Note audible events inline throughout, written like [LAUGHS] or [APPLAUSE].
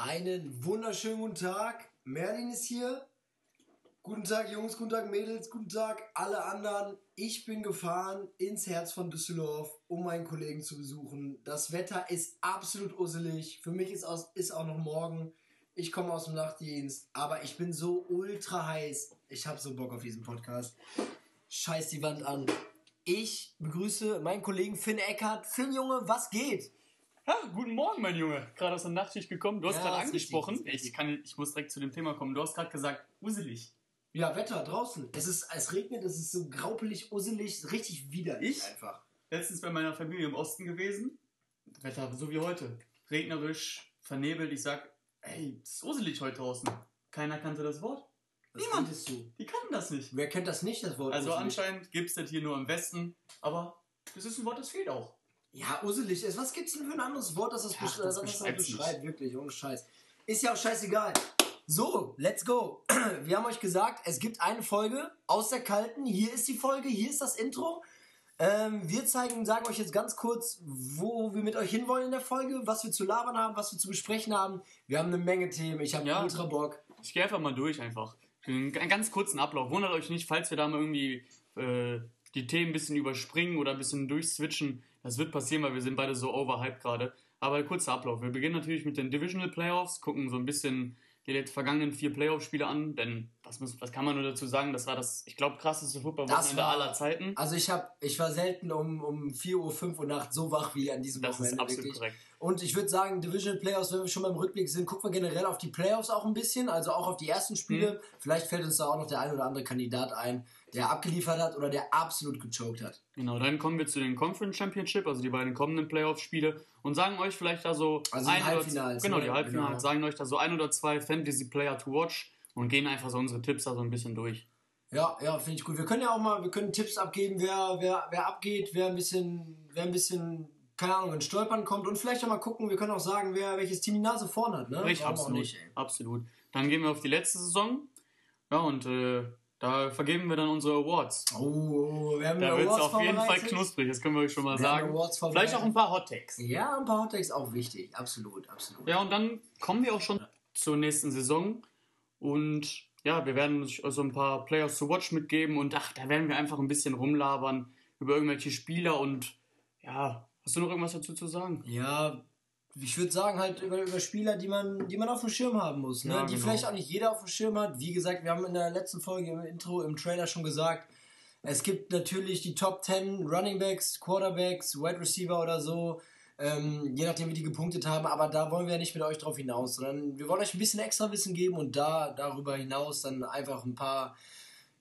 Einen wunderschönen guten Tag. Merlin ist hier. Guten Tag, Jungs, guten Tag, Mädels, guten Tag, alle anderen. Ich bin gefahren ins Herz von Düsseldorf, um meinen Kollegen zu besuchen. Das Wetter ist absolut usselig. Für mich ist, aus, ist auch noch morgen. Ich komme aus dem Nachtdienst, aber ich bin so ultra heiß. Ich habe so Bock auf diesen Podcast. Scheiß die Wand an. Ich begrüße meinen Kollegen Finn Eckert. Finn, Junge, was geht? Ja, guten Morgen, mein Junge. Gerade aus der Nachtschicht gekommen. Du hast Ja, gerade ist angesprochen. richtig, ist richtig. ich, kann, ich muss direkt zu dem Thema kommen. Du hast gerade gesagt, uselig. Ja, Wetter draußen. Es, ist, es regnet, es ist so graupelig, usselig, richtig widerlich Ich? einfach. Letztens bei meiner Familie im Osten gewesen. Wetter so wie heute. Regnerisch, vernebelt. Ich sag, ey, es ist uselig heute draußen. Keiner kannte das Wort. Was Niemand. redest du? Die kannten das nicht. Wer kennt das nicht, das Wort? Also usselig? anscheinend gibt es das hier nur im Westen. Aber das ist ein Wort, das fehlt auch. Ja, usselig ist. Was gibt's denn für ein anderes Wort, das das, Ja, besch das das beschreibt? Wirklich, ohne Scheiß. Ist ja auch scheißegal. So, let's go. [CLEARS THROAT] Wir haben euch gesagt, es gibt eine Folge aus der Kalten. Hier ist die Folge, hier ist das Intro. Ähm, wir zeigen, sagen euch jetzt ganz kurz, wo wir mit euch hinwollen in der Folge, was wir zu labern haben, was wir zu besprechen haben. Wir haben eine Menge Themen. Ich habe Ja. ultra Bock. Ich gehe einfach mal durch einfach. Einen ganz kurzen Ablauf. Wundert euch nicht, falls wir da mal irgendwie äh, die Themen ein bisschen überspringen oder ein bisschen durchswitchen. Das wird passieren, weil wir sind beide so overhyped gerade. Aber kurzer Ablauf. Wir beginnen natürlich mit den Divisional Playoffs, gucken so ein bisschen die letzten vergangenen vier Playoff-Spiele an, denn was, muss, was kann man nur dazu sagen? Das war das, ich glaube, krasseste Das Football-Wochenende aller Zeiten. Also ich hab, ich war selten um, um 4 Uhr, 5 Uhr Nacht so wach wie an diesem Das ist Wochenende. absolut wirklich. korrekt. Und ich würde sagen, Division Playoffs, wenn wir schon beim Rückblick sind, gucken wir generell auf die Playoffs auch ein bisschen, also auch auf die ersten Spiele. Mhm. Vielleicht fällt uns da auch noch der ein oder andere Kandidat ein, der abgeliefert hat oder der absolut gechoked hat. Genau, dann kommen wir zu den Conference Championship, also die beiden kommenden Playoff-Spiele und sagen euch vielleicht da so Also ein oder- Halbfinals, Genau, ne? die Halbfinals, Genau. sagen euch da so ein oder zwei Fantasy-Player to watch und gehen einfach so unsere Tipps da so ein bisschen durch. Ja, ja, finde ich gut. Wir können ja auch mal, wir können Tipps abgeben, wer, wer, wer abgeht, wer ein bisschen, wer ein bisschen, keine Ahnung, in Stolpern kommt und vielleicht auch mal gucken, wir können auch sagen, wer welches Team die Nase vorn hat, ne? Richtig, absolut. nicht, absolut. Dann gehen wir auf die letzte Saison. Ja, und äh, da vergeben wir dann unsere Awards. Oh, oh, wir haben Da wird es auf jeden Fall knusprig, das können wir euch schon mal Wir sagen. Vielleicht auch ein paar Hot Takes. Ja, ein paar Hottakes auch wichtig, absolut, absolut. Ja, und dann kommen wir auch schon zur nächsten Saison. Und ja, wir werden euch so ein paar Players to Watch mitgeben. Und ach, da werden wir einfach ein bisschen rumlabern über irgendwelche Spieler. Und ja, hast du noch irgendwas dazu zu sagen? Ja, ich würde sagen halt über, über Spieler, die man, die man auf dem Schirm haben muss, ne? Ja, die genau. vielleicht auch nicht jeder auf dem Schirm hat. Wie gesagt, wir haben in der letzten Folge im Intro, im Trailer schon gesagt, es gibt natürlich die Top 10 Running Backs, Quarterbacks, Wide Receiver oder so, ähm, je nachdem wie die gepunktet haben, aber da wollen wir ja nicht mit euch drauf hinaus, sondern wir wollen euch ein bisschen extra Wissen geben und da darüber hinaus dann einfach ein paar,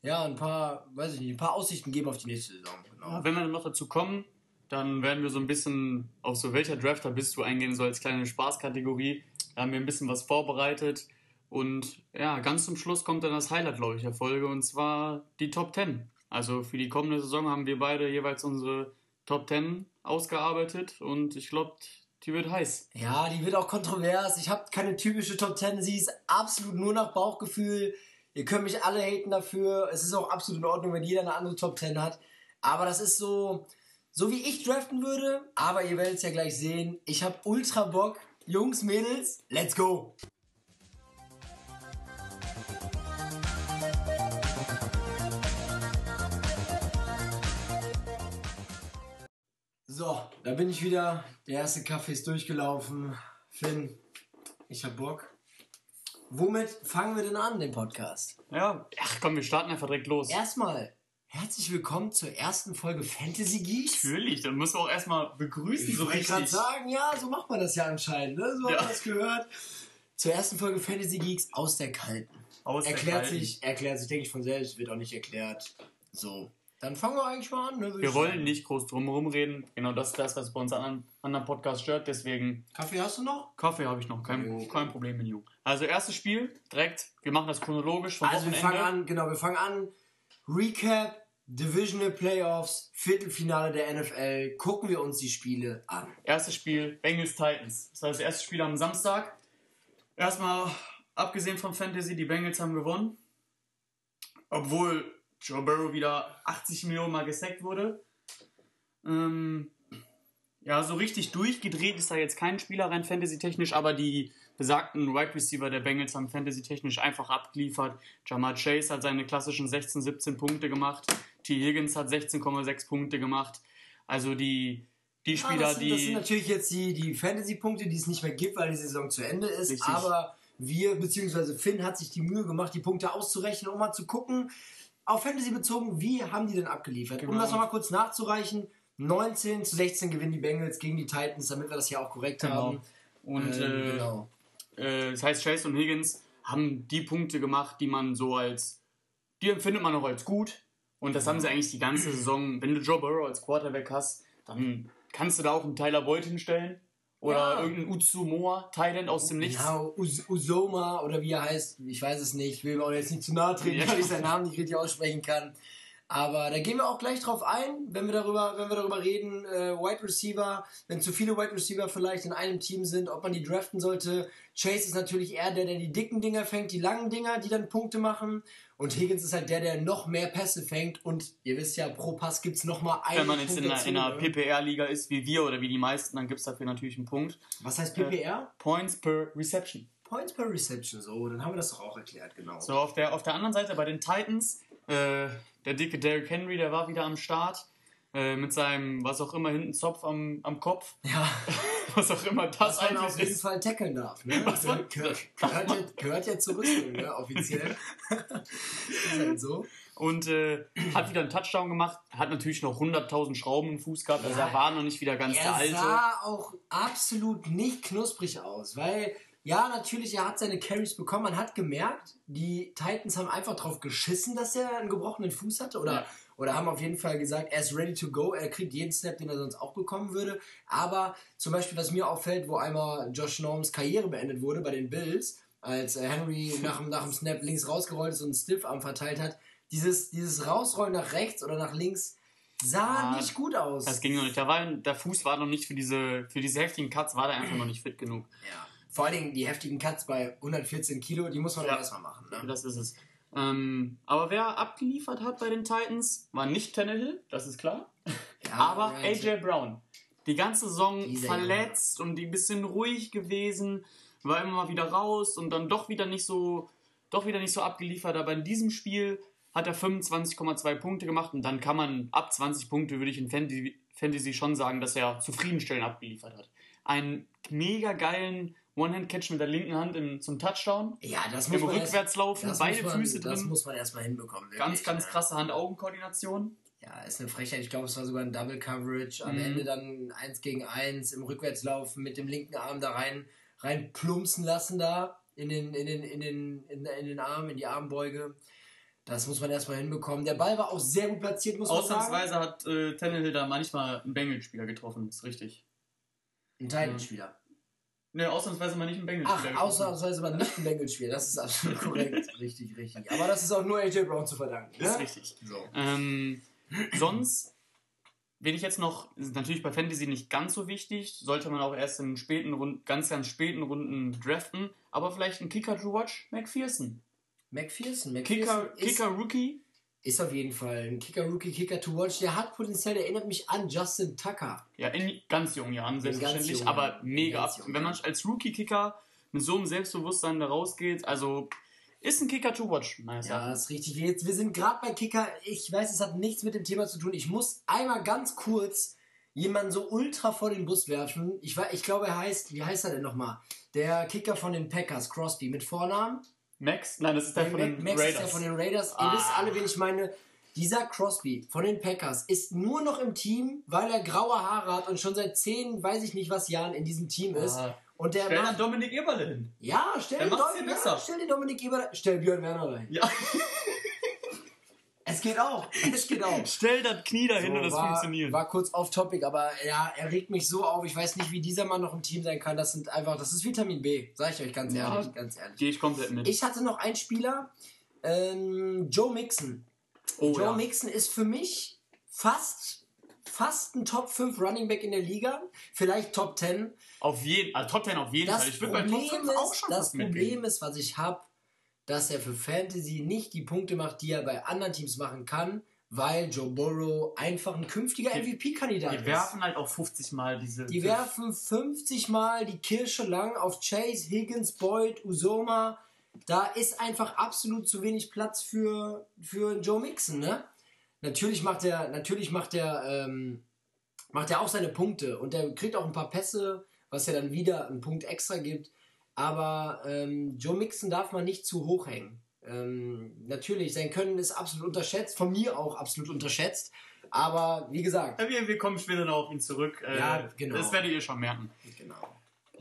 ja, ein paar, weiß ich nicht, ein paar Aussichten geben auf die nächste Saison. Genau. Ja, wenn wir dann noch dazu kommen, dann werden wir so ein bisschen auf so welcher Drafter bist du eingehen, so als kleine Spaßkategorie. Da haben wir ein bisschen was vorbereitet. Und ja, ganz zum Schluss kommt dann das Highlight, glaube ich, der Folge, und zwar die Top 10. Also für die kommende Saison haben wir beide jeweils unsere Top 10 ausgearbeitet und ich glaube, die wird heiß. Ja, die wird auch kontrovers. Ich habe keine typische Top 10. Sie ist absolut nur nach Bauchgefühl. Ihr könnt mich alle haten dafür. Es ist auch absolut in Ordnung, wenn jeder eine andere Top 10 hat. Aber das ist so, so wie ich draften würde. Aber ihr werdet es ja gleich sehen. Ich habe ultra Bock. Jungs, Mädels, let's go! So, da bin ich wieder. Der erste Kaffee ist durchgelaufen. Finn, ich hab Bock. Womit fangen wir denn an, den Podcast? Ja, ach komm, wir starten einfach direkt los. Erstmal, herzlich willkommen zur ersten Folge Fantasy Geeks. Natürlich, dann müssen wir auch erstmal begrüßen, Ich so wollte gerade richtig. sagen, ja, so macht man das ja anscheinend, ne? So Ja. hat man das gehört. Zur ersten Folge Fantasy Geeks aus der Kalten. Aus der erklärt Kalten. sich, erklärt sich, denke ich von selbst, wird auch nicht erklärt. So, dann fangen wir eigentlich mal an. Ne, Wir ich wollen sagen. nicht groß drumherum reden. Genau das ist das, was bei uns an anderen, Podcasts stört. Deswegen Kaffee hast du noch? Kaffee habe ich noch. Kein, Jo. kein Problem mit you. Also erstes Spiel, direkt. Wir machen das chronologisch vom Also wir Wochenende. fangen an, genau, wir fangen an. Recap, Divisional Playoffs, Viertelfinale der NFL. Gucken wir uns die Spiele an. Erstes Spiel, Bengals Titans. Das war das erste Spiel am Samstag. Erstmal, abgesehen von Fantasy, die Bengals haben gewonnen. Obwohl Joe Burrow wieder 80 Millionen Mal gesackt wurde. Ähm, Ja, so richtig durchgedreht ist da jetzt kein Spieler rein fantasy-technisch, aber die besagten Wide Receiver der Bengals haben fantasy-technisch einfach abgeliefert. Jamal Chase hat seine klassischen 16, 17 Punkte gemacht. T. Higgins hat 16,6 Punkte gemacht. Also die, die Spieler, ja, das, die. Das sind natürlich jetzt die, die Fantasy-Punkte, die es nicht mehr gibt, weil die Saison zu Ende ist. Richtig. Aber wir, beziehungsweise Finn, hat sich die Mühe gemacht, die Punkte auszurechnen, um mal zu gucken, auf Fantasy bezogen, wie haben die denn abgeliefert? Genau. Um das nochmal kurz nachzureichen, 19 zu 16 gewinnen die Bengals gegen die Titans, damit wir das hier auch korrekt genau. haben. Und ähm, äh, genau. äh, das heißt, Chase und Higgins haben die Punkte gemacht, die man so als, die empfindet man auch als gut. Und das haben sie eigentlich die ganze Saison. Wenn du Joe Burrow als Quarterback hast, dann kannst du da auch einen Tyler Boyd hinstellen. Oder ja. irgendein Utsumoa, Thailand aus dem Nichts. Genau, Us Usoma oder wie er heißt, ich weiß es nicht. Ich will mir auch jetzt nicht zu nahe treten, ja. weil ich seinen Namen nicht richtig aussprechen kann. Aber da gehen wir auch gleich drauf ein, wenn wir darüber, wenn wir darüber reden, äh, Wide Receiver, wenn zu viele Wide Receiver vielleicht in einem Team sind, ob man die draften sollte. Chase ist natürlich eher der, der die dicken Dinger fängt, die langen Dinger, die dann Punkte machen. Und Higgins ist halt der, der noch mehr Pässe fängt. Und ihr wisst ja, pro Pass gibt es nochmal einen Wenn man jetzt Punkt in, dazu, in einer ne? PPR-Liga ist, wie wir oder wie die meisten, dann gibt es dafür natürlich einen Punkt. Was heißt PPR? Äh, Points per Reception. Points per Reception, so, dann haben wir das doch auch erklärt, genau. So, auf der, auf der anderen Seite bei den Titans, äh, der dicke Derrick Henry, der war wieder am Start. Äh, mit seinem, was auch immer, hinten Zopf am, am Kopf. Ja. [LAUGHS] [LAUGHS] was auch immer das was man auf jeden ist. Fall tackeln darf. Ne? Was man, gehört, gehört, ja, gehört ja zur Rüstung, ne? offiziell. [LAUGHS] ist halt so. Und äh, hat wieder einen Touchdown gemacht, hat natürlich noch 100.000 Schrauben im Fuß gehabt, also er war noch nicht wieder ganz er der Alte. Er sah auch absolut nicht knusprig aus, weil ja, natürlich, er hat seine Carries bekommen. Man hat gemerkt, die Titans haben einfach drauf geschissen, dass er einen gebrochenen Fuß hatte. Oder, ja. Oder haben auf jeden Fall gesagt, er ist ready to go. Er kriegt jeden Snap, den er sonst auch bekommen würde. Aber zum Beispiel, was mir auffällt, wo einmal Josh Norms Karriere beendet wurde bei den Bills, als Henry nach, nach dem Snap links rausgerollt ist und einen Stiffarm verteilt hat, dieses, dieses Rausrollen nach rechts oder nach links sah ja, nicht gut aus. Das ging noch nicht. Der, war, der Fuß war noch nicht für diese, für diese heftigen Cuts, war der einfach noch nicht fit genug. Ja. Vor allen Dingen die heftigen Cuts bei 114 Kilo, die muss man ja. erstmal machen. Ne? Das ist es. Ähm, aber wer abgeliefert hat bei den Titans, war nicht Tannehill, das ist klar. Ja, [LAUGHS] aber right. AJ Brown. Die ganze Saison Dieser verletzt Junge. und die ein bisschen ruhig gewesen, war immer mal wieder raus und dann doch wieder nicht so, doch wieder nicht so abgeliefert. Aber in diesem Spiel hat er 25,2 Punkte gemacht und dann kann man ab 20 Punkte, würde ich in Fantasy, Fantasy schon sagen, dass er zufriedenstellend abgeliefert hat. Einen mega geilen One-Hand-Catch mit der linken Hand im, zum Touchdown. Ja, das muss Im man Rückwärtslaufen, beide man, Füße drin. Das muss man erstmal hinbekommen. Wirklich, ganz, ganz krasse Hand-Augen-Koordination. Ja, ist eine Frechheit. Ich glaube, es war sogar ein Double Coverage. Am mhm. Ende dann eins gegen eins im Rückwärtslaufen mit dem linken Arm da rein, rein plumpsen lassen da in den, in den, in den, in, in den Arm, in die Armbeuge. Das muss man erstmal hinbekommen. Der Ball war auch sehr gut platziert, muss man sagen. Ausnahmsweise hat äh, Tannehill da manchmal einen Bengals-Spieler getroffen, ist richtig. Ein Titan-Spieler. Ne, ausnahmsweise mal nicht ein Bengals-Spiel. Ach, ausnahmsweise mal nicht ein Bengals-Spiel. Das ist absolut [LAUGHS] korrekt. richtig, richtig. Aber das ist auch nur AJ Brown zu verdanken. Ne? Ist richtig. So. Ähm, sonst, wenn ich jetzt noch, ist natürlich bei Fantasy nicht ganz so wichtig, sollte man auch erst in späten Runden, ganz, ganz späten Runden draften, aber vielleicht ein Kicker to watch, McPherson. McPherson, McPherson. Kicker, Kicker Rookie ist auf jeden Fall ein Kicker-Rookie, Kicker to watch. Der hat Potenzial, der erinnert mich an Justin Tucker. Ja, in ganz jungen Jahren, selbstverständlich, jungen, aber mega ab. Wenn man als Rookie-Kicker mit so einem Selbstbewusstsein da rausgeht, also ist ein Kicker to watch, meines Ja, das ist richtig. Jetzt, wir sind gerade bei Kicker. Ich weiß, es hat nichts mit dem Thema zu tun. Ich muss einmal ganz kurz jemanden so ultra vor den Bus werfen. Ich, ich glaube, er heißt, wie heißt er denn nochmal? Der Kicker von den Packers, Crosby, mit Vornamen. Max? Nein, das ist der nee, von den Max Raiders. ist der von den Raiders. Ah. Ihr wisst alle, wen ich meine. Dieser Crosby von den Packers ist nur noch im Team, weil er graue Haare hat und schon seit zehn, weiß ich nicht was Jahren in diesem Team ist. Ah. Und der stell macht, Dominik Eberle hin. Ja, stell, den, Dominik, ja, stell den Dominik Eberle. Stell Björn Werner rein. Ja. [LAUGHS] Es geht auch. Es geht auch. [LAUGHS] Stell das Knie dahin so, und das war, funktioniert. War kurz off topic, aber ja, er regt mich so auf. Ich weiß nicht, wie dieser Mann noch im Team sein kann. Das sind einfach, das ist Vitamin B. Sag ich euch ganz ja, ehrlich, ganz ehrlich. Gehe ich komplett mit. Ich hatte noch einen Spieler, ähm, Joe Mixon. Oh, Joe ja. Mixon ist für mich fast fast ein Top 5 Running Back in der Liga, vielleicht Top 10. Auf jeden, also Top 10 auf jeden das Fall. Ich würde bei Top 5 auch schon Das Problem mitgehen. ist, was ich habe, dass er für Fantasy nicht die Punkte macht, die er bei anderen Teams machen kann, weil Joe Burrow einfach ein künftiger MVP-Kandidat Die ist. werfen halt auch 50 Mal diese. Die werfen 50 Mal die Kirsche lang auf Chase, Higgins, Boyd, Usoma. Da ist einfach absolut zu wenig Platz für, für Joe Mixon, ne? Natürlich macht er, natürlich macht er, ähm, macht er auch seine Punkte und er kriegt auch ein paar Pässe, was ja dann wieder einen Punkt extra gibt. Aber ähm, Joe Mixon darf man nicht zu hoch hängen. Ähm, natürlich, sein Können ist absolut unterschätzt, von mir auch absolut unterschätzt. Aber wie gesagt, wir, wir kommen später noch auf ihn zurück. Äh, Ja, genau. Das werdet ihr schon merken. genau.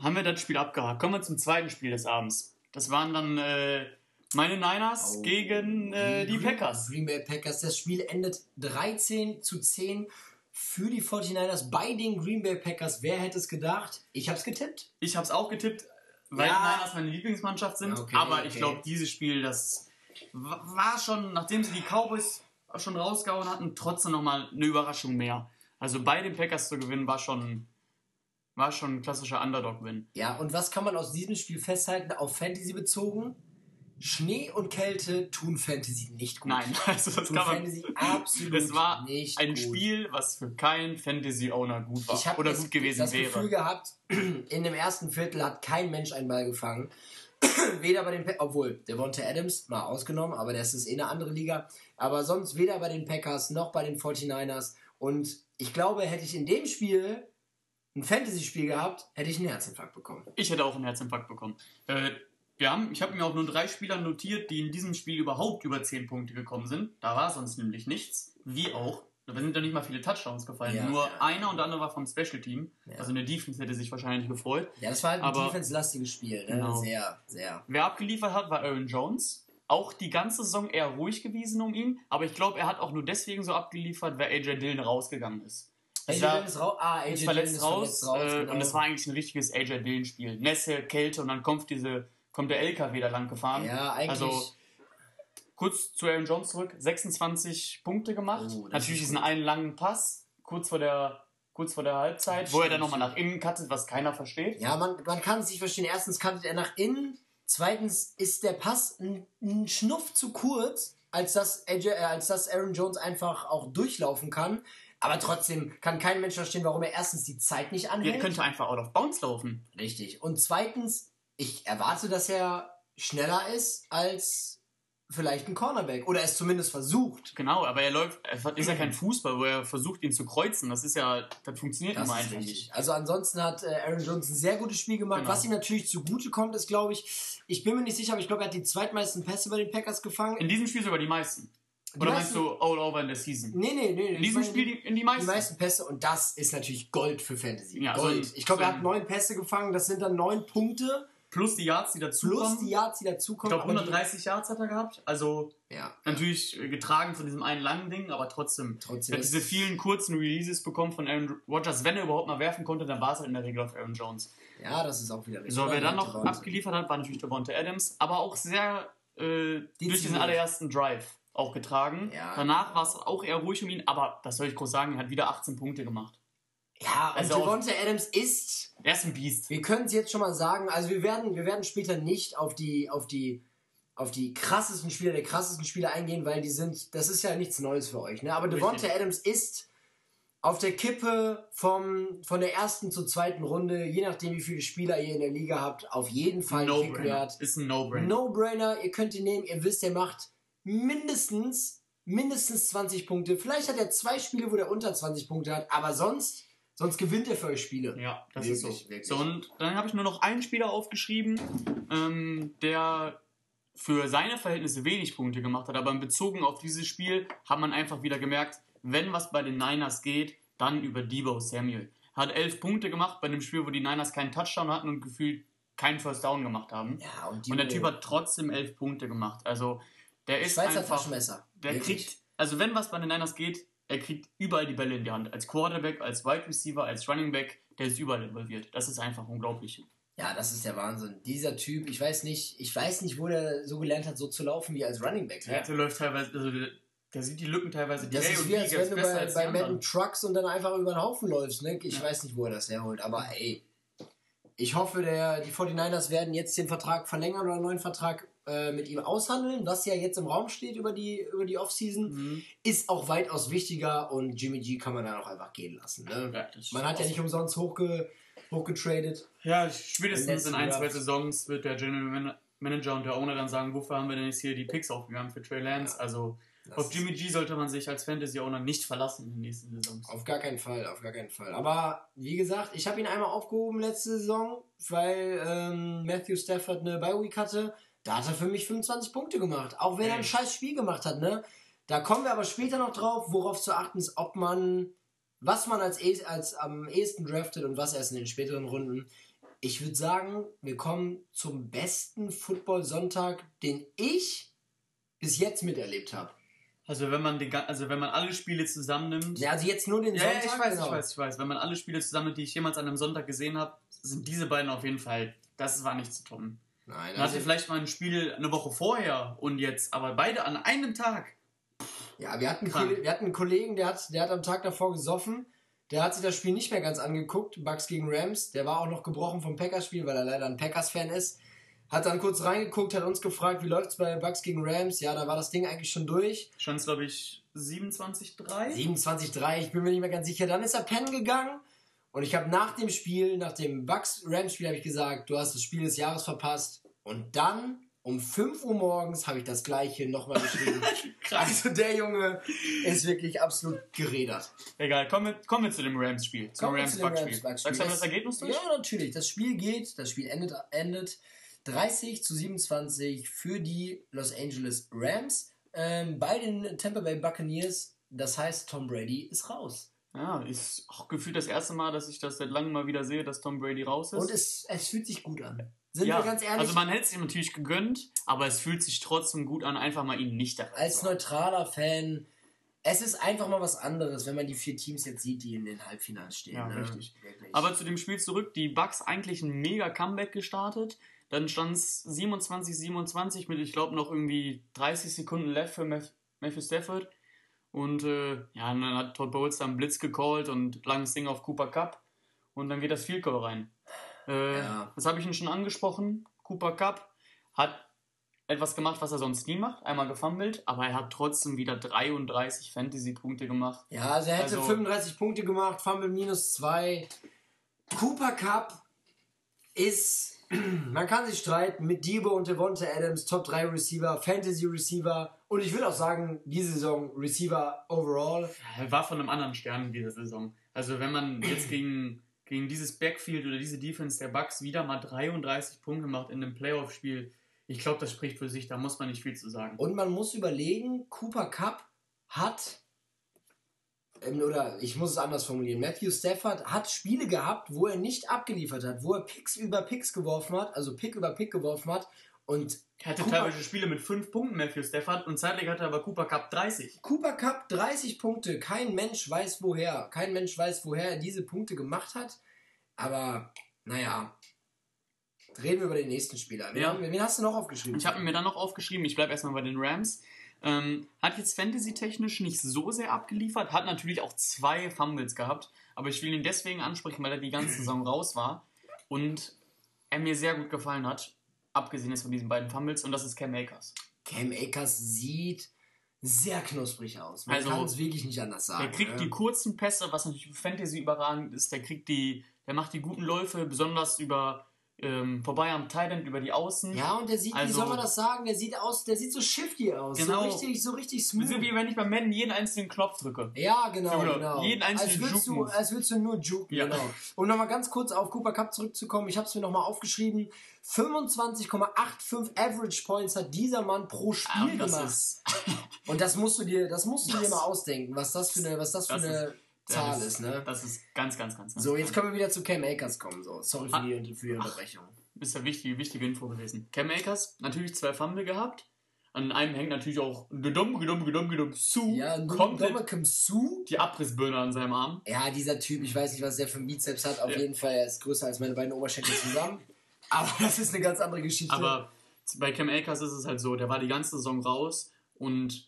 Haben wir das Spiel abgehakt. Kommen wir zum zweiten Spiel des Abends. Das waren dann äh, meine Niners Oh. gegen äh, die Green- Packers. Green Bay Packers. Das Spiel endet 13 zu 10 für die 49ers bei den Green Bay Packers. Wer hätte es gedacht? Ich habe es getippt. Ich habe es auch getippt, weil Ja. die Niners meine Lieblingsmannschaft sind. Okay, aber ich okay. glaube, dieses Spiel, das wa- war schon, nachdem sie die Cowboys schon rausgehauen hatten, trotzdem nochmal eine Überraschung mehr. Also bei den Packers zu gewinnen, war schon, war schon ein klassischer Underdog-Win. Ja, und was kann man aus diesem Spiel festhalten, auf Fantasy bezogen? Schnee und Kälte tun Fantasy nicht gut. Nein, [LAUGHS] also das Tun kann man. Fantasy absolut Es war nicht ein gut. Spiel, was für keinen Fantasy-Owner gut war Ich habe oder das, gut gewesen das wäre. Gefühl gehabt, [CLEARS THROAT] in dem ersten Viertel hat kein Mensch einen Ball gefangen. [CLEARS THROAT] weder bei den Pa- obwohl Devonta Adams mal ausgenommen, aber das ist eh eine andere Liga. Aber sonst weder bei den Packers noch bei den 49ers. Und ich glaube, hätte ich in dem Spiel ein Fantasy-Spiel gehabt, hätte ich einen Herzinfarkt bekommen. Ich hätte auch einen Herzinfarkt bekommen. Äh, wir haben, ich habe mir auch nur drei Spieler notiert, die in diesem Spiel überhaupt über 10 Punkte gekommen sind. Da war sonst nämlich nichts. Wie auch. Da sind ja nicht mal viele Touchdowns gefallen. Ja, nur ja. einer und der andere war vom Special Team. Ja. Also eine Defense hätte sich wahrscheinlich gefreut. Ja, das war halt ein defense-lastiges Spiel. Ne? Genau. Sehr, sehr. Wer abgeliefert hat, war Aaron Jones. Auch die ganze Saison eher ruhig gewesen um ihn. Aber ich glaube, er hat auch nur deswegen so abgeliefert, weil AJ Dillon rausgegangen ist. AJ Dillon ist raus. Ah, AJ ist Dillon verletzt ist raus, verletzt raus. äh, genau. und es war eigentlich ein richtiges AJ Dillon-Spiel. Nässe, Kälte und dann kommt diese, kommt der LKW da lang gefahren. ja, eigentlich. Also, Kurz zu Aaron Jones zurück, 26 Punkte gemacht. Oh, das Natürlich ist diesen einen langen Pass, kurz vor der, kurz vor der Halbzeit, wo er dann nochmal nach innen cuttet, was keiner versteht. Ja, man, man kann es nicht verstehen. Erstens cuttet er nach innen. Zweitens ist der Pass ein, ein Schnuff zu kurz, als dass, AJ, äh, als dass Aaron Jones einfach auch durchlaufen kann. Aber trotzdem kann kein Mensch verstehen, warum er erstens die Zeit nicht Er anhält. könnte einfach out of bounds laufen. Richtig. Und zweitens, ich erwarte, dass er schneller ist als vielleicht ein Cornerback. Oder es zumindest versucht. Genau, aber er läuft, er ist ja kein Fußball, wo er versucht, ihn zu kreuzen. Das ist ja, das funktioniert Das immer einfach nicht. Also ansonsten hat äh, Aaron Jones ein sehr gutes Spiel gemacht. Genau. Was ihm natürlich zugute kommt, ist, glaube ich, ich bin mir nicht sicher, aber ich glaube, er hat die zweitmeisten Pässe bei den Packers gefangen. In diesem Spiel sogar die meisten. Die Oder meisten- meinst du all over in der Season? Nee, nee, nee. In diesem Spiel die, in die die meisten. meisten Pässe und das ist natürlich Gold für Fantasy. Ja, so Gold. ein- ich glaube, so er hat neun Pässe gefangen, das sind dann neun Punkte Plus die Yards, die plus dazukommen. die Yards, die Ich dazukommen. glaube, aber die- 130 Yards hat er gehabt. Also Ja, natürlich äh, getragen von diesem einen langen Ding, aber trotzdem. trotzdem. Er hat diese vielen kurzen Releases bekommen von Aaron Rodgers. Wenn er überhaupt mal werfen konnte, dann war es halt in der Regel auf Aaron Jones. ja, das ist auch wieder richtig. So, wer dann Ja, noch Devonta. abgeliefert hat, war natürlich Devonta Adams, aber auch sehr äh, durch diesen allerersten Drive auch getragen. Ja. Danach war es auch eher ruhig um ihn, aber was soll ich groß sagen, er hat wieder 18 Punkte gemacht. Ja, und Also auf- Devonta Adams ist Er ist ein Biest. Wir können es jetzt schon mal sagen, also wir werden, wir werden später nicht auf die, auf die, auf die krassesten Spieler der krassesten Spieler eingehen, weil die sind, das ist ja nichts Neues für euch. Ne? Aber Devonta. Adams ist auf der Kippe vom, von der ersten zur zweiten Runde, je nachdem wie viele Spieler ihr in der Liga habt, auf jeden Fall No-Brainer. Kickwert. Ist ein No-Brainer. No-Brainer, ihr könnt ihn nehmen, ihr wisst, er macht mindestens, mindestens 20 Punkte. Vielleicht hat er zwei Spiele, wo er unter 20 Punkte hat, aber sonst, sonst gewinnt er für euch Spiele. Ja, das Wirklich, ist so. wirklich. So, und dann habe ich nur noch einen Spieler aufgeschrieben, ähm, der für seine Verhältnisse wenig Punkte gemacht hat, aber in Bezug auf dieses Spiel hat man einfach wieder gemerkt, wenn was bei den Niners geht, dann über Debo Samuel. Hat elf Punkte gemacht bei einem Spiel, wo die Niners keinen Touchdown hatten und gefühlt keinen First Down gemacht haben. Ja, und, Und der Typ hat trotzdem elf Punkte gemacht. Also der ist Schweizer einfach, Taschenmesser. der Wirklich. kriegt, also wenn was bei den Niners geht, er kriegt überall die Bälle in die Hand. Als Quarterback, als Wide Receiver, als Running Back, der ist überall involviert. Das ist einfach unglaublich. Ja, das ist der Wahnsinn. Dieser Typ, ich weiß nicht, ich weiß nicht, wo der so gelernt hat, so zu laufen wie als Running Back. Ja, der läuft teilweise, also der, der sieht die Lücken teilweise Das die ist wie, die als wenn du bei, bei. Madden Trucks und dann einfach über den Haufen läufst. Ne? Ich Ja. weiß nicht, wo er das herholt, aber ey, ich hoffe, der, die 49ers werden jetzt den Vertrag verlängern oder einen neuen Vertrag äh, mit ihm aushandeln, was ja jetzt im Raum steht über die, über die Offseason, Mhm. ist auch weitaus wichtiger und Jimmy G kann man dann auch einfach gehen lassen. Ne? Ja, Man hat ja nicht umsonst hochge, hochgetradet. Ja, spätestens in ein, zwei. Saisons wird der General Man- Manager und der Owner dann sagen, wofür haben wir denn jetzt hier die Picks aufgegangen für Trey Lance? Ja. Also Das auf Jimmy G sollte man sich als Fantasy-Owner nicht verlassen in den nächsten Saisons. Auf gar keinen Fall, auf gar keinen Fall. Aber wie gesagt, ich habe ihn einmal aufgehoben letzte Saison, weil ähm, Matthew Stafford eine Bye-Week hatte. Da hat er für mich 25 Punkte gemacht. Auch wenn er ein scheiß Spiel gemacht hat, ne? Da kommen wir aber später noch drauf, worauf zu achten ist, ob man, was man als, eh- als am ehesten draftet und was erst in den späteren Runden. Ich würde sagen, wir kommen zum besten Football-Sonntag, den ich bis jetzt miterlebt habe. Also wenn man den, also wenn man alle Spiele zusammennimmt. Ja, also jetzt nur den Ja, Sonntag. ja, ich weiß, genau. ich weiß, ich weiß. Wenn man alle Spiele zusammennimmt, die ich jemals an einem Sonntag gesehen habe, sind diese beiden auf jeden Fall. Das war nicht zu toppen. Nein, Man hatte vielleicht mal ein Spiel eine Woche vorher und jetzt, aber beide an einem Tag. Ja, wir hatten, Krank. Wir hatten einen Kollegen, der hat, der hat am Tag davor gesoffen. Der hat sich das Spiel nicht mehr ganz angeguckt, Bucks gegen Rams. Der war auch noch gebrochen vom Packers-Spiel, weil er leider ein Packers-Fan ist. Hat dann kurz reingeguckt, hat uns gefragt, wie läuft's bei Bucks gegen Rams. Ja, da war das Ding eigentlich schon durch. Es, glaube ich, 27-3. 27-3, ich bin mir nicht mehr ganz sicher. Dann ist er pennen gegangen. Und ich habe nach dem Spiel, nach dem Bucks-Rams-Spiel, habe ich gesagt, du hast das Spiel des Jahres verpasst. Und dann um 5 Uhr morgens habe ich das gleiche nochmal geschrieben. [LAUGHS] also der Junge ist wirklich absolut gerädert. Egal, kommen wir, kommen wir zu dem Rams-Spiel. Zum Rams-Bucks-Spiel. Rams-Bucks-Spiel. Sagst du das Ergebnis durch? Ja, natürlich. Das Spiel geht, das Spiel endet, endet 30 zu 27 für die Los Angeles Rams ähm, bei den Tampa Bay Buccaneers. Das heißt, Tom Brady ist raus. Ja, ist auch gefühlt das erste Mal, dass ich das seit langem mal wieder sehe, dass Tom Brady raus ist. Und es, es fühlt sich gut an. Sind ja, wir ganz ehrlich? Also man hätte es ihm natürlich gegönnt, aber es fühlt sich trotzdem gut an, einfach mal ihn nicht dabei als neutraler Fan, es ist einfach mal was anderes, wenn man die vier Teams jetzt sieht, die in den Halbfinals stehen. Ja, ne? richtig. Wirklich. Aber zu dem Spiel zurück, die Bucks eigentlich ein mega Comeback gestartet. Dann stand es 27-27 mit, ich glaube, noch irgendwie 30 Sekunden left für Matthew Stafford. Und äh, ja, und dann hat Todd Bowles da einen Blitz gecallt und langes Ding auf Cooper Cup. Und dann geht das Field Goal rein. Äh, Ja. Das habe ich ihn schon angesprochen. Cooper Cup hat etwas gemacht, was er sonst nie macht. Einmal gefummelt, aber er hat trotzdem wieder 33 Fantasy-Punkte gemacht. Ja, also er hätte Also- 35 Punkte gemacht, Fumble minus 2. Cooper Cup ist, [CLEARS THROAT] man kann sich streiten mit Debo und Devonta Adams, Top 3 Receiver, Fantasy Receiver und ich würde auch sagen, diese Saison Receiver overall. Er war von einem anderen Stern in dieser Saison. Also wenn man jetzt [CLEARS THROAT] gegen, gegen dieses Backfield oder diese Defense der Bucks wieder mal 33 Punkte macht in einem Playoff-Spiel, ich glaube, das spricht für sich, da muss man nicht viel zu sagen. Und man muss überlegen, Cooper Cup hat, ähm, oder ich muss es anders formulieren, Matthew Stafford hat Spiele gehabt, wo er nicht abgeliefert hat, wo er Picks über Picks geworfen hat, also Pick über Pick geworfen hat und Er hatte Cooper- teilweise Spiele mit 5 Punkten, Matthew Stafford, und zeitlich hatte aber Cooper Cup 30. Cooper Cup 30 Punkte. Kein Mensch weiß woher. Kein Mensch weiß, woher er diese Punkte gemacht hat. Aber, naja. Reden wir über den nächsten Spieler. Wen, Ja. wen hast du noch aufgeschrieben? Ich habe mir dann noch aufgeschrieben, ich bleibe erstmal bei den Rams. Ähm, hat jetzt Fantasy-technisch nicht so sehr abgeliefert, hat natürlich auch zwei Fumbles gehabt, aber ich will ihn deswegen ansprechen, weil er die ganze Saison raus war und er mir sehr gut gefallen hat, abgesehen jetzt von diesen beiden Fumbles, und das ist Cam Akers. Cam Akers sieht sehr knusprig aus. Man Also, kann es wirklich nicht anders sagen. Der kriegt ne? die kurzen Pässe, was natürlich für Fantasy überragend ist, der kriegt die, der macht die guten Läufe, besonders über ähm, vorbei am Thailand, über die Außen. Ja, und der sieht, wie Also- soll man das sagen? Der sieht aus, der sieht so shifty aus. Genau. So richtig, so richtig smooth. So wie wenn ich beim Madden jeden einzigen Knopf drücke. Ja, genau, So, genau. Jeden einzelnen als würdest, du, als würdest du nur juken, Ja. genau. Um nochmal ganz kurz auf Cooper Cup zurückzukommen, ich habe es mir nochmal aufgeschrieben. 25,85 Average Points hat dieser Mann pro Ah, Spiel das gemacht. ist, und das musst du dir, das musst du dir Das- mal ausdenken, was das für eine, was das für Das eine Zahl das ist, ne? Das ist ganz, ganz, ganz, ganz So, jetzt können wir wieder zu Cam Akers kommen. So, sorry für Ah. die, für die Unterbrechung. ist ja wichtige, wichtige Info gewesen. Cam Akers, natürlich zwei Fumble gehabt. An einem hängt natürlich auch Gedum, Gedum, Gedum, Gedum, zu. Ja, Dominic Su. die Abrissbirne an seinem Arm. Ja, dieser Typ, ich weiß nicht, was der für einen Bizeps hat. Auf Ja. jeden Fall, er ist größer als meine beiden Oberschenkel zusammen. [LAUGHS] Aber das ist eine ganz andere Geschichte. Aber bei Cam Akers ist es halt so, der war die ganze Saison raus und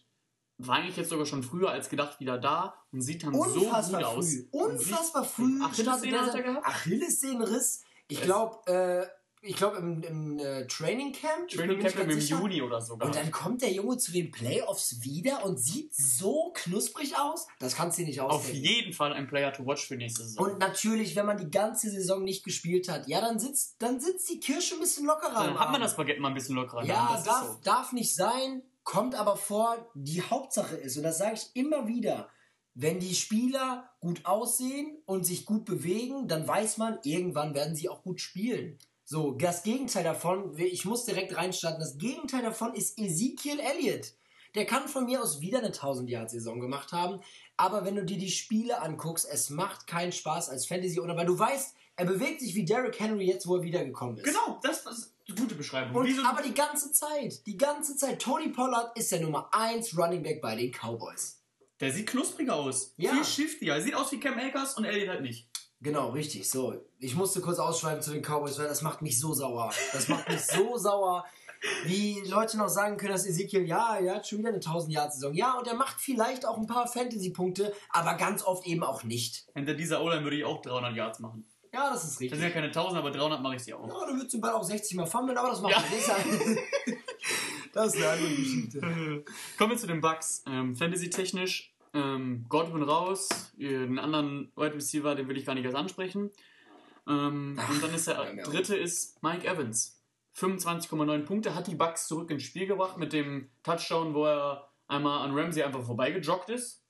war eigentlich jetzt sogar schon früher als gedacht wieder da und sieht dann so gut Unfassbar aus. früh. Sieht- Unfassbar früh. Er? Achillessehnenriss Ich glaube, äh, ich glaube im, im äh, Training Camp. Training Camp im sicher. Juni oder so. Und dann kommt der Junge zu den Playoffs wieder und sieht so knusprig aus. Das kannst du dir nicht Auf ausdenken. jeden Fall ein Player to watch für nächste Saison. Und natürlich, wenn man die ganze Saison nicht gespielt hat, ja, dann sitzt, dann sitzt die Kirsche ein bisschen lockerer. dann hat man das Baguette mal ein bisschen lockerer. Ja, das darf, so. darf nicht sein, kommt aber vor, die Hauptsache ist, und das sage ich immer wieder, wenn die Spieler gut aussehen und sich gut bewegen, dann weiß man, irgendwann werden sie auch gut spielen. So, das Gegenteil davon, ich muss direkt reinstarten, das Gegenteil davon ist Ezekiel Elliott. Der kann von mir aus wieder eine 1000-Yard-Saison gemacht haben, aber wenn du dir die Spiele anguckst, es macht keinen Spaß als Fantasy, oder weil du weißt, er bewegt sich wie Derrick Henry jetzt, wo er wiedergekommen ist. Genau, das, eine gute Beschreibung. Und, so- aber die ganze Zeit, die ganze Zeit. Tony Pollard ist der Nummer 1 Running Back bei den Cowboys. der sieht knuspriger aus. Ja. Viel shiftier. Sieht aus wie Cam Akers und Elliot halt nicht. Genau, richtig. So, ich musste kurz ausschweifen zu den Cowboys, weil das macht mich so sauer. Das macht mich so [LAUGHS] sauer, wie Leute noch sagen können, dass Ezekiel, ja, er hat schon wieder eine 1000-Yard-Saison. Ja, und er macht vielleicht auch ein paar Fantasy-Punkte, aber ganz oft eben auch nicht. Hinter dieser O-Line würde ich auch 300 Yards machen. Ja, das ist Das richtig. sind ja keine 1000, aber 300 mache ich sie auch. Ja, du würdest den Ball auch 60 Mal fummeln, aber das macht Ja. er nicht. [LAUGHS] Das ist eine andere Geschichte. [LAUGHS] Kommen wir zu den Bucks. Ähm, Fantasy-technisch, ähm, Godwin raus, den anderen Wide Receiver, den will ich gar nicht erst ansprechen. Ähm, Ach, und dann ist der ja, dritte ist Mike Evans. 25,9 Punkte, hat die Bucks zurück ins Spiel gebracht mit dem Touchdown, wo er einmal an Ramsey einfach vorbeigejoggt ist.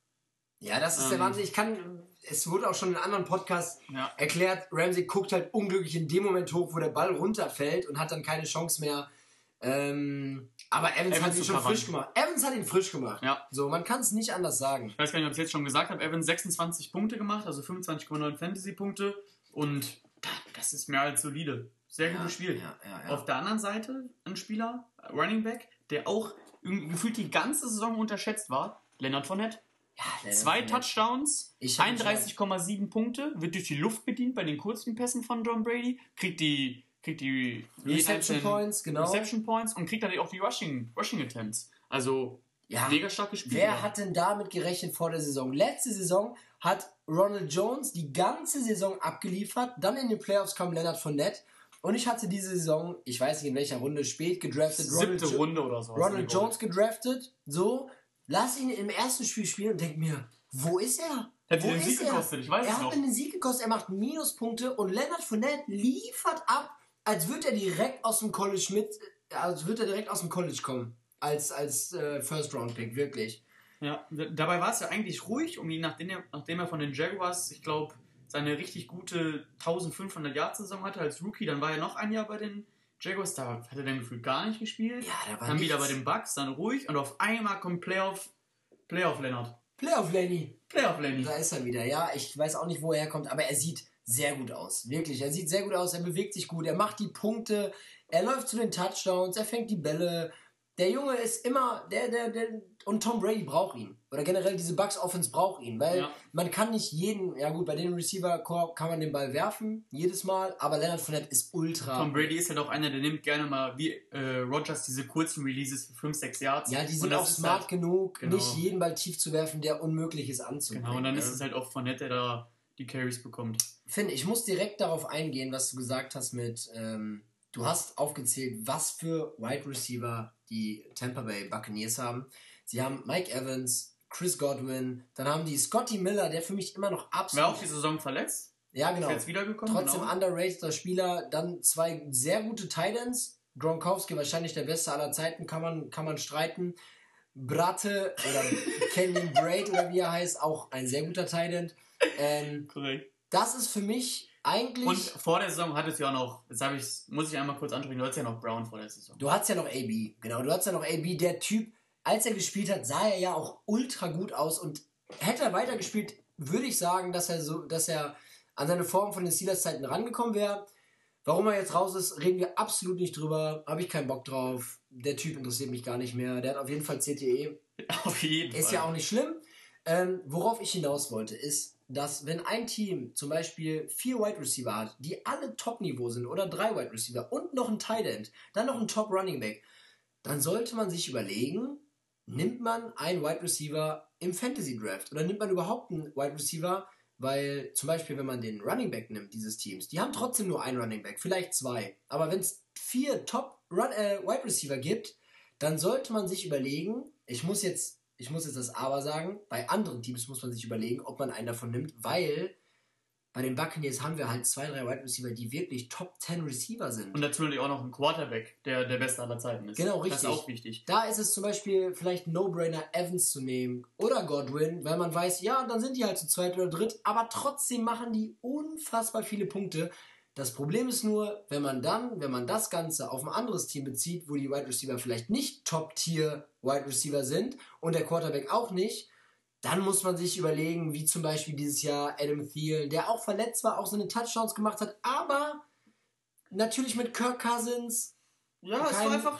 Ja, das ist der Ähm. Wahnsinn. Ich kann, es wurde auch schon in anderen Podcasts Ja. erklärt, Ramsey guckt halt unglücklich in dem Moment hoch, wo der Ball runterfällt und hat dann keine Chance mehr. Ähm, aber Evans, Evans hat ihn schon covern. frisch gemacht. Evans hat ihn frisch gemacht. Ja. So, man kann es nicht anders sagen. Ich weiß gar nicht, ob ich es jetzt schon gesagt habe. Evans 26 Punkte gemacht, also 25,9 Fantasy-Punkte. Und das ist mehr als solide. Sehr gut gespielt. Ja, ja, Auf der anderen Seite ein Spieler, Running Back, der auch gefühlt die ganze Saison unterschätzt war. Leonard Fournette. Ja, Zwei Touchdowns, Ich hab ihn 31,7 Punkte, wird durch die Luft bedient bei den kurzen Pässen von John Brady, kriegt die, kriegt die Reception Points, genau. Reception Points und kriegt dann auch die Rushing, Rushing Attempts. Also Ja. mega stark gespielt. Wer hat denn damit gerechnet vor der Saison? Letzte Saison hat Ronald Jones die ganze Saison abgeliefert. Dann in den Playoffs kam Leonard Fournette. Und ich hatte diese Saison, ich weiß nicht in welcher Runde, spät gedraftet. Siebte Jo- Runde oder so. Ronald Jones gedraftet. So, lass ihn im ersten Spiel spielen und denk mir, wo ist er? Hätte Wo den Sieg er? gekostet, ich weiß er es hat noch. mir den Sieg gekostet, er macht Minuspunkte und Leonard Fournette liefert ab, als würde er direkt aus dem College mit, als würde er direkt aus dem College kommen. Als, als äh, First-Round-Pick, wirklich. Ja, dabei war es ja eigentlich ruhig, um ihn, nachdem er, nachdem er von den Jaguars, ich glaube, seine richtig gute 1500 Yard Saison hatte als Rookie, dann war er noch ein Jahr bei den Jaguars, da hat er dann gefühlt gar nicht gespielt. Ja, da war dann wieder bei nichts. den Bucks, dann ruhig und auf einmal kommt Playoff, Playoff Leonard. Playoff Lenny. Playoff Lenny. Da ist er wieder. Ja, ich weiß auch nicht, wo er herkommt, aber er sieht sehr gut aus. Wirklich, er sieht sehr gut aus, er bewegt sich gut, er macht die Punkte, er läuft zu den Touchdowns, er fängt die Bälle. Der Junge ist immer, der, der, der, und Tom Brady braucht ihn. Oder generell diese Bucks Offense braucht ihn, weil Ja. man kann nicht jeden, ja gut, bei den Receiver Core kann man den Ball werfen, jedes Mal, aber Leonard Fournette ist ultra. Tom Brady ist ja doch einer, der nimmt gerne mal wie äh, Rogers diese kurzen Releases für 5, 6 Yards. ja, die sind auch smart halt, genug, genau. nicht jeden Ball tief zu werfen, der unmöglich ist anzubringen. Genau, und dann ist es halt auch von nett, der da die Carries bekommt. Finn, ich muss direkt darauf eingehen, was du gesagt hast mit, ähm, du hast aufgezählt, was für Wide Receiver die Tampa Bay Buccaneers haben. Sie haben Mike Evans, Chris Godwin, dann haben die Scotty Miller, der für mich immer noch absolut... War auch die Saison verletzt, ja, ist genau. jetzt wiedergekommen. Trotzdem genau. underrateder Spieler, dann zwei sehr gute Titans. Gronkowski wahrscheinlich der beste aller Zeiten, kann man, kann man streiten. Bratte oder [LAUGHS] Kenyon Braid oder wie er heißt, auch ein sehr guter Titan. Ähm, Korrekt. das ist für mich eigentlich... Und vor der Saison hattest du ja auch noch, jetzt habe ich, muss ich einmal kurz ansprechen, du hattest ja noch Brown vor der Saison. Du hattest ja noch AB, genau. Du hattest ja noch AB, der Typ, als er gespielt hat, sah er ja auch ultra gut aus und hätte er weitergespielt, würde ich sagen, dass er so, dass er an seine Form von den Steelers Zeiten rangekommen wäre. Warum er jetzt raus ist, reden wir absolut nicht drüber. Habe ich keinen Bock drauf. Der Typ interessiert mich gar nicht mehr. Der hat auf jeden Fall CTE. [LAUGHS] Auf jeden Ist Fall. ja auch nicht schlimm. Ähm, worauf ich hinaus wollte, ist, dass wenn ein Team zum Beispiel vier Wide Receiver hat, die alle Top-Niveau sind oder drei Wide Receiver und noch ein Tight End, dann noch ein Top Running Back, dann sollte man sich überlegen, nimmt man einen Wide Receiver im Fantasy Draft oder nimmt man überhaupt einen Wide Receiver weil zum Beispiel, wenn man den Running Back nimmt, dieses Teams, die haben trotzdem nur einen Running Back, vielleicht zwei. Aber wenn es vier Top Run, äh, Wide Receiver gibt, dann sollte man sich überlegen, ich muss jetzt, ich muss jetzt das Aber sagen, bei anderen Teams muss man sich überlegen, ob man einen davon nimmt, weil bei den Buccaneers haben wir halt zwei, drei Wide Receiver, die wirklich Top 10 Receiver sind. Und natürlich auch noch ein Quarterback, der der beste aller Zeiten ist. Genau, richtig. Das ist auch wichtig. Da ist es zum Beispiel vielleicht No-Brainer, Evans zu nehmen oder Godwin, weil man weiß, ja, dann sind die halt zu zweit oder dritt, aber trotzdem machen die unfassbar viele Punkte. Das Problem ist nur, wenn man dann, wenn man das Ganze auf ein anderes Team bezieht, wo die Wide Receiver vielleicht nicht Top-Tier Wide Receiver sind und der Quarterback auch nicht, dann muss man sich überlegen, wie zum Beispiel dieses Jahr Adam Thielen, der auch verletzt war, auch seine Touchdowns gemacht hat, aber natürlich mit Kirk Cousins. Ja, es war einfach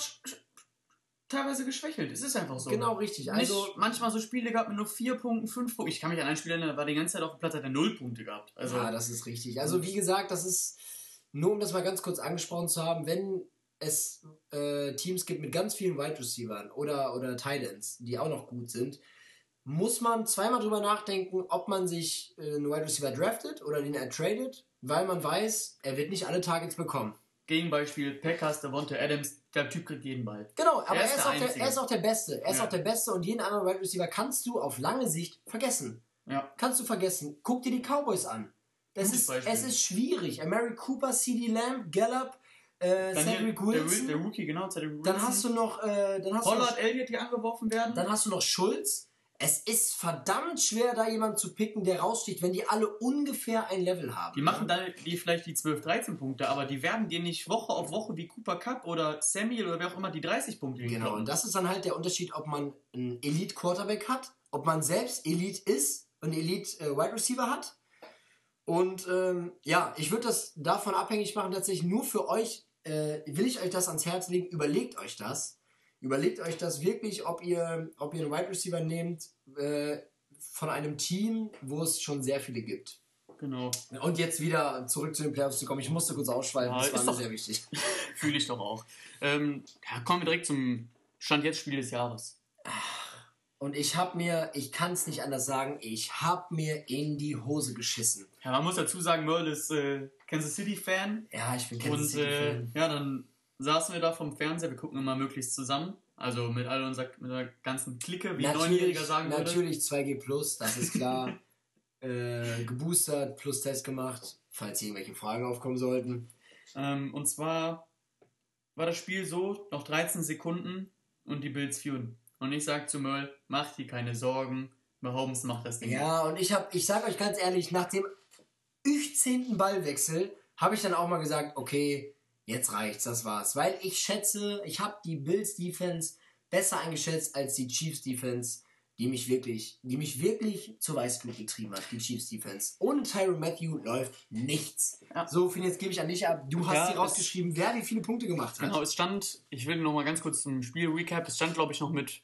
teilweise geschwächelt. Es ist einfach so. Genau richtig. Also Also manchmal so Spiele gehabt mit nur vier Punkten, fünf Punkten. Ich kann mich an einen Spieler erinnern, der war die ganze Zeit auf dem Platz, hat er null Punkte gehabt. Also ja, das ist richtig. Also wie gesagt, das ist nur um das mal ganz kurz angesprochen zu haben, wenn es äh, Teams gibt mit ganz vielen Wide Receivern oder oder Tight Ends, die auch noch gut sind, muss man zweimal drüber nachdenken, ob man sich äh, einen Wide Receiver draftet oder den er tradet, weil man weiß, er wird nicht alle Targets bekommen. Gegenbeispiel Packers, Devonta Adams, der Typ kriegt jeden Ball. Genau, aber Er er ist ist, der auch der, er ist auch der Beste. Er ist Ja. auch der Beste und jeden anderen Wide Receiver kannst du auf lange Sicht vergessen. Ja. Kannst du vergessen. Guck dir die Cowboys an. Das Gutes ist, Beispiel. es ist schwierig. Mary Cooper, CD Lamb, Gallup, äh, Cedric der, Wilson. der Rookie, genau, Cedric Wilson. dann hast du noch, äh, dann hast du Pollard, noch, Elliott, die angeworfen werden. dann hast du noch Schulz. Es ist verdammt schwer, da jemanden zu picken, der raussticht, wenn die alle ungefähr ein Level haben. die machen dann die vielleicht die 12, 13 Punkte, aber die werden dir nicht Woche auf Woche wie Cooper Cup oder Samuel oder wer auch immer die 30 Punkte Genau, hinklauen. und das ist dann halt der Unterschied, ob man einen Elite-Quarterback hat, ob man selbst Elite ist und Elite-Wide Receiver hat. Und ähm, ja, ich würde das davon abhängig machen, tatsächlich nur für euch, äh, will ich euch das ans Herz legen, überlegt euch das. Überlegt euch das wirklich, ob ihr, ob ihr einen Wide Receiver nehmt äh, von einem Team, wo es schon sehr viele gibt. Genau, Und jetzt wieder zurück zu den Playoffs zu kommen. Ich musste kurz ausschweifen, Ja, das war mir doch- sehr wichtig. [LAUGHS] fühle ich doch auch. Ähm, ja, kommen wir direkt zum Stand jetzt Spiel des Jahres. Und ich habe mir, ich kann es nicht anders sagen, ich habe mir in die Hose geschissen. Ja, man muss dazu sagen, Merle ist äh, Kansas City Fan Ja, ich bin Kansas und äh, City-Fan. ja, dann saßen wir da vom Fernseher, wir gucken immer möglichst zusammen, also mit all unserer, mit der ganzen Clique, wie ein Neunjähriger sagen würde. natürlich 2G Plus, das ist klar. [LAUGHS] äh, geboostert, plus Test gemacht, falls irgendwelche Fragen aufkommen sollten. Ähm, und zwar war das Spiel so, noch 13 Sekunden und die Bills führen. Und ich sag zu Merle, mach dir keine Sorgen, Mahomes macht das Ding. Ja, und ich habe, ich sage euch ganz ehrlich, nach dem 18. Ballwechsel habe ich dann auch mal gesagt, okay, jetzt reicht's, das war's. Weil ich schätze, ich habe die Bills Defense besser eingeschätzt als die Chiefs Defense, die mich wirklich, die mich wirklich zur Weißglut getrieben hat, die Chiefs Defense. Ohne Tyron Matthew läuft nichts. Ja. So, Finn, jetzt gebe ich an dich ab. Du hast Ja, rausgeschrieben, wer wie viele Punkte gemacht hat. Genau, es stand, ich will noch mal ganz kurz zum Spiel recap, es stand glaube ich noch mit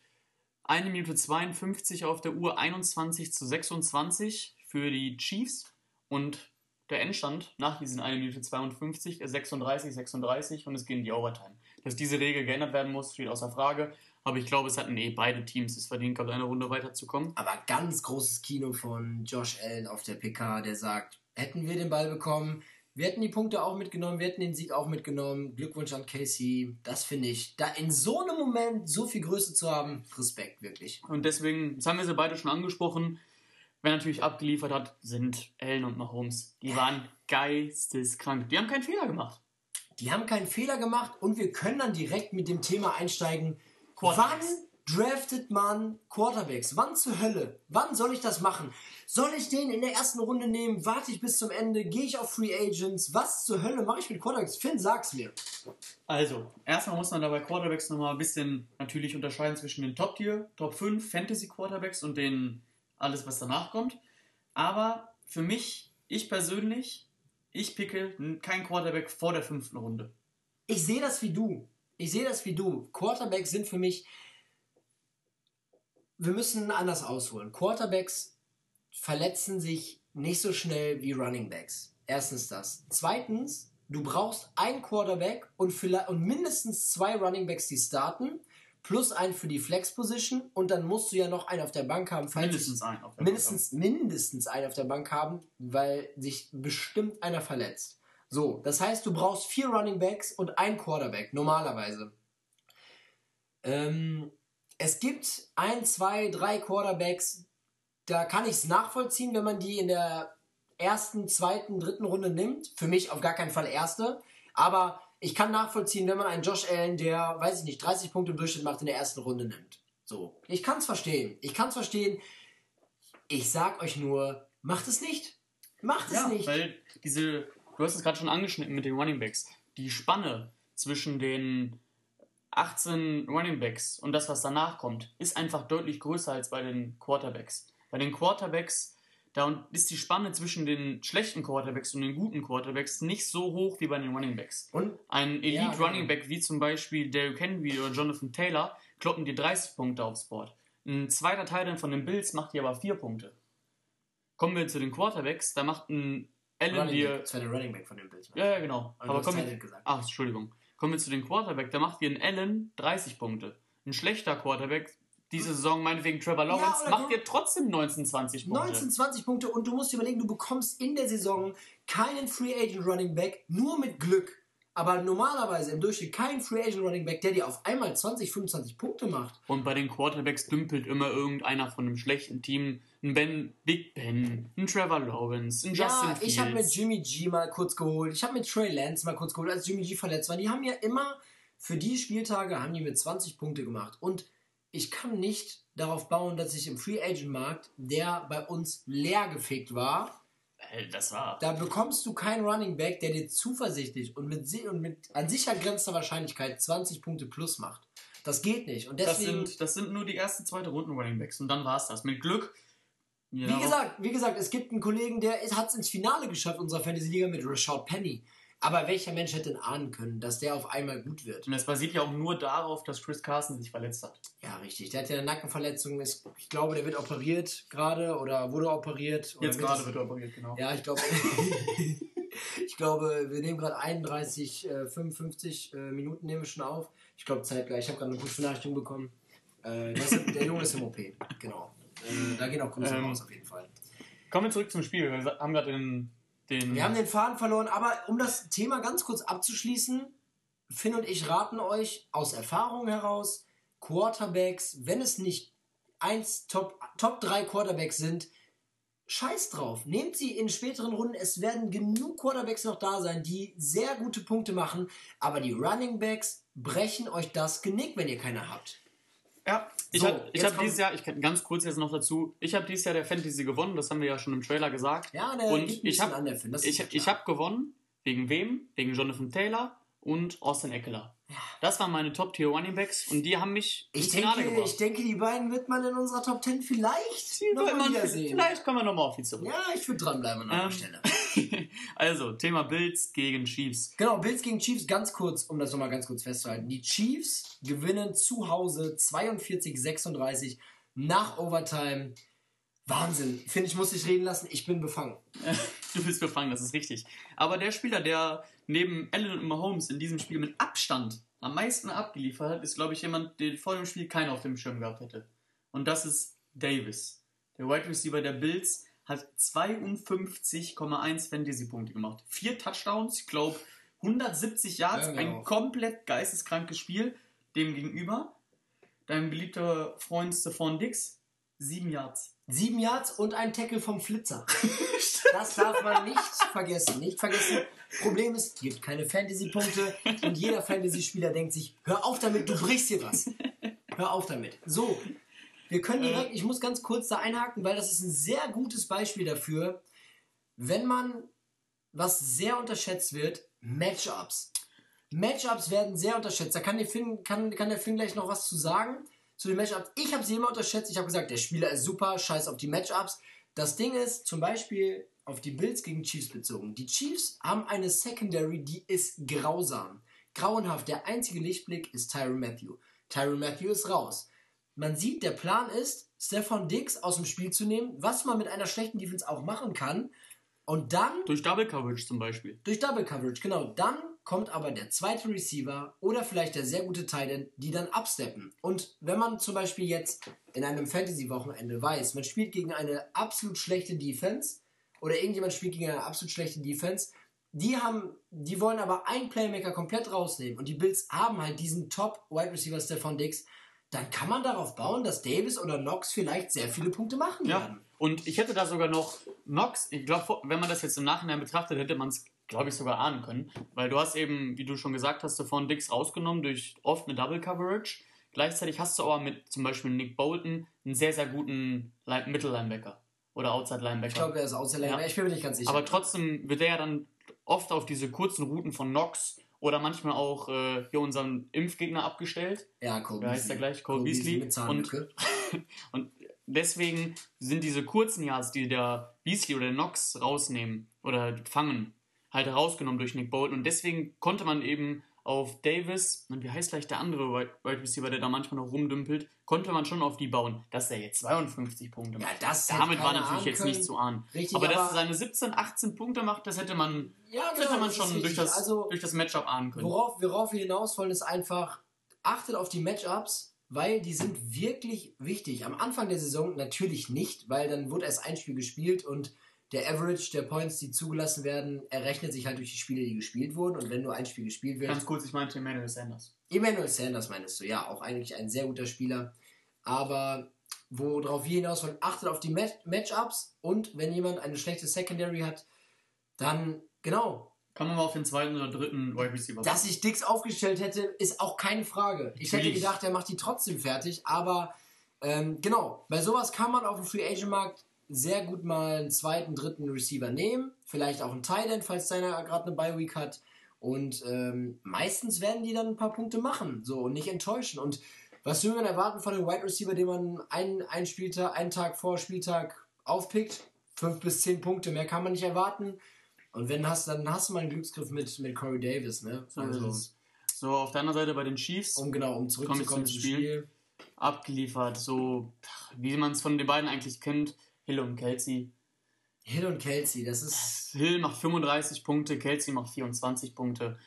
1 Minute 52 auf der Uhr 21 zu 26 für die Chiefs und der Endstand nach diesen 1 Minute 52 ist 36, 36 und es geht in die Overtime. Dass diese Regel geändert werden muss, steht außer Frage, aber ich glaube, es hatten eh beide Teams es verdient gehabt, eine Runde weiterzukommen. Aber ganz großes Kino von Josh Allen auf der PK, der sagt, hätten wir den Ball bekommen, wir hätten die Punkte auch mitgenommen, wir hätten den Sieg auch mitgenommen. Glückwunsch an Casey. Das finde ich, da in so einem Moment so viel Größe zu haben, Respekt wirklich. Und deswegen, das haben wir sie beide schon angesprochen, wer natürlich abgeliefert hat, sind Allen und Mahomes. Die waren geisteskrank. Die haben keinen Fehler gemacht. Die haben keinen Fehler gemacht und wir können dann direkt mit dem Thema einsteigen. Wann Quarterbacks. draftet man Quarterbacks? Wann zur Hölle? Wann soll ich das machen? Soll ich den in der ersten Runde nehmen? Warte ich bis zum Ende? Gehe ich auf Free Agents? Was zur Hölle mache ich mit Quarterbacks? Finn, sag's mir. Also, erstmal muss man dabei Quarterbacks nochmal ein bisschen natürlich unterscheiden zwischen den Top-Tier, Top 5 Fantasy-Quarterbacks und den alles, was danach kommt. Aber für mich, ich persönlich, ich picke kein Quarterback vor der fünften Runde. Ich sehe das wie du. Ich sehe das wie du. Quarterbacks sind für mich. Wir müssen anders ausholen. Quarterbacks verletzen sich nicht so schnell wie Runningbacks. Erstens das. Zweitens, du brauchst einen Quarterback und, vielleicht, und mindestens zwei Runningbacks, die starten, plus einen für die Flex-Position und dann musst du ja noch einen auf der Bank haben. Falls Mindestens einen auf der mindestens, mindestens einen auf der Bank haben, weil sich bestimmt einer verletzt. So, das heißt, du brauchst vier Running Backs und ein Quarterback, normalerweise. Ähm, es gibt ein, zwei, drei Quarterbacks, da kann ich es nachvollziehen, wenn man die in der ersten, zweiten, dritten Runde nimmt. Für mich auf gar keinen Fall erste. Aber ich kann nachvollziehen, wenn man einen Josh Allen, der, weiß ich nicht, 30 Punkte im Durchschnitt macht, in der ersten Runde nimmt. So. Ich kann es verstehen. Ich kann es verstehen. Ich sag euch nur, macht es nicht. Macht es ja, nicht. Weil diese, du hast es gerade schon angeschnitten mit den Running Backs. Die Spanne zwischen den 18 Running Backs und das, was danach kommt, ist einfach deutlich größer als bei den Quarterbacks. Bei den Quarterbacks, da ist die Spanne zwischen den schlechten Quarterbacks und den guten Quarterbacks nicht so hoch wie bei den Running Backs. Und Ein Elite Ja, genau. Running Back wie zum Beispiel Derrick Henry oder Jonathan Taylor kloppen dir 30 Punkte aufs Board. Ein zweiter Teil dann von den Bills macht dir aber 4 Punkte. Kommen wir zu den Quarterbacks, da macht ein Allen dir. Das war der Running Back von den Bills. Ja, ja, genau. Aber Aber hast kommen wir, gesagt. ach, Entschuldigung. Kommen wir zu den Quarterback, da macht dir ein Allen 30 Punkte. Ein schlechter Quarterback, diese Saison meinetwegen Trevor Lawrence, oder macht dir trotzdem 19, 20 Punkte. 19, 20 Punkte und du musst dir überlegen, du bekommst in der Saison keinen Free Agent Running Back, nur mit Glück. Aber normalerweise im Durchschnitt kein Free Agent Running Back, der dir auf einmal 20, 25 Punkte macht. Und bei den Quarterbacks dümpelt immer irgendeiner von einem schlechten Team. Ein Ben, Big Ben, ein Trevor Lawrence, ein Justin ja, Fields. ich habe mit Jimmy G mal kurz geholt. Ich habe mit Trey Lance mal kurz geholt, als Jimmy G verletzt war. Die haben ja immer, für die Spieltage haben die mit 20 Punkte gemacht. Und ich kann nicht darauf bauen, dass ich im Free Agent Markt, der bei uns leer gefegt war, Äh, Das war. da bekommst du keinen Running Back, der dir zuversichtlich und mit, und mit an sich grenzender Wahrscheinlichkeit 20 Punkte plus macht. Das geht nicht. Und Das deswegen, sind, das sind nur die ersten, zweite Runden Running Backs. Und dann war's das. Mit Glück. Ja, wie gesagt, wie gesagt, es gibt einen Kollegen, der hat es ins Finale geschafft unserer Fantasy Liga mit Rashad Penny. Aber welcher Mensch hätte denn ahnen können, dass der auf einmal gut wird? Und das basiert ja auch nur darauf, dass Chris Carson sich verletzt hat. Ja, richtig. Der hat ja eine Nackenverletzung. Ich glaube, der wird operiert gerade oder wurde operiert. Oder Jetzt wird gerade wird er operiert, genau. Ja, ich glaube, [LAUGHS] ich glaube, wir nehmen gerade 31, äh, 55 äh, Minuten nehmen wir schon auf. Ich glaube zeitgleich. Ich habe gerade eine gute Benachrichtigung bekommen. Äh, ist, der Junge ist im OP. Genau. Äh, da gehen auch Grüße Ähm, raus auf jeden Fall. Kommen wir zurück zum Spiel. Wir haben gerade den, den. Wir haben den Faden verloren, aber um das Thema ganz kurz abzuschließen, Finn und ich raten euch aus Erfahrung heraus, Quarterbacks, wenn es nicht eins Top, Top 3 Quarterbacks sind, scheiß drauf. Nehmt sie in späteren Runden. Es werden genug Quarterbacks noch da sein, die sehr gute Punkte machen, aber die Running Backs brechen euch das Genick, wenn ihr keine habt. Ja, ich So, habe hab dieses Jahr, ich kann ganz kurz jetzt noch dazu, ich habe dieses Jahr der Fantasy gewonnen, das haben wir ja schon im Trailer gesagt. Ja, der Und ich bisschen hab- an der Finn. Das ist Ich, ja ich habe gewonnen, wegen wem? Wegen Jonathan Taylor und Austin Eckler. Das waren meine Top-Tier Running Backs und die haben mich ich ins Finale gebracht. ich denke, die beiden wird man in unserer Top 10 vielleicht noch Wenn mal man- wiedersehen. Vielleicht kommen wir nochmal auf die zurück. Ja, ich würde dranbleiben an Ähm, Stelle. [LAUGHS] also, Thema Bills gegen Chiefs. Genau, Bills gegen Chiefs, ganz kurz, um das nochmal ganz kurz festzuhalten. Die Chiefs gewinnen zu Hause 42-36 nach Overtime. Wahnsinn. Finde ich, muss ich reden lassen. Ich bin befangen. [LAUGHS] Du bist befangen, das ist richtig. Aber der Spieler, der neben Allen und Mahomes in diesem Spiel mit Abstand am meisten abgeliefert hat, ist, glaube ich, jemand, der vor dem Spiel keinen auf dem Schirm gehabt hätte. Und das ist Davis. Der Wide Receiver der Bills hat 52,1 Fantasy-Punkte gemacht. Vier Touchdowns, ich glaube 170 Yards, Ja, genau. ein komplett geisteskrankes Spiel. Dem gegenüber dein beliebter Freund Stephon Dix, sieben Yards. Sieben Yards und ein Tackle vom Flitzer. [LAUGHS] Das darf man nicht vergessen. Nicht vergessen. Problem ist, es gibt keine Fantasy-Punkte und jeder Fantasy-Spieler denkt sich, hör auf damit, du brichst hier was. Hör auf damit. So, wir können direkt, ich muss ganz kurz da einhaken, weil das ist ein sehr gutes Beispiel dafür, wenn man, was sehr unterschätzt wird, Matchups. Matchups werden sehr unterschätzt. Da kann der Finn, kann, kann der Finn gleich noch was zu sagen. Zu den Matchups. Ich habe sie immer unterschätzt. Ich habe gesagt, der Spieler ist super, scheiß auf die Matchups. Das Ding ist, zum Beispiel auf die Bills gegen Chiefs bezogen. Die Chiefs haben eine Secondary, die ist grausam. Grauenhaft. Der einzige Lichtblick ist Tyron Matthew. Tyron Matthew ist raus. Man sieht, der Plan ist, Stefan Diggs aus dem Spiel zu nehmen, was man mit einer schlechten Defense auch machen kann. Und dann. Durch Double Coverage zum Beispiel. Durch Double Coverage, genau. Dann kommt aber der zweite Receiver oder vielleicht der sehr gute Titan, die dann absteppen. Und wenn man zum Beispiel jetzt in einem Fantasy-Wochenende weiß, man spielt gegen eine absolut schlechte Defense oder irgendjemand spielt gegen eine absolut schlechte Defense, die haben, die wollen aber einen Playmaker komplett rausnehmen und die Bills haben halt diesen Top Wide Receiver Stefan Dix, dann kann man darauf bauen, dass Davis oder Knox vielleicht sehr viele Punkte machen Ja, werden. und ich hätte da sogar noch Knox, ich glaube, wenn man das jetzt im Nachhinein betrachtet, hätte man es, glaube ich, sogar ahnen können. Weil du hast eben, wie du schon gesagt hast, von Dix rausgenommen durch oft eine Double Coverage. Gleichzeitig hast du aber mit zum Beispiel Nick Bolton einen sehr, sehr guten Line- Mittellinebacker oder Outside Linebacker. Ich glaube, er ist Außerländer, Ja. ich bin mir nicht ganz sicher. Aber trotzdem wird er ja dann oft auf diese kurzen Routen von Knox oder manchmal auch äh, hier unseren Impfgegner abgestellt. ja, Cole heißt der gleich? Cole, Beasley. mit Zahnlücke. [LAUGHS] Und deswegen sind diese kurzen Yards, die der Beasley oder der Knox rausnehmen oder fangen, halt rausgenommen durch Nick Bolton. Und deswegen konnte man eben auf Davis, und wie heißt gleich der andere Wide Wide Receiver, der da manchmal noch rumdümpelt, konnte man schon auf die bauen, dass er jetzt 52 Punkte Ja, macht. das hätte Damit war natürlich jetzt können. nicht zu ahnen. Richtig, aber dass aber- er seine 17, 18 Punkte macht, das hätte man, Ja, das hätte man das schon durch das, Also, durch das Matchup ahnen können. Worauf, worauf wir hinaus wollen, ist einfach, achtet auf die Matchups, weil die sind wirklich wichtig. Am Anfang der Saison natürlich nicht, weil dann wurde erst ein Spiel gespielt und der Average der Points, die zugelassen werden, errechnet sich halt durch die Spiele, die gespielt wurden. Und wenn nur ein Spiel gespielt wird, Ganz kurz, ich meinte Emmanuel Sanders. Emmanuel Sanders meinst du, ja, auch eigentlich ein sehr guter Spieler. Aber worauf wir hinaus wollen, achtet auf die Mat Matchups und wenn jemand eine schlechte Secondary hat, dann, genau, Kann man mal auf den zweiten oder dritten Wide Receiver dass ich Dix aufgestellt hätte, ist auch keine Frage. Ich hätte gedacht, er macht die trotzdem fertig, aber ähm, genau, bei sowas kann man auf dem Free Agent Markt sehr gut mal einen zweiten, dritten Receiver nehmen, vielleicht auch einen Tight End, falls deiner gerade eine Bye Week hat und ähm, meistens werden die dann ein paar Punkte machen, so und nicht enttäuschen und was will man erwarten von einem Wide Receiver, den man einen, einen Spieltag, einen Tag vor Spieltag aufpickt? Fünf bis zehn Punkte, mehr kann man nicht erwarten. Und wenn hast, dann hast du mal einen Glücksgriff mit, mit Corey Davis, ne? So, es. so, auf der anderen Seite bei den Chiefs um genau, um Komm zurückzukommen zum Spiel. Spiel. abgeliefert, so wie man es von den beiden eigentlich kennt. Hill und Kelsey. Hill und Kelsey, das ist. Hill macht 35 Punkte, Kelsey macht 24 Punkte.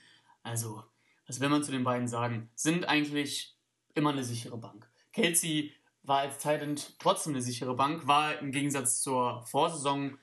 Also, was will man zu den beiden sagen? Sind eigentlich immer eine sichere Bank. Kelsey war als Titan trotzdem eine sichere Bank, war im Gegensatz zur Vorsaison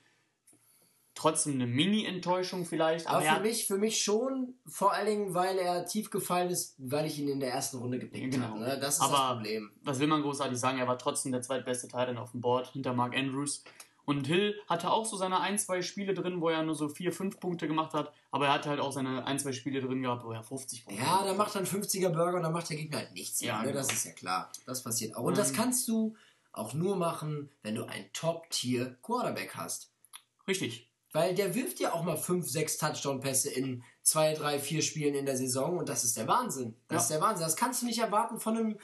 trotzdem eine Mini-Enttäuschung vielleicht. Aber Aber, für mich, für mich schon, vor allen Dingen, weil er tief gefallen ist, weil ich ihn in der ersten Runde gepickt Genau. habe. Ne? Das ist Aber- das Problem. was will man großartig sagen, er war trotzdem der zweitbeste Titan auf dem Board hinter Mark Andrews. Und Hill hatte auch so seine ein, zwei Spiele drin, wo er nur so vier, fünf Punkte gemacht hat, aber er hatte halt auch seine ein, zwei Spiele drin gehabt, wo er 50 Punkte Ja, da macht er einen 50er Burger und dann macht der Gegner halt nichts. Ja, mehr, ne? Das genau. ist ja klar. Das passiert auch. Und das Ähm. kannst du auch nur machen, wenn du einen Top-Tier-Quarterback hast. Richtig. Weil der wirft ja auch mal 5, 6 Touchdown-Pässe in 2, 3, 4 Spielen in der Saison und das ist der Wahnsinn. Das Ja. ist der Wahnsinn. Das kannst du nicht erwarten von einem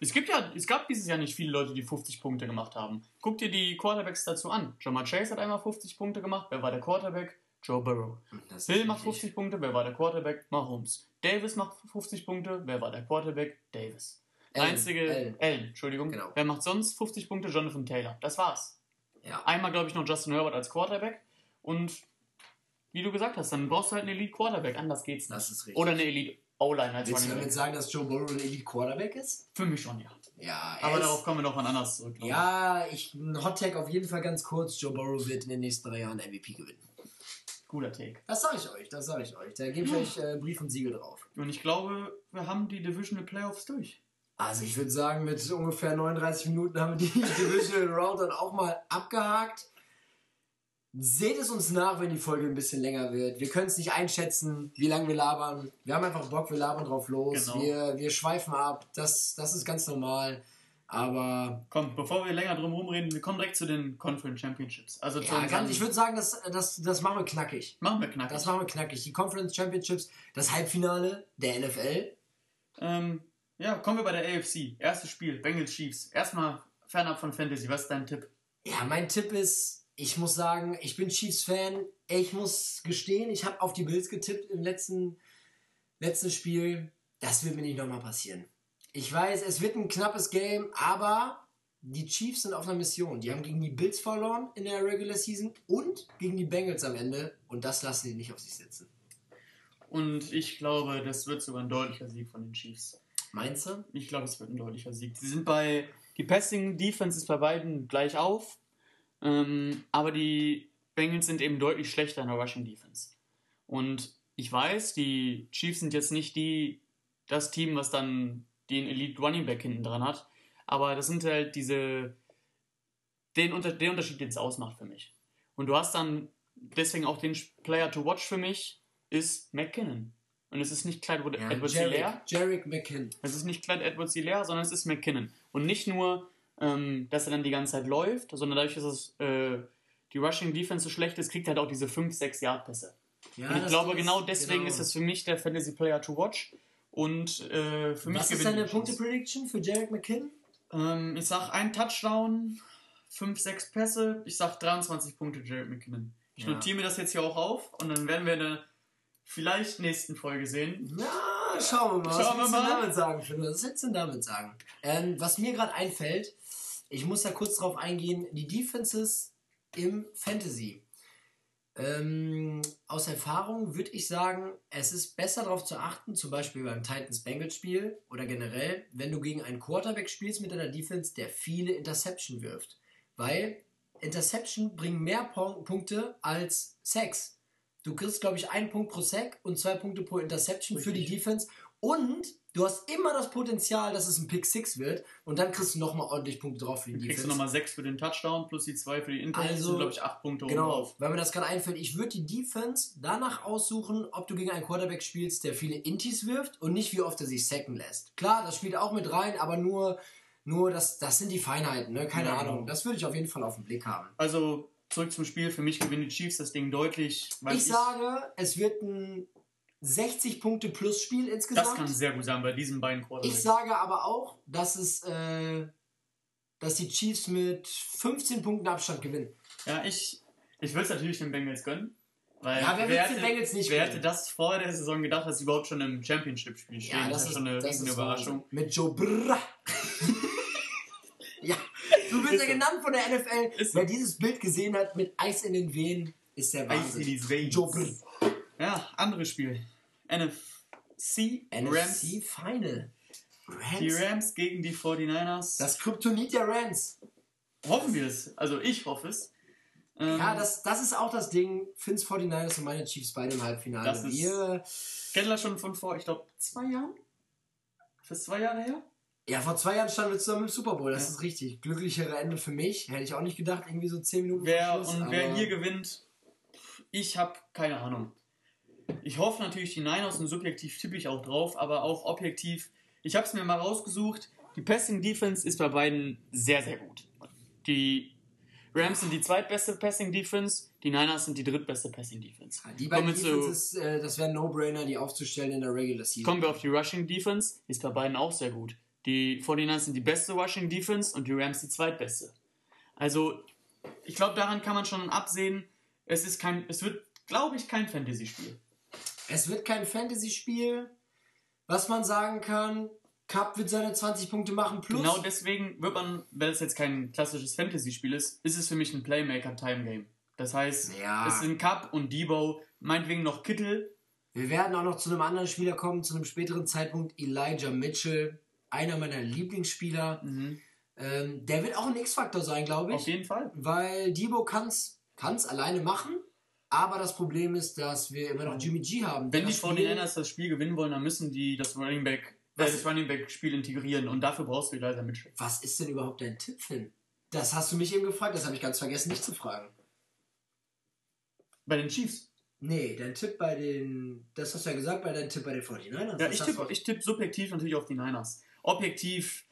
Es gibt ja, es gab dieses Jahr nicht viele Leute, die 50 Punkte gemacht haben. Guck dir die Quarterbacks dazu an. Jamar Chase hat einmal 50 Punkte gemacht. Wer war der Quarterback? Joe Burrow. Das Hill macht wirklich- 50 Punkte. Wer war der Quarterback? Mahomes. Davis macht 50 Punkte. Wer war der Quarterback? Davis. Der Allen, einzige, Allen. Allen, Entschuldigung. Genau. Wer macht sonst 50 Punkte? Jonathan Taylor. Das war's. Ja. Einmal, glaube ich, noch Justin Herbert als Quarterback. Und wie du gesagt hast, dann brauchst du halt einen Elite Quarterback. Anders geht's nicht. Das ist richtig. Oder eine Elite O-Line als Willst du damit sagen, dass Joe Burrow ein Elite-Quarterback ist? Für mich schon, ja. Ja, er Aber darauf kommen wir noch mal anders zurück. Ja, ich, ein Hot-Tag auf jeden Fall ganz kurz. Joe Burrow wird in den nächsten drei Jahren MVP gewinnen. Guter Take. Das sage ich euch, das sage ich euch. Da gebe ich euch äh, Brief und Siegel drauf. Und ich glaube, wir haben die Divisional Playoffs durch. Also ich würde sagen, mit ungefähr 39 Minuten haben wir die Divisional Round dann auch mal abgehakt. Seht es uns nach, wenn die Folge ein bisschen länger wird. Wir können es nicht einschätzen, wie lange wir labern. Wir haben einfach Bock, wir labern drauf los. Genau. Wir, wir schweifen ab. Das, das ist ganz normal. Aber Komm, bevor wir länger drum rumreden, wir kommen direkt zu den Conference Championships. Also ja, ganz, ich würde sagen, das, das, das machen wir knackig. machen wir knackig. Das machen wir knackig. Die Conference Championships, das Halbfinale der NFL. ähm, ja, kommen wir bei der AFC. Erstes Spiel, Bengals Chiefs. Erstmal fernab von Fantasy. Was ist dein Tipp? Ja, mein Tipp ist, ich muss sagen, ich bin Chiefs-Fan. Ich muss gestehen, ich habe auf die Bills getippt im letzten, letzten Spiel. Das wird mir nicht nochmal passieren. Ich weiß, es wird ein knappes Game, aber die Chiefs sind auf einer Mission. Die haben gegen die Bills verloren in der Regular Season und gegen die Bengals am Ende. Und das lassen die nicht auf sich sitzen. Und ich glaube, das wird sogar ein deutlicher Sieg von den Chiefs. Meinst du? Ich glaube, es wird ein deutlicher Sieg. Sie sind bei, die Passing Defense ist bei beiden gleich auf, ähm, aber die Bengals sind eben deutlich schlechter in der Rushing Defense. Und ich weiß, die Chiefs sind jetzt nicht die, das Team, was dann den Elite Running Back hinten dran hat, aber das sind halt diese, den, Unter den Unterschied, den es ausmacht für mich. Und du hast dann deswegen auch den Player to watch für mich, ist McKinnon. Und es ist nicht Clyde Ja, Edwards Hilaire. Jarek McKinn. Es ist nicht Clyde Edwards Hilaire, sondern es ist McKinnon. Und nicht nur, ähm, dass er dann die ganze Zeit läuft, sondern dadurch, dass es, äh, die Rushing Defense so schlecht ist, kriegt er halt auch diese 5-6 Yard Pässe. Ja, und ich glaube, genau deswegen genau. ist es für mich der Fantasy Player to watch. Und äh, für mich Was ist deine. Punkte-Prediction für Jarek McKinn? Ähm, ich sag ein Touchdown, 5, 6 Pässe. Ich sag 23 Punkte Jared McKinnon. Ich Ja. notiere mir das jetzt hier auch auf und dann werden wir in der vielleicht nächsten Folge sehen. Na, schauen wir mal. Schauen was willst du damit sagen? Was willst du damit sagen? Ähm, was mir gerade einfällt, ich muss da kurz drauf eingehen, die Defenses im Fantasy. Ähm, aus Erfahrung würde ich sagen, es ist besser darauf zu achten, zum Beispiel beim Titans-Bengals-Spiel oder generell, wenn du gegen einen Quarterback spielst mit einer Defense, der viele Interception wirft. Weil Interception bringen mehr Punkte als Sacks. Du kriegst, glaube ich, einen Punkt pro Sack und zwei Punkte pro Interception für die Richtig. Defense. Und du hast immer das Potenzial, dass es ein Pick 6 wird. Und dann kriegst du nochmal ordentlich Punkte drauf für die Dann kriegst du Defense. nochmal 6 für den Touchdown plus die 2 für die Inter. Also, sind, glaube ich, 8 Punkte Genau, drauf. weil mir das gerade einfällt. Ich würde die Defense danach aussuchen, ob du gegen einen Quarterback spielst, der viele Intis wirft und nicht wie oft er sich sacken lässt. Klar, das spielt auch mit rein, aber nur, nur das, das sind die Feinheiten, ne? keine Ja, Ahnung. genau. Das würde ich auf jeden Fall auf den Blick haben. Also, zurück zum Spiel. Für mich gewinnen die Chiefs das Ding deutlich. Weil ich sage, es wird ein 60 Punkte plus Spiel insgesamt. das kann sehr gut sein bei diesen beiden Quarterbacks. Ich sage aber auch, dass es, äh, dass die Chiefs mit 15 Punkten Abstand gewinnen. Ja, ich, ich würde es natürlich den Bengals gönnen. Weil Ja, wer den hätte, Bengals nicht wer hätte das vor der Saison gedacht, dass sie überhaupt schon im Championship-Spiel stehen? das ist ja schon eine riesen Überraschung. Mit Joe Brrra. [LAUGHS] ja, du wirst Ist ja so. genannt von der NFL. Ist so. Wer dieses Bild gesehen hat mit Eis in den Venen, ist der Eis Wahnsinn. in die Veins. Joe Brrr. Ja, anderes Spiel. NFC, Rams. NFC Final. Die Rams. Rams gegen die 49ers. Das Kryptonit der Rams. hoffen wir es. Also ich hoffe es. Ähm, Ja, das, das ist auch das Ding. Finns 49ers und meine Chiefs beide im Halbfinale. Das ist- Wir, wir schon von vor, ich glaube, zwei Jahren? Ist zwei Jahre her? ja, vor zwei Jahren standen wir zusammen im Super Bowl. Das Ja. ist richtig. Glücklichere Ende für mich. Hätte ich auch nicht gedacht. Irgendwie so 10 Minuten Wer, Schluss, und wer hier gewinnt, ich habe keine Ahnung. Ich hoffe natürlich die Niners und subjektiv tippe ich auch drauf, aber auch objektiv. Ich habe es mir mal rausgesucht. Die Passing Defense ist bei beiden sehr, sehr gut. Die Rams sind die zweitbeste Passing Defense, die Niners sind die drittbeste Passing Defense. Die beiden Kommen zu- Defenses, äh, das wären No-Brainer, die aufzustellen in der Regular Season. Kommen wir auf die Rushing Defense, ist bei beiden auch sehr gut. Die 49ers sind die beste Rushing Defense und die Rams die zweitbeste. Also, ich glaube, daran kann man schon absehen, es ist kein, es wird, glaube ich, kein Fantasy-Spiel. Es wird kein Fantasy-Spiel. Was man sagen kann, Cup wird seine 20 Punkte machen plus. Genau deswegen wird man, weil es jetzt kein klassisches Fantasy-Spiel ist, ist es für mich ein Playmaker-Time-Game. Das heißt, Ja. es sind Cup und Debo, meinetwegen noch Kittel. Wir werden auch noch zu einem anderen Spieler kommen, zu einem späteren Zeitpunkt. Elijah Mitchell, einer meiner Lieblingsspieler. Ähm, der wird auch ein X-Faktor sein, glaube ich. Auf jeden Fall. Weil Debo kann es alleine machen. Aber das Problem ist, dass wir immer noch Jimmy G haben. Wenn die Spiel- 49ers das Spiel gewinnen wollen, dann müssen die das Running Back, äh, das Running Back-Spiel integrieren und dafür brauchst du Elijah Mitchell. Was ist denn überhaupt dein Tipp, Finn? Das hast du mich eben gefragt, das habe ich ganz vergessen, nicht zu fragen. Bei den Chiefs. Nee, dein Tipp bei den. Das hast du ja gesagt, bei deinem Tipp bei den 49ers. Ja, ich tippe ich tipp subjektiv natürlich auf die Niners. Objektiv,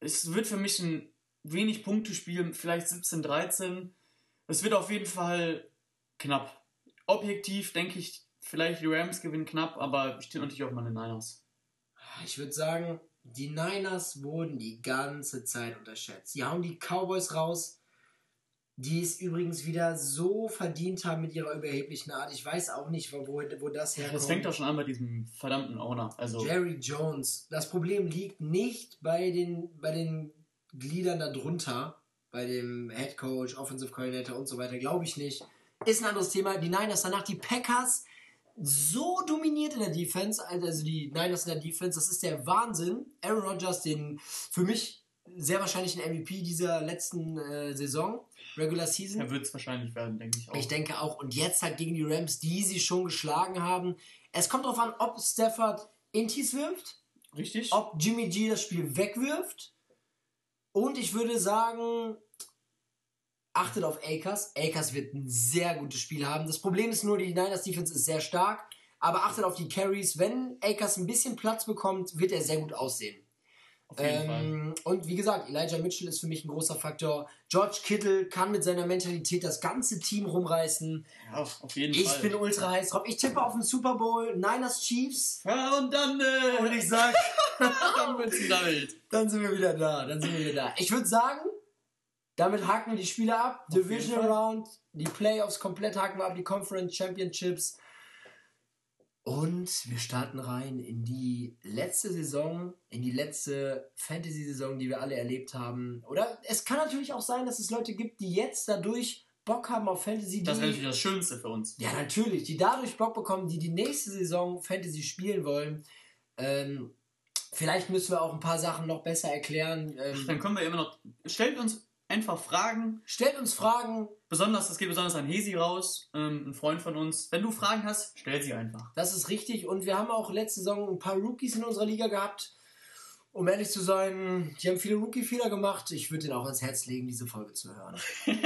es wird für mich ein wenig Punktespiel, vielleicht 17, 13. Es wird auf jeden Fall knapp. Objektiv denke ich, vielleicht die Rams gewinnen knapp, aber ich tippe natürlich auf meine Niners. Ich würde sagen, die Niners wurden die ganze Zeit unterschätzt. Sie hauen die Cowboys raus, die es übrigens wieder so verdient haben mit ihrer überheblichen Art. Ich weiß auch nicht, wo, wo wo das herkommt. Das fängt doch schon an bei diesem verdammten Owner. Also, Jerry Jones. Das Problem liegt nicht bei den, bei den Gliedern darunter, bei dem Head Coach, Offensive Coordinator und so weiter, glaube ich nicht. Ist ein anderes Thema. Die Niners danach, die Packers, so dominiert in der Defense, also die Niners in der Defense, das ist der Wahnsinn. Aaron Rodgers, den für mich sehr wahrscheinlich ein MVP dieser letzten äh, Saison, Regular Season. Er wird es wahrscheinlich werden, denke ich auch. Ich denke auch. Und jetzt halt gegen die Rams, die sie schon geschlagen haben. Es kommt darauf an, ob Stafford Intis wirft, Richtig? ob Jimmy G das Spiel wegwirft. Und ich würde sagen, achtet auf Akers. Akers wird ein sehr gutes Spiel haben. Das Problem ist nur, die Niners Defense ist sehr stark. Aber achtet auf die Carries. Wenn Akers ein bisschen Platz bekommt, wird er sehr gut aussehen. Auf jeden Fall. Ähm, und wie gesagt, Elijah Mitchell ist für mich ein großer Faktor. George Kittle kann mit seiner Mentalität das ganze Team rumreißen. Ja, auf jeden Ich Fall. bin ultra heiß drauf. Ich tippe auf den Super Bowl, Niners Chiefs. ja, und dann, äh, Und ich sag, [LAUGHS] dann wild. dann sind wir wieder da. Dann sind wir wieder da. Ich würde sagen, damit haken wir die Spiele ab. Auf Division. Round, die Playoffs komplett haken wir ab, die Conference Championships. Und wir starten rein in die letzte Saison, in die letzte Fantasy-Saison, die wir alle erlebt haben. Oder es kann natürlich auch sein, dass es Leute gibt, die jetzt dadurch Bock haben auf Fantasy, Das wäre natürlich das Schönste für uns. Ja, natürlich. Die dadurch Bock bekommen, die die nächste Saison Fantasy spielen wollen. Ähm, vielleicht müssen wir auch ein paar Sachen noch besser erklären. Ähm, Dann können wir immer noch. Stellt uns einfach Fragen. stellt uns Fragen. Besonders, das geht besonders an Hesi raus, ähm, ein Freund von uns. Wenn du Fragen hast, stell sie einfach. Das ist richtig. Und wir haben auch letzte Saison ein paar Rookies in unserer Liga gehabt. Um ehrlich zu sein, die haben viele Rookie-Fehler gemacht. Ich würde ihnen auch ans Herz legen, diese Folge zu hören. [LAUGHS] [LAUGHS]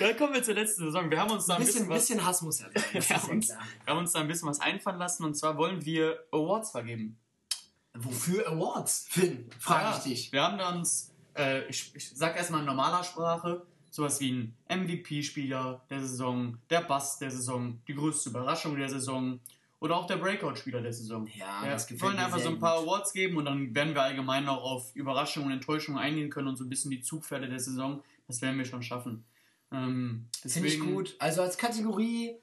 Dann kommen wir zur letzten Saison. Wir haben uns da Ein bisschen, bisschen, was, bisschen Hass muss ja sein. [LAUGHS] Ja und- klar. wir haben uns da ein bisschen was einfallen lassen und zwar wollen wir Awards vergeben. Wofür Awards? Finn, frage Ja, ich dich. Wir haben da uns, äh, ich, ich sag erstmal in normaler Sprache, sowas wie ein MVP-Spieler der Saison, der Bass der Saison, die größte Überraschung der Saison oder auch der Breakout-Spieler der Saison. Ja, Ja, das wir wollen mir einfach so ein paar gut. Awards geben und dann werden wir allgemein noch auf Überraschungen und Enttäuschungen eingehen können und so ein bisschen die Zugpferde der Saison. Das werden wir schon schaffen. Ähm, Finde ich gut. Also als Kategorie,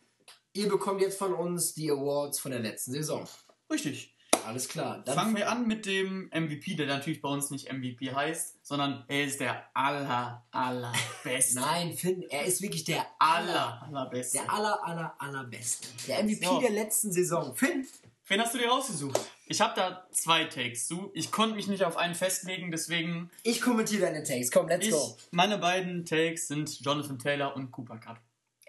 ihr bekommt jetzt von uns die Awards von der letzten Saison. Richtig. Alles klar. Dann Fangen wir an mit dem MVP, der natürlich bei uns nicht MVP heißt, sondern er ist der aller, allerbeste. Nein, Finn, er ist wirklich der aller, allerbeste. Der aller, aller, allerbeste. Der MVP So. der letzten Saison. Finn, Wen hast du dir rausgesucht? Ich habe da zwei Takes. Du, ich konnte mich nicht auf einen festlegen, deswegen ich kommentiere deine Takes. Komm, let's ich, go. meine beiden Takes sind Jonathan Taylor und Cooper Cup.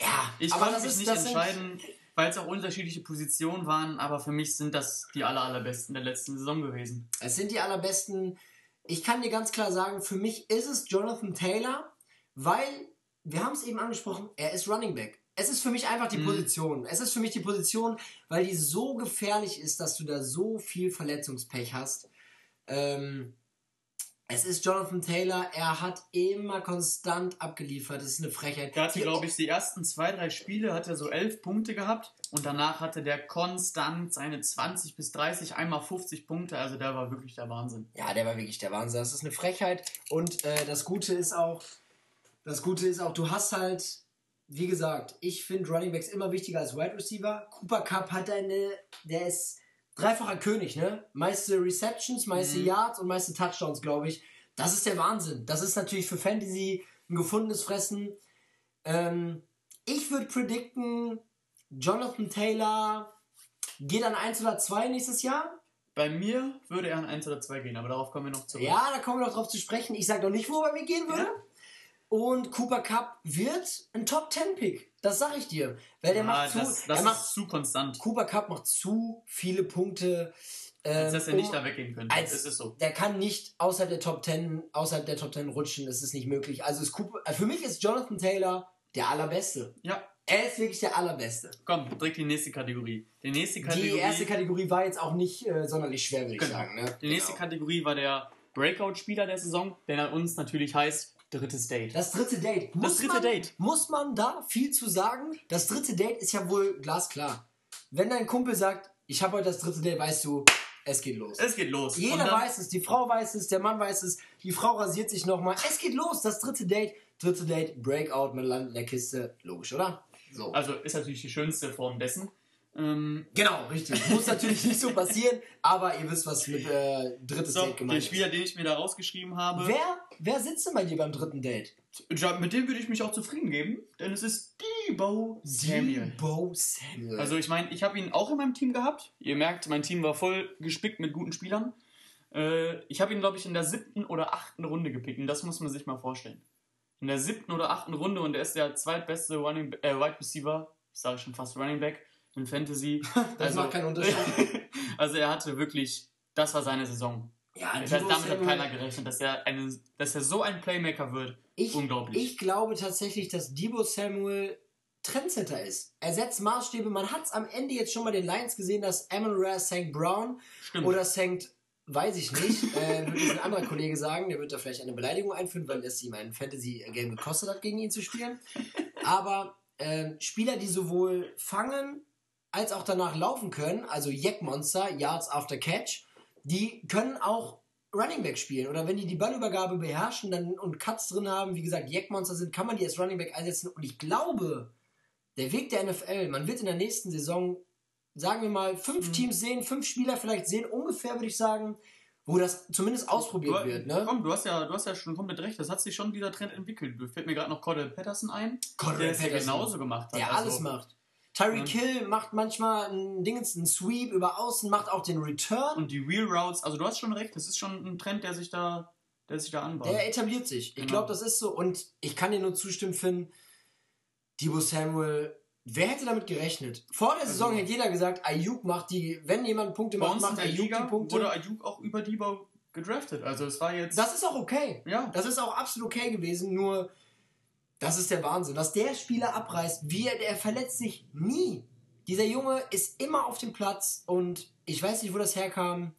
Ja, Ich konnte mich nicht das sind- entscheiden, weil es auch unterschiedliche Positionen waren, aber für mich sind das die aller, allerbesten der letzten Saison gewesen. Es sind die allerbesten. Ich kann dir ganz klar sagen, für mich ist es Jonathan Taylor, weil, wir haben es eben angesprochen, er ist Running Back. Es ist für mich einfach die Mhm. Position. Es ist für mich die Position, weil die so gefährlich ist, dass du da so viel Verletzungspech hast. Ähm, es ist Jonathan Taylor, er hat immer konstant abgeliefert. Das ist eine Frechheit. Der hatte, glaube ich, die ersten zwei, drei Spiele hat er so elf Punkte gehabt und danach hatte der konstant seine 20 bis 30, einmal 50 Punkte. Also der war wirklich der Wahnsinn. Ja, der war wirklich der Wahnsinn. Das ist eine Frechheit. Und äh, das Gute ist auch, das Gute ist auch, du hast halt, wie gesagt, ich finde Running Backs immer wichtiger als Wide Receiver. Cooper Cup hat eine, der ist dreifacher König, ne? Meiste Receptions, meiste Mhm. Yards und meiste Touchdowns, glaube ich. Das ist der Wahnsinn. Das ist natürlich für Fantasy ein gefundenes Fressen. Ähm, ich würde predikten, Jonathan Taylor geht an 1 oder 2 nächstes Jahr. Bei mir würde er an 1 oder 2 gehen, aber darauf kommen wir noch zurück. Ja, da kommen wir noch drauf zu sprechen. Ich sage noch nicht, wo er bei mir gehen würde. Und Cooper Cup wird ein Top 10 Pick. Das sage ich dir. Weil der Ja, macht zu, das, das er macht, zu konstant. Cooper Cup macht zu viele Punkte. Als ähm, dass er nicht um- da weggehen könnte. als- Es ist so. Der kann nicht außerhalb der Top 10, außerhalb der Top 10 rutschen. Das ist nicht möglich. Also ist Cooper, äh, für mich ist Jonathan Taylor der allerbeste. Ja, Er ist wirklich der allerbeste. komm, direkt die nächste Kategorie. Die nächste Kategorie, Die erste Kategorie war jetzt auch nicht äh, sonderlich schwer, würde ich Genau. sagen. Ne? die nächste Genau. Kategorie war der Breakout-Spieler der Saison, der uns natürlich heißt drittes Date. Das dritte Date. Muss dritte man, Date. Muss man da viel zu sagen? Das dritte Date ist ja wohl glasklar. Wenn dein Kumpel sagt, ich habe heute das dritte Date, weißt du, es geht los. Es geht los. Jeder dann- weiß es, die Frau weiß es, der Mann weiß es, die Frau rasiert sich nochmal. Es geht los, das dritte Date. Dritte Date, Breakout, man landet in der Kiste. Logisch, oder? So. Also ist natürlich die schönste Form dessen. Ähm, Genau, richtig. Muss natürlich nicht so [LAUGHS] passieren, aber ihr wisst, was mit äh, drittes so, Date der gemeint ist. Spieler, den ich mir da rausgeschrieben habe, Wer, wer sitzt denn bei dir beim dritten Date? ja, mit dem würde ich mich auch zufrieden geben, denn es ist Debo Samuel. Debo Samuel. Also ich meine, ich habe ihn auch in meinem Team gehabt. Ihr merkt, mein Team war voll gespickt mit guten Spielern. Äh, ich habe ihn, glaube ich, in der siebten oder achten Runde gepickt. Und das muss man sich mal vorstellen. In der siebten oder achten Runde und er ist der zweitbeste Running, äh, Wide Receiver, ich sage schon fast Running Back in Fantasy. [LAUGHS] das macht keinen Unterschied. [LAUGHS] also er hatte wirklich, das war seine Saison. ja, Das heißt, damit hat keiner gerechnet, dass er, eine, dass er so ein Playmaker wird. Ich, Unglaublich. Ich glaube tatsächlich, dass Debo Samuel Trendsetter ist. Er setzt Maßstäbe. Man hat es am Ende jetzt schon mal den Lions gesehen, dass Amon Ra St. Brown Stimmt. oder St. Weiß ich nicht, äh, würde jetzt ein anderer Kollege sagen, der wird da vielleicht eine Beleidigung einführen, weil es ihm ein Fantasy-Game gekostet hat, gegen ihn zu spielen. Aber ähm, Spieler, die sowohl fangen als auch danach laufen können, also Jack-Monster, Yards after Catch, die können auch Running Back spielen. Oder wenn die die Ballübergabe beherrschen dann, und Cuts drin haben, wie gesagt, Jack-Monster sind, kann man die als Running Back einsetzen. Und ich glaube, der Weg der NFL, man wird in der nächsten Saison, sagen wir mal, fünf Mhm. Teams sehen, fünf Spieler vielleicht sehen, ungefähr würde ich sagen, wo das zumindest ausprobiert du, wird. Ne? Komm, du hast, ja, du hast ja schon komplett recht. Das hat sich schon dieser Trend entwickelt. Du fällt mir gerade noch Cordell Patterson ein, Cordell der es ja Patterson. genauso gemacht hat. Der Also, alles macht. Tyreek Ja. Hill macht manchmal ein Dingens, einen Sweep über außen, macht auch den Return. Und die Wheel Routes, also du hast schon recht, das ist schon ein Trend, der sich da, der sich da anbaut. Der etabliert sich. Ich Genau. glaube, das ist so. Und ich kann dir nur zustimmen, Finn. Debo Samuel, wer hätte damit gerechnet? Vor der Saison Also- hätte jeder gesagt, Ayuk macht die, wenn jemand Punkte macht, macht Ayuk die Punkte. wurde Ayuk auch über Debo gedraftet. Also es war jetzt... Das ist auch okay. ja, Das ist auch absolut okay gewesen, nur das ist der Wahnsinn. Was der Spieler abreißt, wie er, der verletzt sich nie. Dieser Junge ist immer auf dem Platz und ich weiß nicht, wo das herkam.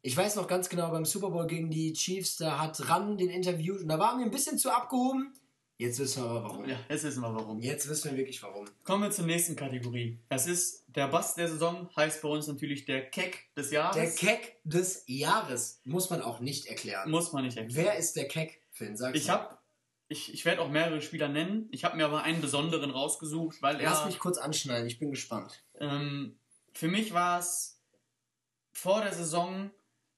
Ich weiß noch ganz genau, beim Super Bowl gegen die Chiefs, da hat Ran den interviewt und da waren wir ein bisschen zu abgehoben. Jetzt wissen wir aber warum. ja, jetzt wissen wir warum. Jetzt wissen wir wirklich warum. Kommen wir zur nächsten Kategorie. Das ist der Bass der Saison, heißt bei uns natürlich der Keck des Jahres. Der Keck des Jahres muss man auch nicht erklären. Muss man nicht erklären. Wer ist der Keck, Finn? Sag's Ich habe, ich, ich werde auch mehrere Spieler nennen. Ich habe mir aber einen besonderen rausgesucht, weil er... Lass mich kurz anschneiden, ich bin gespannt. Ähm, für mich war es vor der Saison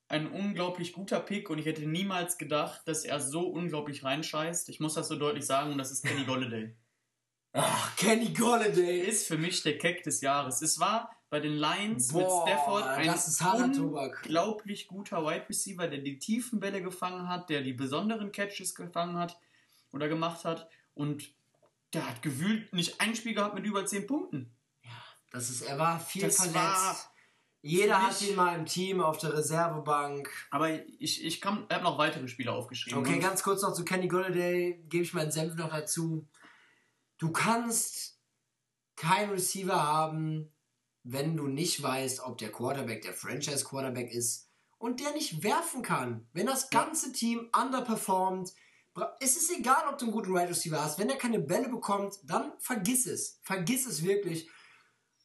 ein unglaublich guter Pick und ich hätte niemals gedacht, dass er so unglaublich reinscheißt. Ich muss das so deutlich sagen und das ist Kenny Golladay. Ach, [LAUGHS] Kenny Golladay. ist für mich der Keck des Jahres. Es war bei den Lions Boah, mit Stafford ein unglaublich guter Wide Receiver, der die tiefen Bälle gefangen hat, der die besonderen Catches gefangen hat oder gemacht hat und der hat gewühlt nicht ein Spiel gehabt mit über 10 Punkten. Das ist, er war viel Das verletzt. war Jeder hat ihn mal im Team auf der Reservebank. Aber ich, ich habe noch weitere Spieler aufgeschrieben. Okay, ganz kurz noch zu Kenny Golladay, gebe ich meinen Senf noch dazu. Du kannst keinen Receiver haben, wenn du nicht weißt, ob der Quarterback der Franchise Quarterback ist und der nicht werfen kann. Wenn das ganze Team underperformt, es ist egal, ob du einen guten Wide Receiver hast. Wenn er keine Bälle bekommt, dann vergiss es. Vergiss es wirklich.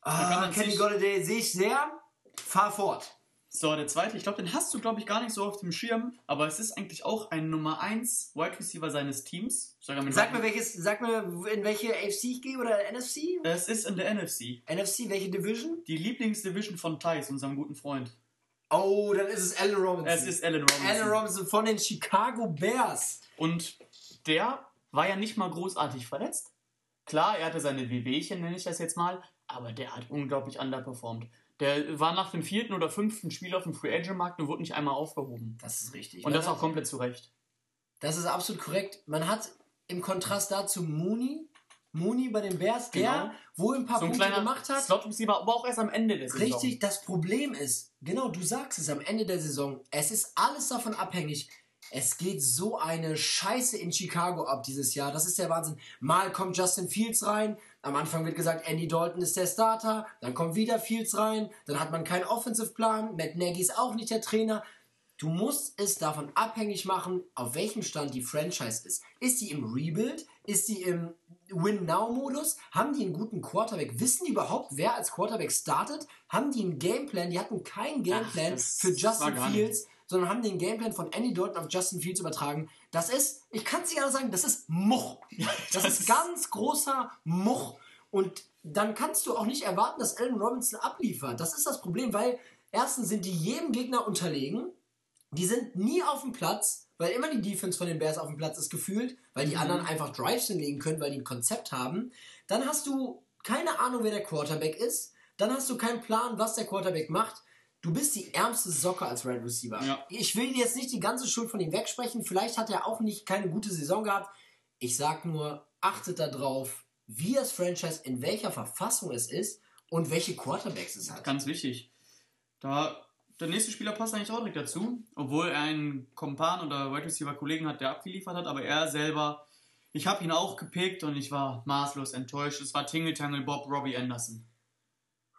Ah, Kenny Golladay sehe ich sehr. Fahr fort. So, der zweite, ich glaube, den hast du, glaube ich, gar nicht so auf dem Schirm, aber es ist eigentlich auch ein Nummer 1 Wide Receiver seines Teams. Mit Sag mir welches, sag mir, in welche AFC ich gehe oder NFC? Es ist in der NFC. NFC, welche Division? Die Lieblingsdivision von Thais, unserem guten Freund. Oh, dann ist es Allen Robinson. Es ist Allen Robinson. Allen Robinson von den Chicago Bears. Und der war ja nicht mal großartig verletzt. Klar, er hatte seine Wehwehchen, nenne ich das jetzt mal, aber der hat unglaublich underperformed. Der war nach dem vierten oder fünften Spiel auf dem Free Agent Markt und wurde nicht einmal aufgehoben. Das ist richtig. Und das auch komplett zu Recht. Das ist absolut korrekt. Man hat im Kontrast dazu Mooney, Mooney bei den Bears, der Genau. wohl ein paar So ein Punkte kleiner gemacht hat. Slot Receiver, aber auch erst am Ende der Saison. Richtig, das Problem ist, genau, du sagst es am Ende der Saison, es ist alles davon abhängig. Es geht so eine Scheiße in Chicago ab dieses Jahr. Das ist der Wahnsinn. Mal kommt Justin Fields rein. Am Anfang wird gesagt, Andy Dalton ist der Starter. Dann kommt wieder Fields rein. Dann hat man keinen Offensive-Plan. Matt Nagy ist auch nicht der Trainer. Du musst es davon abhängig machen, auf welchem Stand die Franchise ist. Ist die im Rebuild? Ist die im Win-Now-Modus? Haben die einen guten Quarterback? Wissen die überhaupt, wer als Quarterback startet? Haben die einen Gameplan? Die hatten keinen Gameplan das für Justin. Fields, sondern haben den Gameplan von Andy Dalton auf Justin Fields übertragen. Das ist, ich kann es nicht anders sagen, das ist Much. Das, das ist ist- [LAUGHS] ganz großer Much. Und dann kannst du auch nicht erwarten, dass Allen Robinson abliefert. Das ist das Problem, weil erstens sind die jedem Gegner unterlegen. Die sind nie auf dem Platz, weil immer die Defense von den Bears auf dem Platz ist gefühlt, weil die Mhm. anderen einfach Drives hinlegen können, weil die ein Konzept haben. Dann hast du keine Ahnung, wer der Quarterback ist. Dann hast du keinen Plan, was der Quarterback macht. Du bist die ärmste Socke als Red Receiver. Ja. Ich will jetzt nicht die ganze Schuld von ihm wegsprechen. Vielleicht hat er auch nicht keine gute Saison gehabt. Ich sag nur, achtet darauf, wie das Franchise, in welcher Verfassung es ist und welche Quarterbacks es hat. Ganz wichtig. Da, der nächste Spieler passt eigentlich auch direkt dazu, obwohl er einen Kompan oder Wide Receiver Kollegen hat, der abgeliefert hat, aber er selber, ich habe ihn auch gepickt und ich war maßlos enttäuscht. Es war Tingle Tangle Bob Robbie Anderson.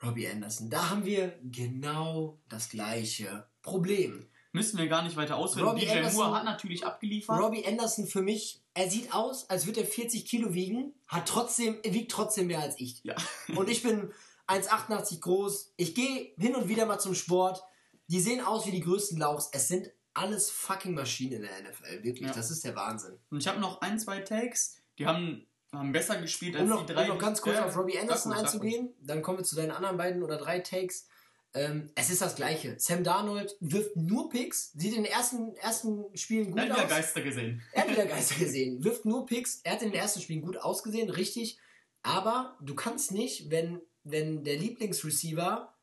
Robbie Anderson. Da haben wir genau das gleiche Problem. Müssen wir gar nicht weiter ausführen. Robbie DJ Anderson- Moore hat natürlich abgeliefert. Robbie Anderson für mich, er sieht aus, als würde er 40 Kilo wiegen, hat trotzdem, er wiegt trotzdem mehr als ich. Ja. Und ich bin 1,88 groß. Ich gehe hin und wieder mal zum Sport. Die sehen aus wie die größten Lauchs. Es sind alles fucking Maschinen in der NFL. Wirklich, Ja. das ist der Wahnsinn. Und ich habe noch ein, zwei Takes, die haben, haben besser gespielt als Um noch, die drei. um noch ganz kurz auf Robbie Anderson ruhig. einzugehen, dann kommen wir zu deinen anderen beiden oder drei Takes. Ähm, es ist das Gleiche. Sam Darnold wirft nur Picks, sieht in den ersten, ersten Spielen gut Er hat wieder aus. Geister gesehen. Er hat wieder [LAUGHS] Geister gesehen, wirft nur Picks. Er hat in den ersten Spielen gut ausgesehen, richtig. Aber du kannst nicht, wenn, wenn der Lieblingsreceiver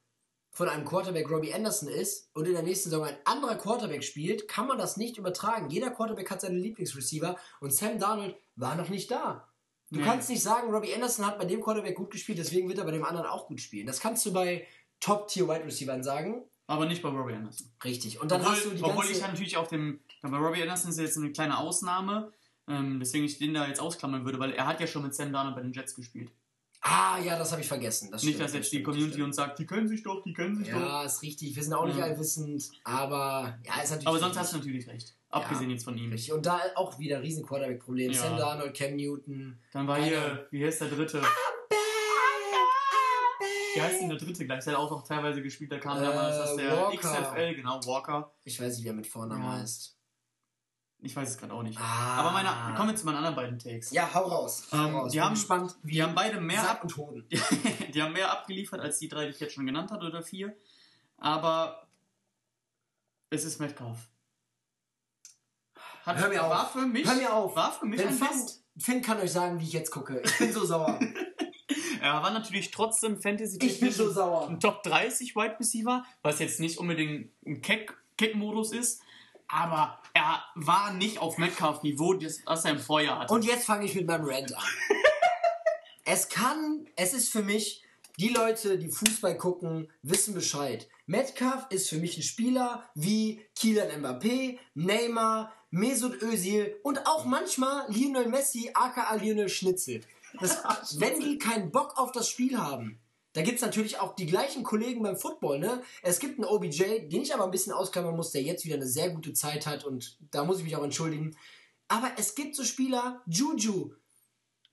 von einem Quarterback Robbie Anderson ist und in der nächsten Saison ein anderer Quarterback spielt, kann man das nicht übertragen. Jeder Quarterback hat seine Lieblingsreceiver und Sam Darnold war noch nicht da. Du Nee. kannst nicht sagen, Robbie Anderson hat bei dem Quarterback gut gespielt, deswegen wird er bei dem anderen auch gut spielen. Das kannst du bei Top-Tier-Wide-Receivern sagen. Aber nicht bei Robbie Anderson. Richtig. Und dann obwohl, hast du die obwohl ich natürlich auf dem. Bei Robbie Anderson ist jetzt eine kleine Ausnahme. Ähm, deswegen ich den da jetzt ausklammern würde, weil er hat ja schon mit Sam Darnold bei den Jets gespielt. Ah, ja, das habe ich vergessen. Das nicht, stimmt, dass jetzt die Community uns sagt, die können sich doch, die können sich doch. Ja, ist richtig. Wir sind auch nicht Ja. allwissend, aber ja, ist natürlich. Aber sonst richtig. hast du natürlich recht. Abgesehen jetzt von ihm. Richtig. Und da auch wieder riesen Quarterback-Problem. Ja. Sam Darnold, Cam Newton. Dann war hier, wie heißt der dritte? Wie heißt denn der dritte gleich? Der hat auch noch teilweise gespielt, der kam Äh, damals aus der Walker. XFL, genau, Walker. Ich weiß nicht, wie er mit Vornamen Ja. heißt. Ich weiß es gerade auch nicht. Ah. Aber meine, kommen wir zu meinen anderen beiden Takes. Ja, hau raus. Hau Ähm, raus. die Bin haben- gespannt, Die haben beide mehr Sack ab, und [LAUGHS] die haben mehr abgeliefert als die drei, die ich jetzt schon genannt hatte, oder vier. Aber es ist Metcalf. Hat, Hör mir auf. War für mich, Hör mir auf. War für mich Wenn ein Finn, Fest. Finn kann euch sagen, wie ich jetzt gucke. Ich bin so sauer. [LAUGHS] Er war natürlich trotzdem fantasy ich bin so sauer. ein Top 30 Wide Receiver, was jetzt nicht unbedingt ein Kick-Modus ist, aber er war nicht auf Metcalf-Niveau, das, das er im Vorjahr hatte. Und jetzt fange ich mit meinem Rant an. [LAUGHS] es kann, es ist für mich, die Leute, die Fußball gucken, wissen Bescheid. Metcalf ist für mich ein Spieler wie Kylian Mbappé, Neymar, Mesut Özil und auch manchmal Lionel Messi, aka Lionel Schnitzel. Das, [LAUGHS] wenn die keinen Bock auf das Spiel haben, da gibt es natürlich auch die gleichen Kollegen beim Football, ne? Es gibt einen OBJ, den ich aber ein bisschen ausklammern muss, der jetzt wieder eine sehr gute Zeit hat und da muss ich mich auch entschuldigen. Aber es gibt so Spieler, Juju.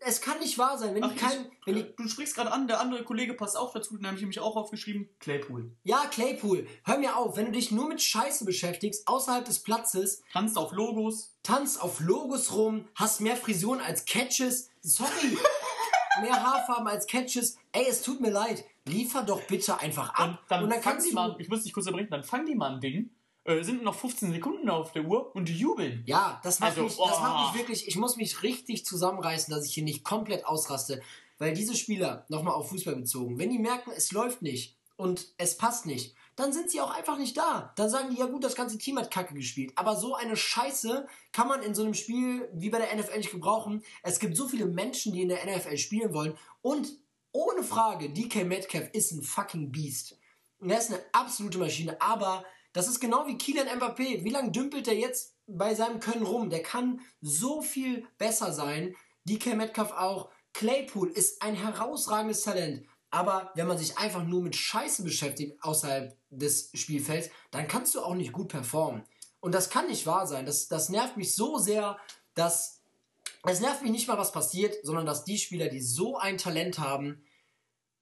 Es kann nicht wahr sein, wenn Ach, die kein, ich, wenn die, du sprichst gerade an, der andere Kollege passt auch dazu, den habe ich nämlich auch aufgeschrieben, Claypool. ja, Claypool, hör mir auf, wenn du dich nur mit Scheiße beschäftigst, außerhalb des Platzes, Tanzt auf Logos. tanzt auf Logos rum, hast mehr Frisuren als Catches, sorry, [LAUGHS] mehr Haarfarben als Catches, ey, es tut mir leid, liefer doch bitte einfach Und ab. dann, und dann fangen kannst die du, mal, ich muss dich kurz erbringen, dann fangen die mal ein Ding, äh, sind noch 15 Sekunden auf der Uhr und die jubeln. Ja, das macht, Also, mich, das oh. macht mich wirklich, ich muss mich richtig zusammenreißen, dass ich hier nicht komplett ausraste. Weil diese Spieler, nochmal auf Fußball bezogen, wenn die merken, es läuft nicht und es passt nicht, dann sind sie auch einfach nicht da. Dann sagen die, ja gut, das ganze Team hat Kacke gespielt. Aber so eine Scheiße kann man in so einem Spiel wie bei der NFL nicht gebrauchen. Es gibt so viele Menschen, die in der NFL spielen wollen. Und ohne Frage, DK Metcalf ist ein fucking Beast. Und er ist eine absolute Maschine. Aber das ist genau wie Kylian Mbappé. Wie lange dümpelt er jetzt bei seinem Können rum? Der kann so viel besser sein. DK Metcalf auch. Claypool ist ein herausragendes Talent. Aber wenn man sich einfach nur mit Scheiße beschäftigt außerhalb des Spielfelds, dann kannst du auch nicht gut performen. Und das kann nicht wahr sein. Das, das nervt mich so sehr, dass es nervt mich nicht mal, was passiert, sondern dass die Spieler, die so ein Talent haben,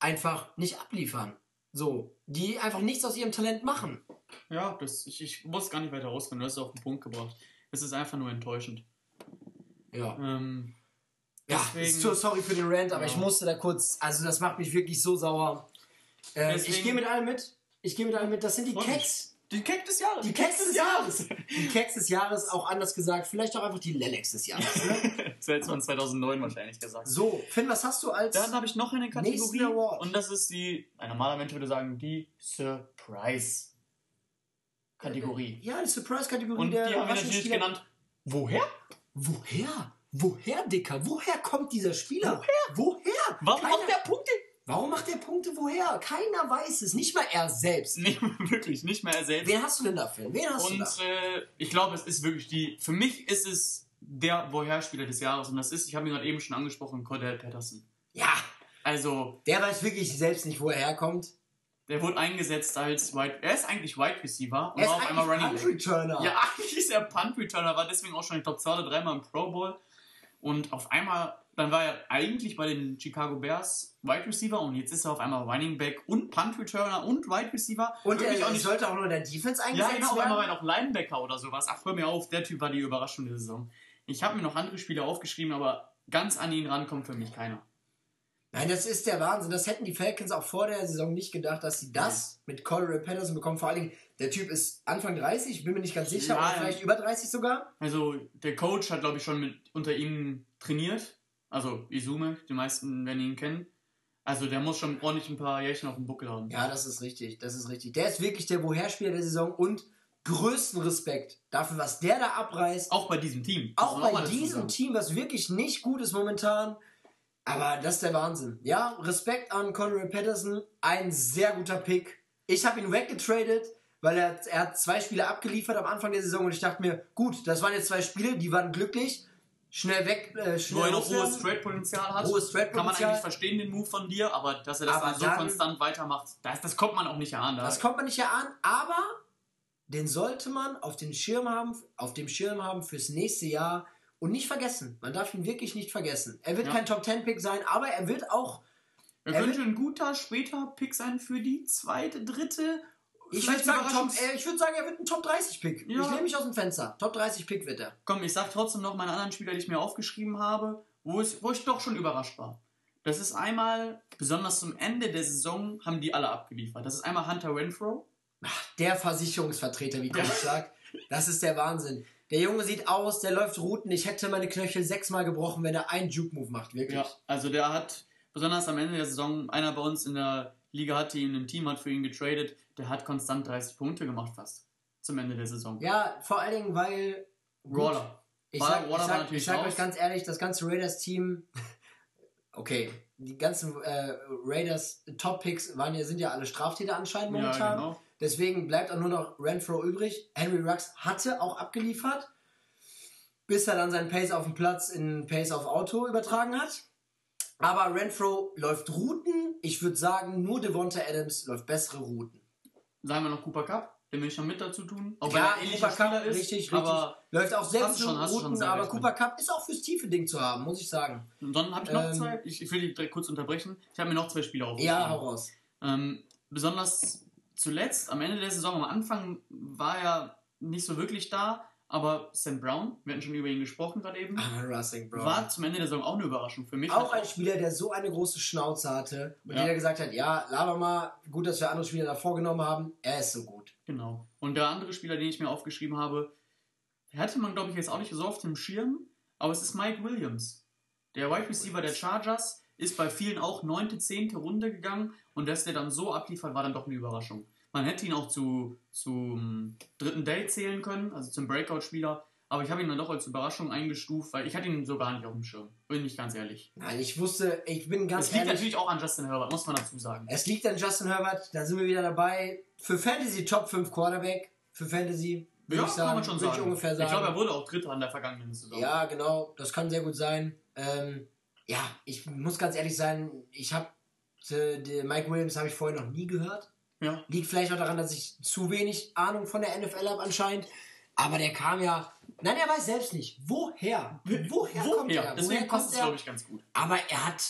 einfach nicht abliefern. So, die einfach nichts aus ihrem Talent machen. Ja, das, ich, ich muss gar nicht weiter rausfinden, du hast es auf den Punkt gebracht. Es ist einfach nur enttäuschend. Ja. Ähm, Ja, Deswegen- so sorry für den Rant, aber Ja. ich musste da kurz, also das macht mich wirklich so sauer. Ich Deswegen- gehe mit allem mit. Ich gehe mit allem mit. Das sind die. Keks. Die Keck des Jahres. Die Keks des Jahres. Die Keks des Jahres, auch anders gesagt, vielleicht auch einfach die Lelex des Jahres. Ne? [LAUGHS] Das hätte man 2009 wahrscheinlich gesagt. So, Finn, was hast du als... Dann habe ich noch eine Kategorie Award. und das ist die, ein normaler Mensch würde sagen, die Surprise-Kategorie. Ja, die Surprise-Kategorie Und die haben wir natürlich genannt. Woher? Woher? Woher, Dicker? Woher kommt dieser Spieler? Woher? Woher? Warum Keiner- macht der Punkte? Warum macht der Punkte woher? Keiner weiß es. Nicht mal er selbst. [LAUGHS] Nee, wirklich, nicht mehr er selbst. Wen hast du denn da, Finn? Wen hast du Und da? äh, ich glaube, es ist wirklich die, für mich ist es der Woher-Spieler des Jahres und das ist, ich habe ihn gerade eben schon angesprochen, Cordell Patterson. Ja, Also, der weiß wirklich selbst nicht, wo er herkommt. der wurde eingesetzt als Wide, er ist eigentlich Wide Receiver und Er ist war auf einmal Running Punt. Returner. Ja, [LAUGHS] eigentlich ist er Punt Returner, war deswegen auch schon, ich glaube, zwei oder dreimal im Pro Bowl. Und auf einmal, dann war er eigentlich bei den Chicago Bears Wide Receiver und jetzt ist er auf einmal Running Back und Punt Returner und Wide Receiver. Und er auch nicht sollte auch noch in der Defense Ja, eingesetzt genau, auf einmal war werden. er noch Linebacker oder sowas. Ach, hör mir auf, der Typ war die Überraschung der Saison. Ich habe mir noch andere Spieler aufgeschrieben, aber ganz an ihn rankommt für mich keiner. Nein, das ist der Wahnsinn. Das hätten die Falcons auch vor der Saison nicht gedacht, dass sie das mit Cordell Patterson bekommen. Vor allen Dingen, der Typ ist Anfang 30, ich bin mir nicht ganz sicher, Ja, ja. vielleicht über 30 sogar. Also, der Coach hat, glaube ich, schon mit unter ihm trainiert. Also, Izume, die meisten werden ihn kennen. Also, der muss schon ordentlich ein paar Jährchen auf dem Buckel haben. Ja, das ist richtig, das ist richtig. Der ist wirklich der Woherspieler der Saison und größten Respekt dafür, was der da abreißt. Auch bei diesem Team. Auch bei dazu diesem. Team, was wirklich nicht gut ist momentan. Aber das ist der Wahnsinn. Ja, Respekt an Conrad Patterson. Ein sehr guter Pick. Ich habe ihn weggetradet, weil er, er hat zwei Spiele abgeliefert am Anfang der Saison und ich dachte mir, gut, das waren jetzt zwei Spiele, die waren glücklich. Schnell weg, äh, Wo er schnell noch hohes Trade-Potenzial hat. Hohes Kann man eigentlich verstehen, den Move von dir, aber dass er das dann so dann- konstant weitermacht, das, das kommt man auch nicht erahnen. Das kommt man nicht erahnen, aber den sollte man auf, den Schirm haben, auf dem Schirm haben fürs nächste Jahr und nicht vergessen. Man darf ihn wirklich nicht vergessen. Er wird Ja. kein Top 10 Pick sein, aber er wird auch Er Er könnte ein guter später Pick sein für die zweite, dritte. Ich würde sagen, Top, äh, ich würd sagen, er wird ein Top 30 Pick. Ja. Ich nehme mich aus dem Fenster. Top 30 Pick wird er. Komm, ich sag trotzdem noch meine anderen Spieler, die ich mir aufgeschrieben habe, wo, es, wo ich doch schon überrascht war. Das ist einmal, besonders zum Ende der Saison, haben die alle abgeliefert. Das ist einmal Hunter Renfro. Der Versicherungsvertreter, wie Coach sagt. Das ist der Wahnsinn. Der Junge sieht aus, der läuft Routen. Ich hätte meine Knöchel sechsmal gebrochen, wenn er einen Juke-Move macht. Wirklich. Ja, also der hat, besonders am Ende der Saison, einer bei uns in der Liga hat, die ihn im Team hat für ihn getradet, der hat konstant 30 Punkte gemacht fast. Zum Ende der Saison. Ja, vor allen Dingen, weil. Waller. Ich sag, ich Waller war sag, natürlich ich sag euch ganz ehrlich, das ganze Raiders-Team. [LAUGHS] Okay, die ganzen äh, Raiders Top-Picks waren ja, sind ja alle Straftäter anscheinend Ja, momentan. genau. Deswegen bleibt auch nur noch Renfro übrig. Henry Rux hatte auch abgeliefert, bis er dann seinen Pace auf dem Platz in Pace auf Auto übertragen hat. Aber Renfro läuft Routen. Ich würde sagen, nur Devonta Adams läuft bessere Routen. Sagen wir noch Cooper Cup, den will ich noch mit dazu tun. Auch ja, wenn er ähnlicher Cooper Cup, ist. richtig, richtig. Aber läuft auch selbst schon- schon Routen, sehr aber Cooper Cup ist auch fürs tiefe Ding zu haben, muss ich sagen. Und dann habe ich noch Ähm, zwei. Ich, ich will die direkt kurz unterbrechen. Ich habe mir noch zwei Spiele aufgeschrieben. Ja, hau raus. Ähm, besonders zuletzt, am Ende der Saison, am Anfang war er nicht so wirklich da, aber Sam Brown, wir hatten schon über ihn gesprochen gerade eben, Ah, war zum Ende der Saison auch eine Überraschung für mich. Auch ein Spieler, der so eine große Schnauze hatte und Ja. der gesagt hat, ja, laber mal, gut, dass wir andere Spieler davor genommen haben, er ist so gut. Genau. Und der andere Spieler, den ich mir aufgeschrieben habe, hatte man, glaube ich, jetzt auch nicht so auf dem Schirm, aber es ist Mike Williams. Der Wide Receiver der Chargers ist bei vielen auch neunte, zehnte Runde gegangen und dass der dann so abliefert, war dann doch eine Überraschung. Man hätte ihn auch zu, zum dritten Date zählen können, also zum Breakout-Spieler, aber ich habe ihn dann doch als Überraschung eingestuft, weil ich hatte ihn so gar nicht auf dem Schirm. Bin ich ganz ehrlich. Nein, ich wusste, ich bin ganz Das liegt ehrlich, natürlich auch an Justin Herbert, muss man dazu sagen. es liegt an Justin Herbert, da sind wir wieder dabei. Für Fantasy Top 5 Quarterback, für Fantasy würde ich sagen, würde ich ungefähr sagen. Ich glaube, er wurde auch Dritter an der vergangenen Saison. Ja, genau, das kann sehr gut sein. Ähm, ja, ich muss ganz ehrlich sein, ich habe Mike Williams habe ich vorher noch nie gehört. Ja. Liegt vielleicht auch daran, dass ich zu wenig Ahnung von der NFL habe anscheinend. Aber der kam ja. Nein, er weiß selbst nicht. Woher? Woher, kommt Woher? er? Deswegen Woher passt kommt es, er? glaube ich, ganz gut. Aber er hat.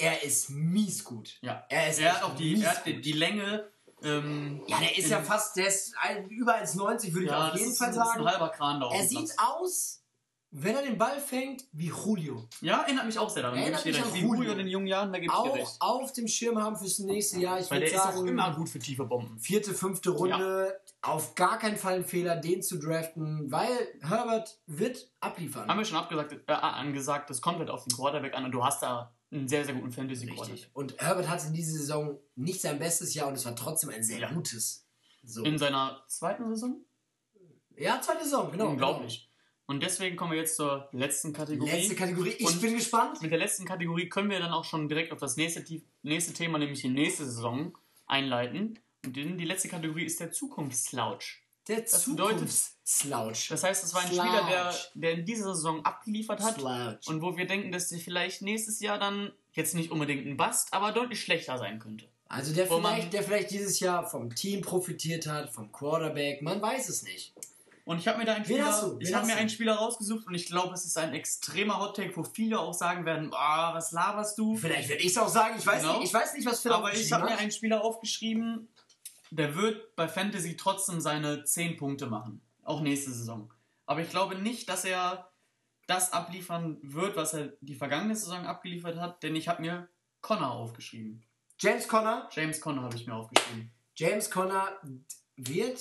Er ist mies gut. Ja. Er ist Er hat auch die, er hat die, die Länge. Ähm, Ja, der ist ja fast. Der ist über 1,90 würde ich ja, auf das jeden Fall sagen. ein halber Kran da auf Er sieht aus wenn er den Ball fängt, wie Julio. Ja, erinnert mich auch sehr daran. Erinnert mich recht. an Wie Julio. Julio in den jungen Jahren, da gebe ich dir Auch recht. auf dem Schirm haben fürs nächste Jahr. Ich Weil der ist auch sagen, immer gut für tiefe Bomben. vierte, fünfte Runde. Auf gar keinen Fall ein Fehler, den zu draften, weil Herbert wird abliefern. Haben wir schon abgesagt, äh, angesagt, das kommt halt auf den Quarterback an und du hast da einen sehr, sehr guten Fantasy-Quarterback. Richtig. Und Herbert hatte in dieser Saison nicht sein bestes Jahr und es war trotzdem ein sehr Ja. gutes. So. In seiner zweiten Saison? Ja, zweite Saison, genau. Unglaublich. Und deswegen kommen wir jetzt zur letzten. Kategorie. Letzte Kategorie. Ich Und bin gespannt. Mit der letzten Kategorie können wir dann auch schon direkt auf das nächste, nächste Thema, nämlich die nächste Saison, einleiten. Und die letzte Kategorie ist der Zukunftsslouch. Der Das Zukunftsslouch. Das heißt, es war ein Slouch. Spieler, der, der in dieser Saison abgeliefert hat Slouch. und wo wir denken, dass der vielleicht nächstes Jahr dann jetzt nicht unbedingt ein Bust, aber deutlich schlechter sein könnte. Also der vielleicht, der vielleicht dieses Jahr vom Team profitiert hat, vom Quarterback, man weiß es nicht. Und ich habe mir da einen Wen Spieler, ich habe mir einen Spieler rausgesucht und ich glaube, es ist ein extremer Hottake, wo viele auch sagen werden, ah, was laberst du? Vielleicht werde ich es auch sagen, ich weiß, Genau. nicht, ich weiß nicht, was Phil Aber ich habe mir einen Spieler aufgeschrieben, der wird bei Fantasy trotzdem seine 10 Punkte machen. Auch nächste Saison. Aber ich glaube nicht, dass er das abliefern wird, was er die vergangene Saison abgeliefert hat, denn ich habe mir Connor aufgeschrieben. James Conner. James Connor habe ich mir aufgeschrieben. James Conner wird,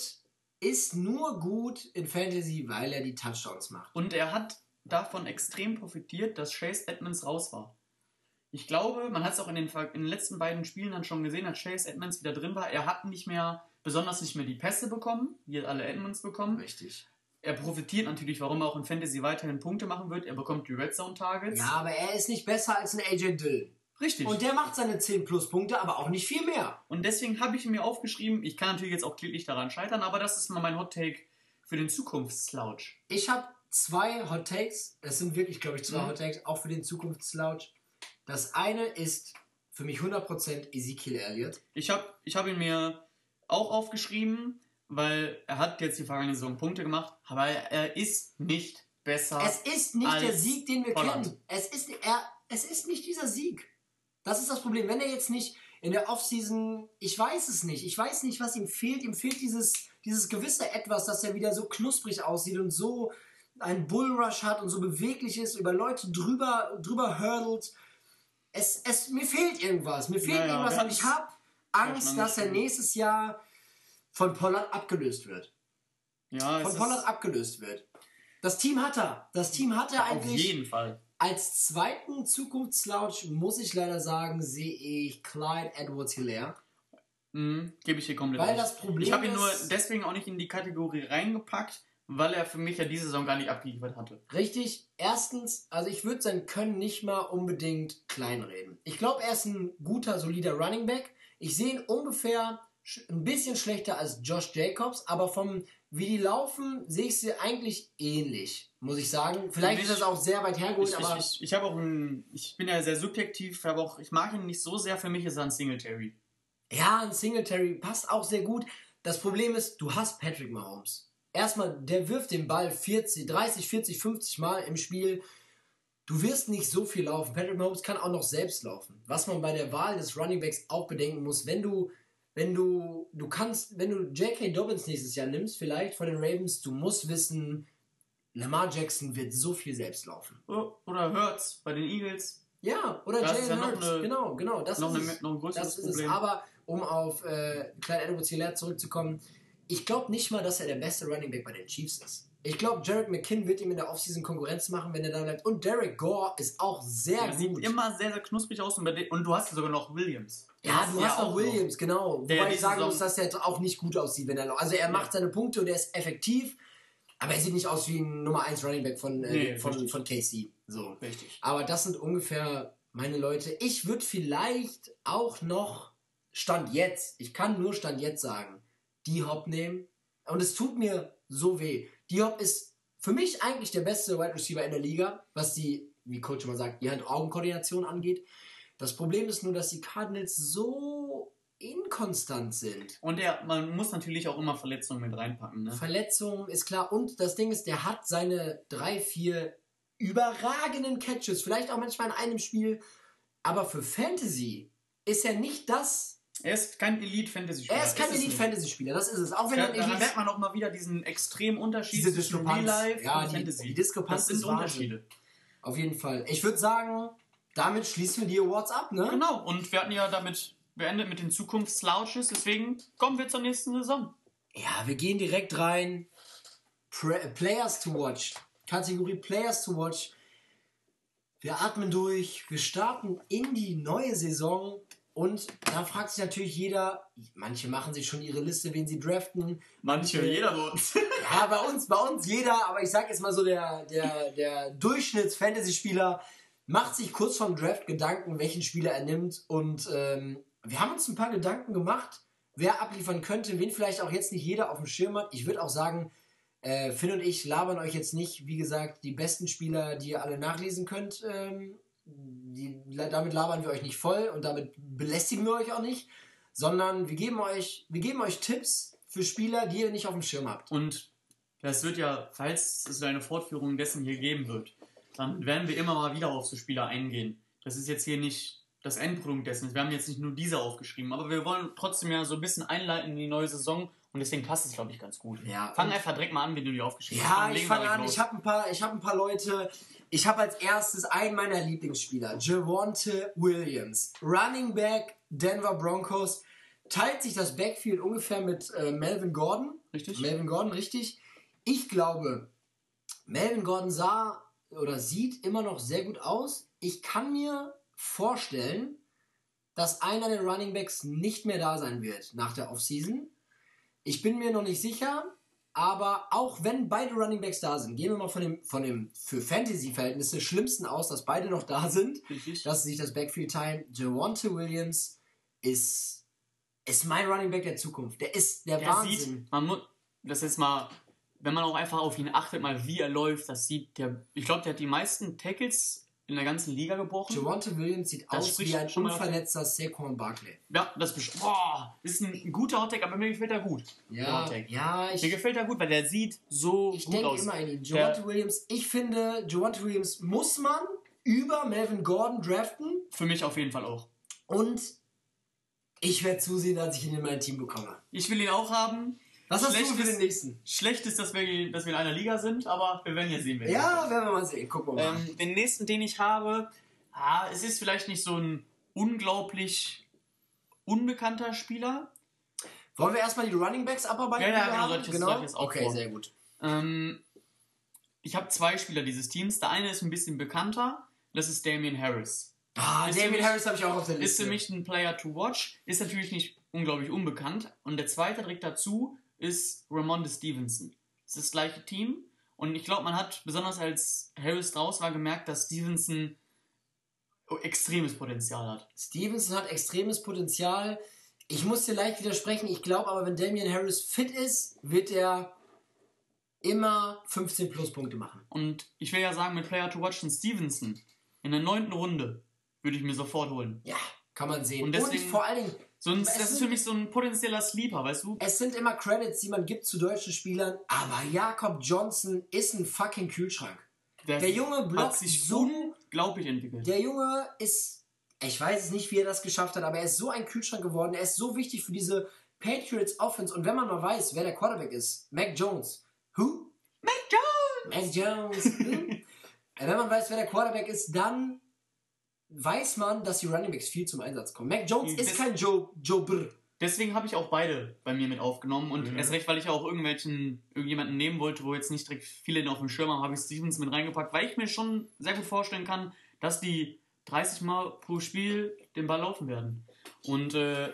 ist nur gut in Fantasy, weil er die Touchdowns macht. Und er hat davon extrem profitiert, dass Chase Edmonds raus war. Ich glaube, man hat es auch in den, in den letzten beiden Spielen dann schon gesehen, als Chase Edmonds wieder drin war. Er hat nicht mehr, besonders nicht mehr die Pässe bekommen, die alle Edmonds bekommen. Richtig. Er profitiert natürlich, warum er auch in Fantasy weiterhin Punkte machen wird. Er bekommt die Red Zone Targets. Ja, aber er ist nicht besser als ein AJ Dillon. Richtig. Und Und, der macht seine 10 plus Punkte, aber auch nicht viel mehr. deswegen habe ich mir aufgeschrieben, ich kann natürlich jetzt auch kläglich daran scheitern, aber das ist mal mein Hot Take für den Zukunftsslouch. Ich habe zwei Hot Takes. Es sind wirklich, glaube ich, zwei Mhm. Hot Takes, auch für den Zukunftsslouch. Das eine ist für mich 100% Ezekiel Elliott. Ich habe ich hab ihn mir auch aufgeschrieben, weil er hat jetzt die vergangene Saison Punkte gemacht, aber er ist nicht besser. Es ist nicht der Sieg, den wir Holland. kennen. Es ist, er, es ist nicht dieser Sieg. Das ist das Problem. Wenn er jetzt nicht in der Offseason, ich weiß es nicht, ich weiß nicht, was ihm fehlt. Ihm fehlt dieses, dieses gewisse Etwas, dass er wieder so knusprig aussieht und so einen Bullrush hat und so beweglich ist, über Leute drüber, drüber hurdelt. Es, es, mir fehlt irgendwas. Mir fehlt Ja, ja, irgendwas und ich habe Angst, dass er nächstes Jahr von Pollard abgelöst wird. ja, Von Pollard abgelöst wird. Das Team hat er. Das Team hat er auf eigentlich. jeden Fall. Als zweiten Zukunftslauch muss ich leider sagen, sehe ich Clyde Edwards Hilaire. Mhm, Gebe ich hier komplett Weil das Problem Ich habe ihn nur deswegen auch nicht in die Kategorie reingepackt, weil er für mich ja diese Saison gar nicht abgeliefert hatte. Richtig, erstens, also ich würde sein Können nicht mal unbedingt kleinreden. Ich glaube, er ist ein guter, solider Running Back. Ich sehe ihn ungefähr ein bisschen schlechter als Josh Jacobs, aber vom wie die laufen, sehe ich sie eigentlich ähnlich, muss ich sagen. Vielleicht Für ist das auch sehr weit hergeholt, Ich, aber ich, ich, ich habe auch ein, ich bin ja sehr subjektiv, aber auch, ich mag ihn nicht so sehr, für mich ist er ein Singletary. Ja, ein Singletary passt auch sehr gut. Das Problem ist, du hast Patrick Mahomes. Erstmal, der wirft den Ball 40, 30, 40, 50 Mal im Spiel. Du wirst nicht so viel laufen. Patrick Mahomes kann auch noch selbst laufen. Was man bei der Wahl des Running Backs auch bedenken muss, wenn du, wenn du, du kannst, wenn du J.K. Dobbins nächstes Jahr nimmst, vielleicht von den Ravens, du musst wissen, Lamar Jackson wird so viel selbst laufen. Oder Hurts bei den Eagles. Ja, oder Jalen ja Hurts. eine- Genau, genau. Das Noch, ist eine, es. noch ein größeres Das ist es. Problem. Aber um auf äh, Clyde Edwards Hilaire zurückzukommen, ich glaube nicht mal, dass er der beste Running Back bei den Chiefs ist. Ich glaube, Jarek McKinn wird ihm in der Offseason Konkurrenz machen, wenn er da bleibt. Und Derek Gore ist auch sehr er sieht gut. immer sehr, sehr knusprig aus und, und du hast ja sogar noch Williams. ja, du hast auch noch. Williams, genau. Der Wobei ich sagen muss, dass er auch nicht gut aussieht, wenn er Also er macht seine Punkte und er ist effektiv, aber er sieht nicht aus wie ein Nummer 1 Running Back von, äh, Nee, von, richtig. von KC. So. Richtig. Aber das sind ungefähr meine Leute. Ich würde vielleicht auch noch Stand jetzt, ich kann nur Stand jetzt sagen, die Hop nehmen. Und es tut mir so weh. Die Hop ist für mich eigentlich der beste Wide Receiver in der Liga, was die, wie Coach immer sagt, die Hand-Augen-Koordination angeht. Das Problem ist nur, dass die Cardinals so inkonstant sind. Und er, man muss natürlich auch immer Verletzungen mit reinpacken. Ne? Verletzungen ist klar. Und das Ding ist, der hat seine drei, vier überragenden Catches. Vielleicht auch manchmal in einem Spiel. Aber für Fantasy ist er nicht das, Er ist kein Elite-Fantasy-Spieler. Er ist kein. Elite-Fantasy-Spieler, das ist es. Auch wenn er ein da Elite... merkt man auch mal wieder diesen extremen Unterschied Diese zwischen Diskrepanz. Real Life Ja, und die- Fantasy. die Diskrepanz das sind. Unterschiede. Auf jeden Fall. Ich würde sagen, damit schließen wir die Awards ab, ne? Genau, und wir hatten ja damit beendet mit den Zukunftslauches, deswegen kommen wir zur nächsten Saison. Ja, wir gehen direkt rein. Pre Players to Watch. Kategorie Players to Watch. Wir atmen durch. Wir starten in die neue Saison. Und da fragt sich natürlich jeder, manche machen sich schon ihre Liste, wen sie draften. Manche, jeder bei uns. [LAUGHS] Ja, bei uns, bei uns jeder, aber ich sag jetzt mal so, der, der, der Durchschnitts-Fantasy-Spieler macht sich kurz vorm Draft Gedanken, welchen Spieler er nimmt. Und ähm, wir haben uns ein paar Gedanken gemacht, wer abliefern könnte, wen vielleicht auch jetzt nicht jeder auf dem Schirm hat. Ich würde auch sagen, äh, Finn und ich labern euch jetzt nicht, wie gesagt, die besten Spieler, die ihr alle nachlesen könnt. Ähm, die, damit labern wir euch nicht voll und damit belästigen wir euch auch nicht, sondern wir geben euch, wir geben euch Tipps für Spieler, die ihr nicht auf dem Schirm habt. Und das wird ja, falls es eine Fortführung dessen hier geben wird, dann werden wir immer mal wieder auf so Spieler eingehen. Das ist jetzt hier nicht das Endprodukt dessen. Wir haben jetzt nicht nur diese aufgeschrieben, aber wir wollen trotzdem ja so ein bisschen einleiten in die neue Saison und deswegen passt es, glaube ich, ganz gut. Ja, Fang einfach direkt mal an, wenn du die aufgeschrieben hast. Ja, ich fange an. los. Ich habe ein paar, ich habe ein paar Leute. Ich habe als erstes einen meiner Lieblingsspieler, Javonte Williams, Running Back Denver Broncos, teilt sich das Backfield ungefähr mit äh, Melvin Gordon. Richtig? Melvin Gordon, richtig. Ich glaube, Melvin Gordon sah oder sieht immer noch sehr gut aus. Ich kann mir vorstellen, dass einer der Running Backs nicht mehr da sein wird nach der Offseason. Ich bin mir noch nicht sicher, aber auch wenn beide Running Backs da sind, gehen wir mal von dem, von dem für Fantasy-Verhältnisse schlimmsten aus, dass beide noch da sind, Richtig. dass sie sich das Backfield teilen. Javonte Williams ist, ist mein Running Back der Zukunft. Der ist der, der Wahnsinn. sieht, man muss, das ist mal, wenn man auch einfach auf ihn achtet, mal wie er läuft, das sieht der, ich glaube, der hat die meisten Tackles in der ganzen Liga gebrochen. Javonte Williams sieht Das aus wie ein unverletzter Saquon Barkley. Ja, das boah, ist ein guter Hottag, aber mir gefällt er gut. Ja, ja, Mir ich, gefällt er gut, weil der sieht so ich gut denke aus. immer an ihn. Javonte Williams, ich finde, Javonte Williams muss man über Melvin Gordon draften Für mich auf jeden Fall auch. und ich werde zusehen, dass ich ihn in mein Team bekomme. Ich will ihn auch haben. Was hast Schlecht du für ist- den nächsten? Schlecht ist, dass wir, dass wir in einer Liga sind, aber wir werden ja sehen, wer Ja, werden wir mal sehen. Gucken wir mal. Ähm, den nächsten, den ich habe, ah, es ist vielleicht nicht so ein unglaublich unbekannter Spieler. Wollen wir erstmal die Running Backs abarbeiten? Ja, ja, genau, ich jetzt auch Okay, vor. sehr gut. Ähm, ich habe zwei Spieler dieses Teams. Der eine ist ein bisschen bekannter. Das ist Damien Harris. Ah, Ist David mich- Harris habe ich auch auf der Ist Liste. für mich ein Player to watch. Ist natürlich nicht unglaublich unbekannt. Und der zweite direkt dazu ist Ramonde Stevenson. Das ist das gleiche Team. Und ich glaube, man hat besonders als Harris draus war gemerkt, dass Stevenson extremes Potenzial hat. Stevenson hat extremes Potenzial. Ich muss dir leicht widersprechen. Ich glaube aber, wenn Damian Harris fit ist, wird er immer 15 Pluspunkte machen. Und ich will ja sagen, mit Player to Watch Stevenson in der neunten Runde würde ich mir sofort holen. Ja, kann man sehen. Und deswegen- vor allen Dingen, Sonst, das ist sind- für mich so ein potenzieller Sleeper, weißt du? es sind immer Credits, die man gibt zu deutschen Spielern, aber Jakob Johnson ist ein fucking Kühlschrank. Der Junge blockt hat sich so unglaublich entwickelt. Der Junge ist, ich weiß es nicht, wie er das geschafft hat, aber er ist so ein Kühlschrank geworden. Er ist so wichtig für diese Patriots Offense. Und wenn man mal weiß, wer der Quarterback ist, Mac Jones. Who? Mac Jones! Mac Jones. Äh, [LAUGHS] wenn man weiß, wer der Quarterback ist, dann weiß man, dass die Running Backs viel zum Einsatz kommen. Mac Jones Das- ist kein Joe, Joe Brr. Deswegen habe ich auch beide bei mir mit aufgenommen und Mhm. erst recht, weil ich auch irgendwelchen irgendjemanden nehmen wollte, wo jetzt nicht direkt viele auf dem Schirm haben, habe ich Stevens mit reingepackt, weil ich mir schon sehr gut vorstellen kann, dass die 30 Mal pro Spiel den Ball laufen werden. Und äh,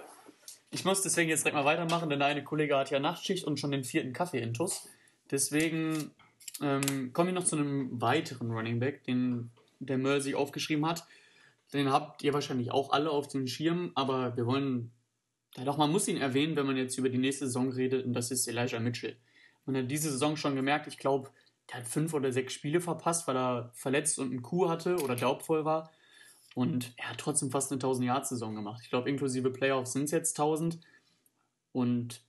ich muss deswegen jetzt direkt mal weitermachen, denn der eine Kollege hat ja Nachtschicht und schon den vierten Kaffee intus. Deswegen ähm, komme ich noch zu einem weiteren Running Back, den der Merl sich aufgeschrieben hat. Den habt ihr wahrscheinlich auch alle auf dem Schirm, aber wir wollen ja, doch, man muss ihn erwähnen, wenn man jetzt über die nächste Saison redet, und das ist Elijah Mitchell. Man hat diese Saison schon gemerkt, ich glaube, der hat fünf oder sechs Spiele verpasst, weil er verletzt und einen Kuh hatte oder glaubvoll war. Und er hat trotzdem fast eine 1000-Jahr-Saison gemacht. Ich glaube, inklusive Playoffs sind es jetzt 1000. Und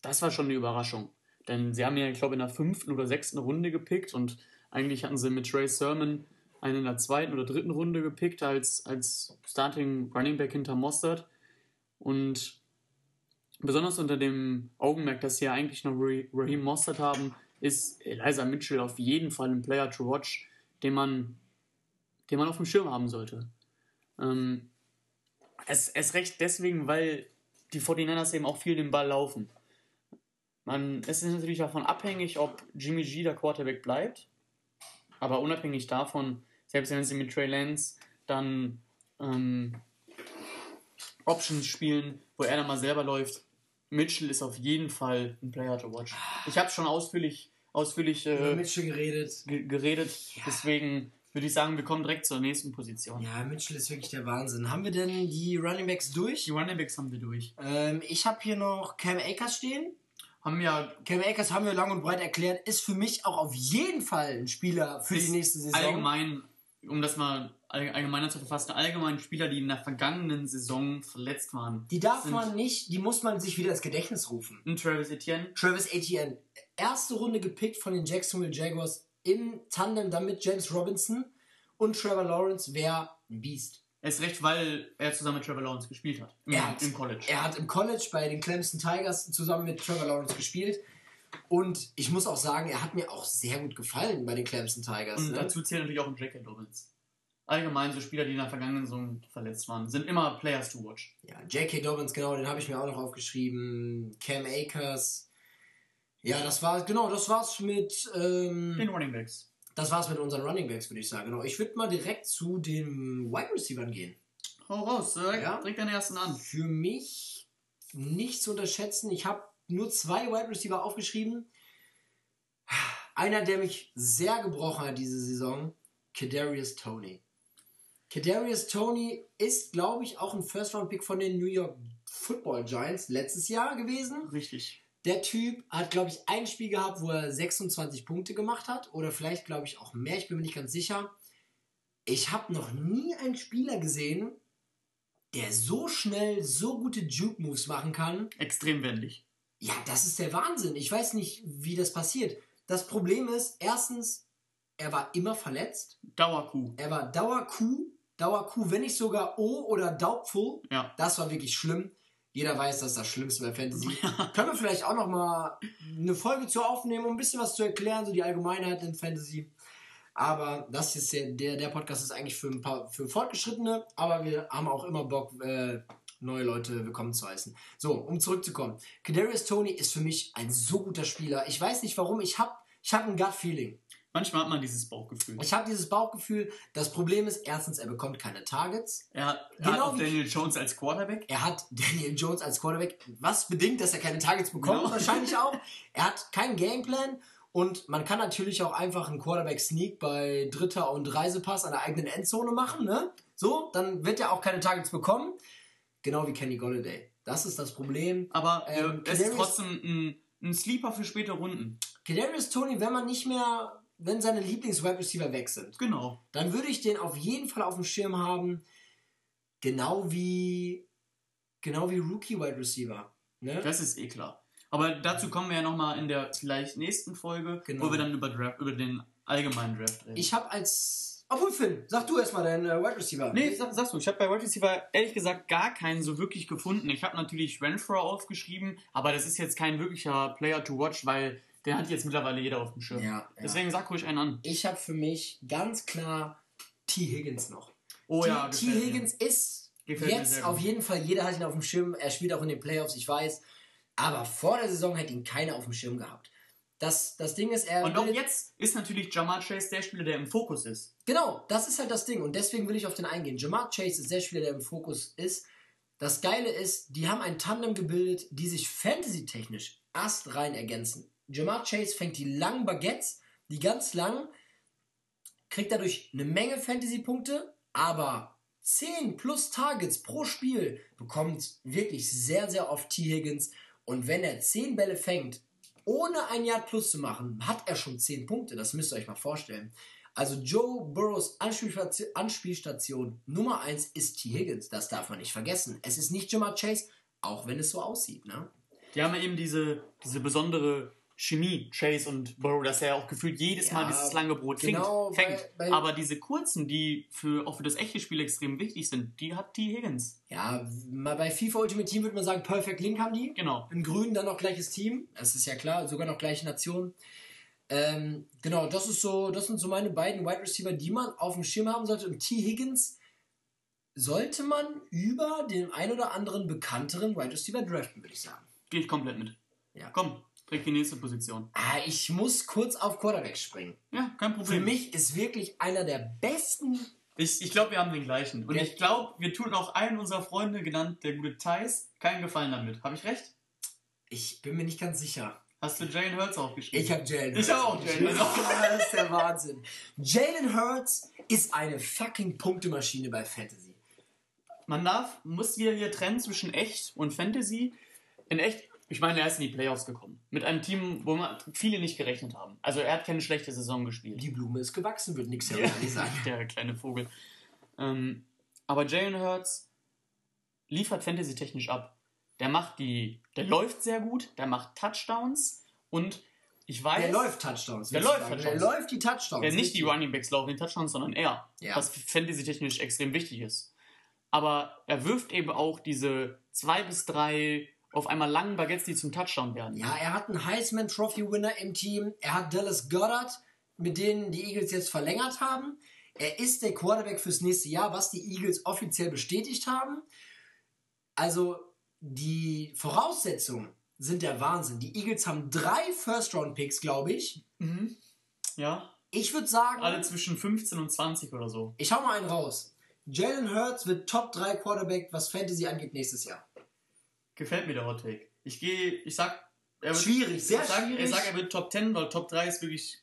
das war schon eine Überraschung. Denn sie haben ihn, ich glaube, in der fünften oder sechsten Runde gepickt und eigentlich hatten sie mit Trey Sermon einen in der zweiten oder dritten Runde gepickt als, als Starting Running Back hinter Mostert. Und besonders unter dem Augenmerk, dass sie ja eigentlich noch Raheem Mostert haben, ist Eliza Mitchell auf jeden Fall ein Player to watch, den man, den man auf dem Schirm haben sollte. Ähm, es, es recht deswegen, weil die 49ers eben auch viel den Ball laufen. Man, es ist natürlich davon abhängig, ob Jimmy G der Quarterback bleibt. Aber unabhängig davon, selbst wenn sie mit Trey Lance dann ähm, Options spielen, wo er dann mal selber läuft, Mitchell ist auf jeden Fall ein Player to watch. Ich habe schon ausführlich, ausführlich äh, Über Mitchell geredet. geredet. Ja. Deswegen würde ich sagen, wir kommen direkt zur nächsten Position. Ja, Mitchell ist wirklich der Wahnsinn. Haben wir denn die Running Backs durch? Die Running Backs haben wir durch. Ähm, ich habe hier noch Cam Akers stehen. Haben ja. Cam Akers haben wir lang und breit erklärt, ist für mich auch auf jeden Fall ein Spieler für die nächste Saison. Allgemein, um das mal allgemeiner zu verfassen, allgemein Spieler, die in der vergangenen Saison verletzt waren. Die darf man nicht, die muss man sich wieder ins Gedächtnis rufen. Ein Travis Etienne. Travis Etienne. Erste Runde gepickt von den Jacksonville Jaguars im Tandem dann mit James Robinson und Trevor Lawrence wäre ein Biest. Erst recht, weil er zusammen mit Trevor Lawrence gespielt hat. Im, er hat, im College. Er hat im College bei den Clemson Tigers zusammen mit Trevor Lawrence gespielt. Und ich muss auch sagen, er hat mir auch sehr gut gefallen bei den Clemson Tigers. Und ne? dazu zählt natürlich auch ein J.K. Dobbins. Allgemein so Spieler, die in der vergangenen Saison verletzt waren, sind immer Players to watch. Ja, J.K. Dobbins, genau, den habe ich mir auch noch aufgeschrieben. Cam Akers. Ja, das war, genau, das war's mit. Ähm, den Running Backs. Das war's mit unseren Running Backs, würde ich sagen. Genau. Ich würde mal direkt zu den Wide Receivers gehen. Hau raus, direkt, ja? direkt den ersten an. Für mich nicht zu unterschätzen. Ich habe nur zwei Wide Receiver aufgeschrieben. Einer, der mich sehr gebrochen hat diese Saison, Kadarius Tony. Kadarius Tony ist, glaube ich, auch ein First-Round-Pick von den New York Football Giants letztes Jahr gewesen. Richtig. Der Typ hat, glaube ich, ein Spiel gehabt, wo er 26 Punkte gemacht hat. Oder vielleicht, glaube ich, auch mehr. Ich bin mir nicht ganz sicher. Ich habe noch nie einen Spieler gesehen, der so schnell so gute Juke-Moves machen kann. Extrem wendig. Ja, das ist der Wahnsinn. Ich weiß nicht, wie das passiert. Das Problem ist, erstens, er war immer verletzt. Dauerkuh. Er war Dauerkuh. Dauerkuh, wenn nicht sogar O oder Doubtful. Ja. Das war wirklich schlimm. Jeder weiß, das ist das Schlimmste bei Fantasy. [LAUGHS] Können wir vielleicht auch noch mal eine Folge zu aufnehmen, um ein bisschen was zu erklären, so die Allgemeinheit in Fantasy. Aber das ist der, der, der Podcast ist eigentlich für ein paar für Fortgeschrittene, aber wir haben auch immer Bock, äh, neue Leute willkommen zu heißen. So, um zurückzukommen. Kadarius Tony ist für mich ein so guter Spieler. Ich weiß nicht warum, ich habe ich hab ein Gut-Feeling. Manchmal hat man dieses Bauchgefühl. Ich habe dieses Bauchgefühl. Das Problem ist, erstens, er bekommt keine Targets. Er hat, er genau hat auch Daniel Jones als Quarterback. Er hat Daniel Jones als Quarterback, was bedingt, dass er keine Targets bekommt, genau. wahrscheinlich auch. [LAUGHS] Er hat keinen Gameplan und man kann natürlich auch einfach einen Quarterback-Sneak bei Dritter und Reisepass an der eigenen Endzone machen, ne? So, dann wird er auch keine Targets bekommen. Genau wie Kenny Golladay. Das ist das Problem. Aber ähm, es ist trotzdem ein, ein Sleeper für späte Runden. Kadarius Tony, wenn man nicht mehr wenn seine Lieblings-Wide Receiver weg sind, genau. dann würde ich den auf jeden Fall auf dem Schirm haben. Genau wie, genau wie Rookie-Wide Receiver. Ne? Das ist eh klar. Aber dazu kommen wir ja nochmal in der vielleicht nächsten Folge, genau. wo wir dann über, Draft, über den allgemeinen Draft reden. Ich habe als. Obwohl, Finn, sag du erstmal deinen äh, Wide Receiver. Nee, sag, sagst du. Ich habe bei Wide Receiver ehrlich gesagt gar keinen so wirklich gefunden. Ich habe natürlich Renfro aufgeschrieben, aber das ist jetzt kein wirklicher Player to watch, weil der hat jetzt mittlerweile jeder auf dem Schirm. Ja, Deswegen sag ruhig einen an. Ich habe für mich ganz klar T. Higgins noch. Oh T. ja, T. Higgins mir. ist gefällt jetzt auf jeden Fall, jeder hat ihn auf dem Schirm. Er spielt auch in den Playoffs, ich weiß. Aber vor der Saison hätte ihn keiner auf dem Schirm gehabt. Das, das Ding ist, er. Und auch jetzt ist natürlich Jamar Chase der Spieler, der im Fokus ist. Genau, das ist halt das Ding. Und deswegen will ich auf den eingehen. Jamar Chase ist der Spieler, der im Fokus ist. Das Geile ist, die haben ein Tandem gebildet, die sich fantasy-technisch astrein ergänzen. Jamar Chase fängt die langen Baguettes, die ganz lang, kriegt dadurch eine Menge Fantasy-Punkte, aber 10 plus Targets pro Spiel bekommt wirklich sehr, sehr oft T. Higgins. Und wenn er 10 Bälle fängt, ohne ein Yard plus zu machen, hat er schon 10 Punkte. Das müsst ihr euch mal vorstellen. Also Joe Burrows Anspielstation, Anspielstation Nummer 1 ist T. Higgins. Das darf man nicht vergessen. Es ist nicht Jamar Chase, auch wenn es so aussieht. Ne? Die haben eben diese, diese besondere Chemie, Chase und Burrow, dass er auch gefühlt jedes Mal Ja, dieses lange Brot genau, fängt. fängt. weil- Aber diese kurzen, die für, auch für das echte Spiel extrem wichtig sind, die hat T. Higgins. Ja, mal bei FIFA Ultimate Team würde man sagen, Perfect Link haben die. Genau. In Grün dann noch gleiches Team. Das ist ja klar, sogar noch gleiche Nation. Ähm, genau, das ist so, das sind so meine beiden Wide Receiver, die man auf dem Schirm haben sollte. Und T. Higgins sollte man über den ein oder anderen bekannteren Wide Receiver draften, würde ich sagen. Gehe ich komplett mit. Ja. Komm, krieg die nächste Position. Ah, ich muss kurz auf Quarterback springen. Ja, kein Für Problem. mich ist wirklich einer der besten. Ich, ich glaube, wir haben den gleichen. Und ich glaube, wir tun auch allen unserer Freunde, genannt der gute Thais, keinen Gefallen damit. Habe ich recht? Ich bin mir nicht ganz sicher. Hast du Jalen Hurts aufgeschrieben? Ich habe Jalen Ich auch, Jalen Hurts. [LAUGHS] Das ist der Wahnsinn. Jalen Hurts ist eine fucking Punktemaschine bei Fantasy. Man darf, muss wieder hier trennen zwischen echt und Fantasy. In echt, ich meine, er ist in die Playoffs gekommen. Mit einem Team, wo man viele nicht gerechnet haben. Also er hat keine schlechte Saison gespielt. Die Blume ist gewachsen, wird nix Ja. Harry sagen. Der kleine Vogel. Ähm, aber Jalen Hurts liefert Fantasy-technisch ab. Der macht die, der läuft sehr gut, der macht Touchdowns und ich weiß, Der läuft Touchdowns. Der läuft. Touchdowns. Der läuft die Touchdowns. ja, nicht die richtig. Running Backs laufen den Touchdowns, sondern er, Ja. was Fantasy-technisch extrem wichtig ist. Aber er wirft eben auch diese zwei bis drei auf einmal langen Baguettes, die zum Touchdown werden. Ja, er hat einen Heisman Trophy Winner im Team. Er hat Dallas Goddard, mit denen die Eagles jetzt verlängert haben. Er ist der Quarterback fürs nächste Jahr, was die Eagles offiziell bestätigt haben. Also die Voraussetzungen sind der Wahnsinn. Die Eagles haben drei First-Round-Picks, glaube ich. Mhm. Ja, Ich würde sagen, alle zwischen 15 und 20 oder so. ich hau mal einen raus. Jalen Hurts wird Top 3 Quarterback, was Fantasy angeht, nächstes Jahr. Gefällt mir der Hot Take. Ich gehe, ich sag, er wird, Schwierig, sehr ich sag, schwierig. Ich sag, er wird Top 10, weil Top 3 ist wirklich.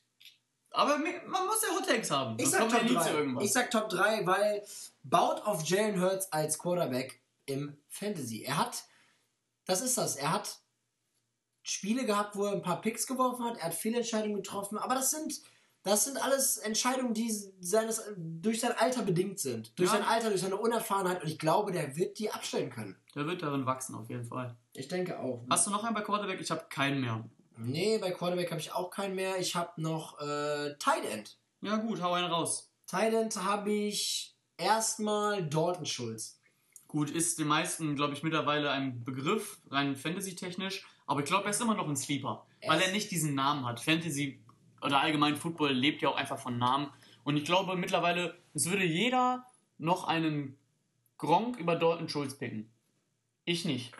Aber man muss ja Hot Takes haben. Ich sag, Top nie zu 3. irgendwas. ich sag Top 3, weil baut auf Jalen Hurts als Quarterback im Fantasy. Er hat, das ist das, er hat Spiele gehabt, wo er ein paar Picks geworfen hat, er hat Fehlentscheidungen getroffen, aber das sind, das sind alles Entscheidungen, die seines, durch sein Alter bedingt sind. Durch Ja. sein Alter, durch seine Unerfahrenheit und ich glaube, der wird die abstellen können. Der wird darin wachsen, auf jeden Fall. Ich denke auch. Hast du noch einen bei Quarterback? Ich habe keinen mehr. Nee, bei Quarterback habe ich auch keinen mehr. Ich habe noch äh, Tight End. Ja, gut, hau einen raus. Tight End habe ich erstmal Dalton Schulz. Gut, ist den meisten, glaube ich, mittlerweile ein Begriff, rein Fantasy-technisch. Aber ich glaube, er ist immer noch ein Sleeper, Er weil er nicht diesen Namen hat. Fantasy oder allgemein Football lebt ja auch einfach von Namen. Und ich glaube mittlerweile, es würde jeder noch einen Gronk über Dalton Schulz picken. Ich nicht.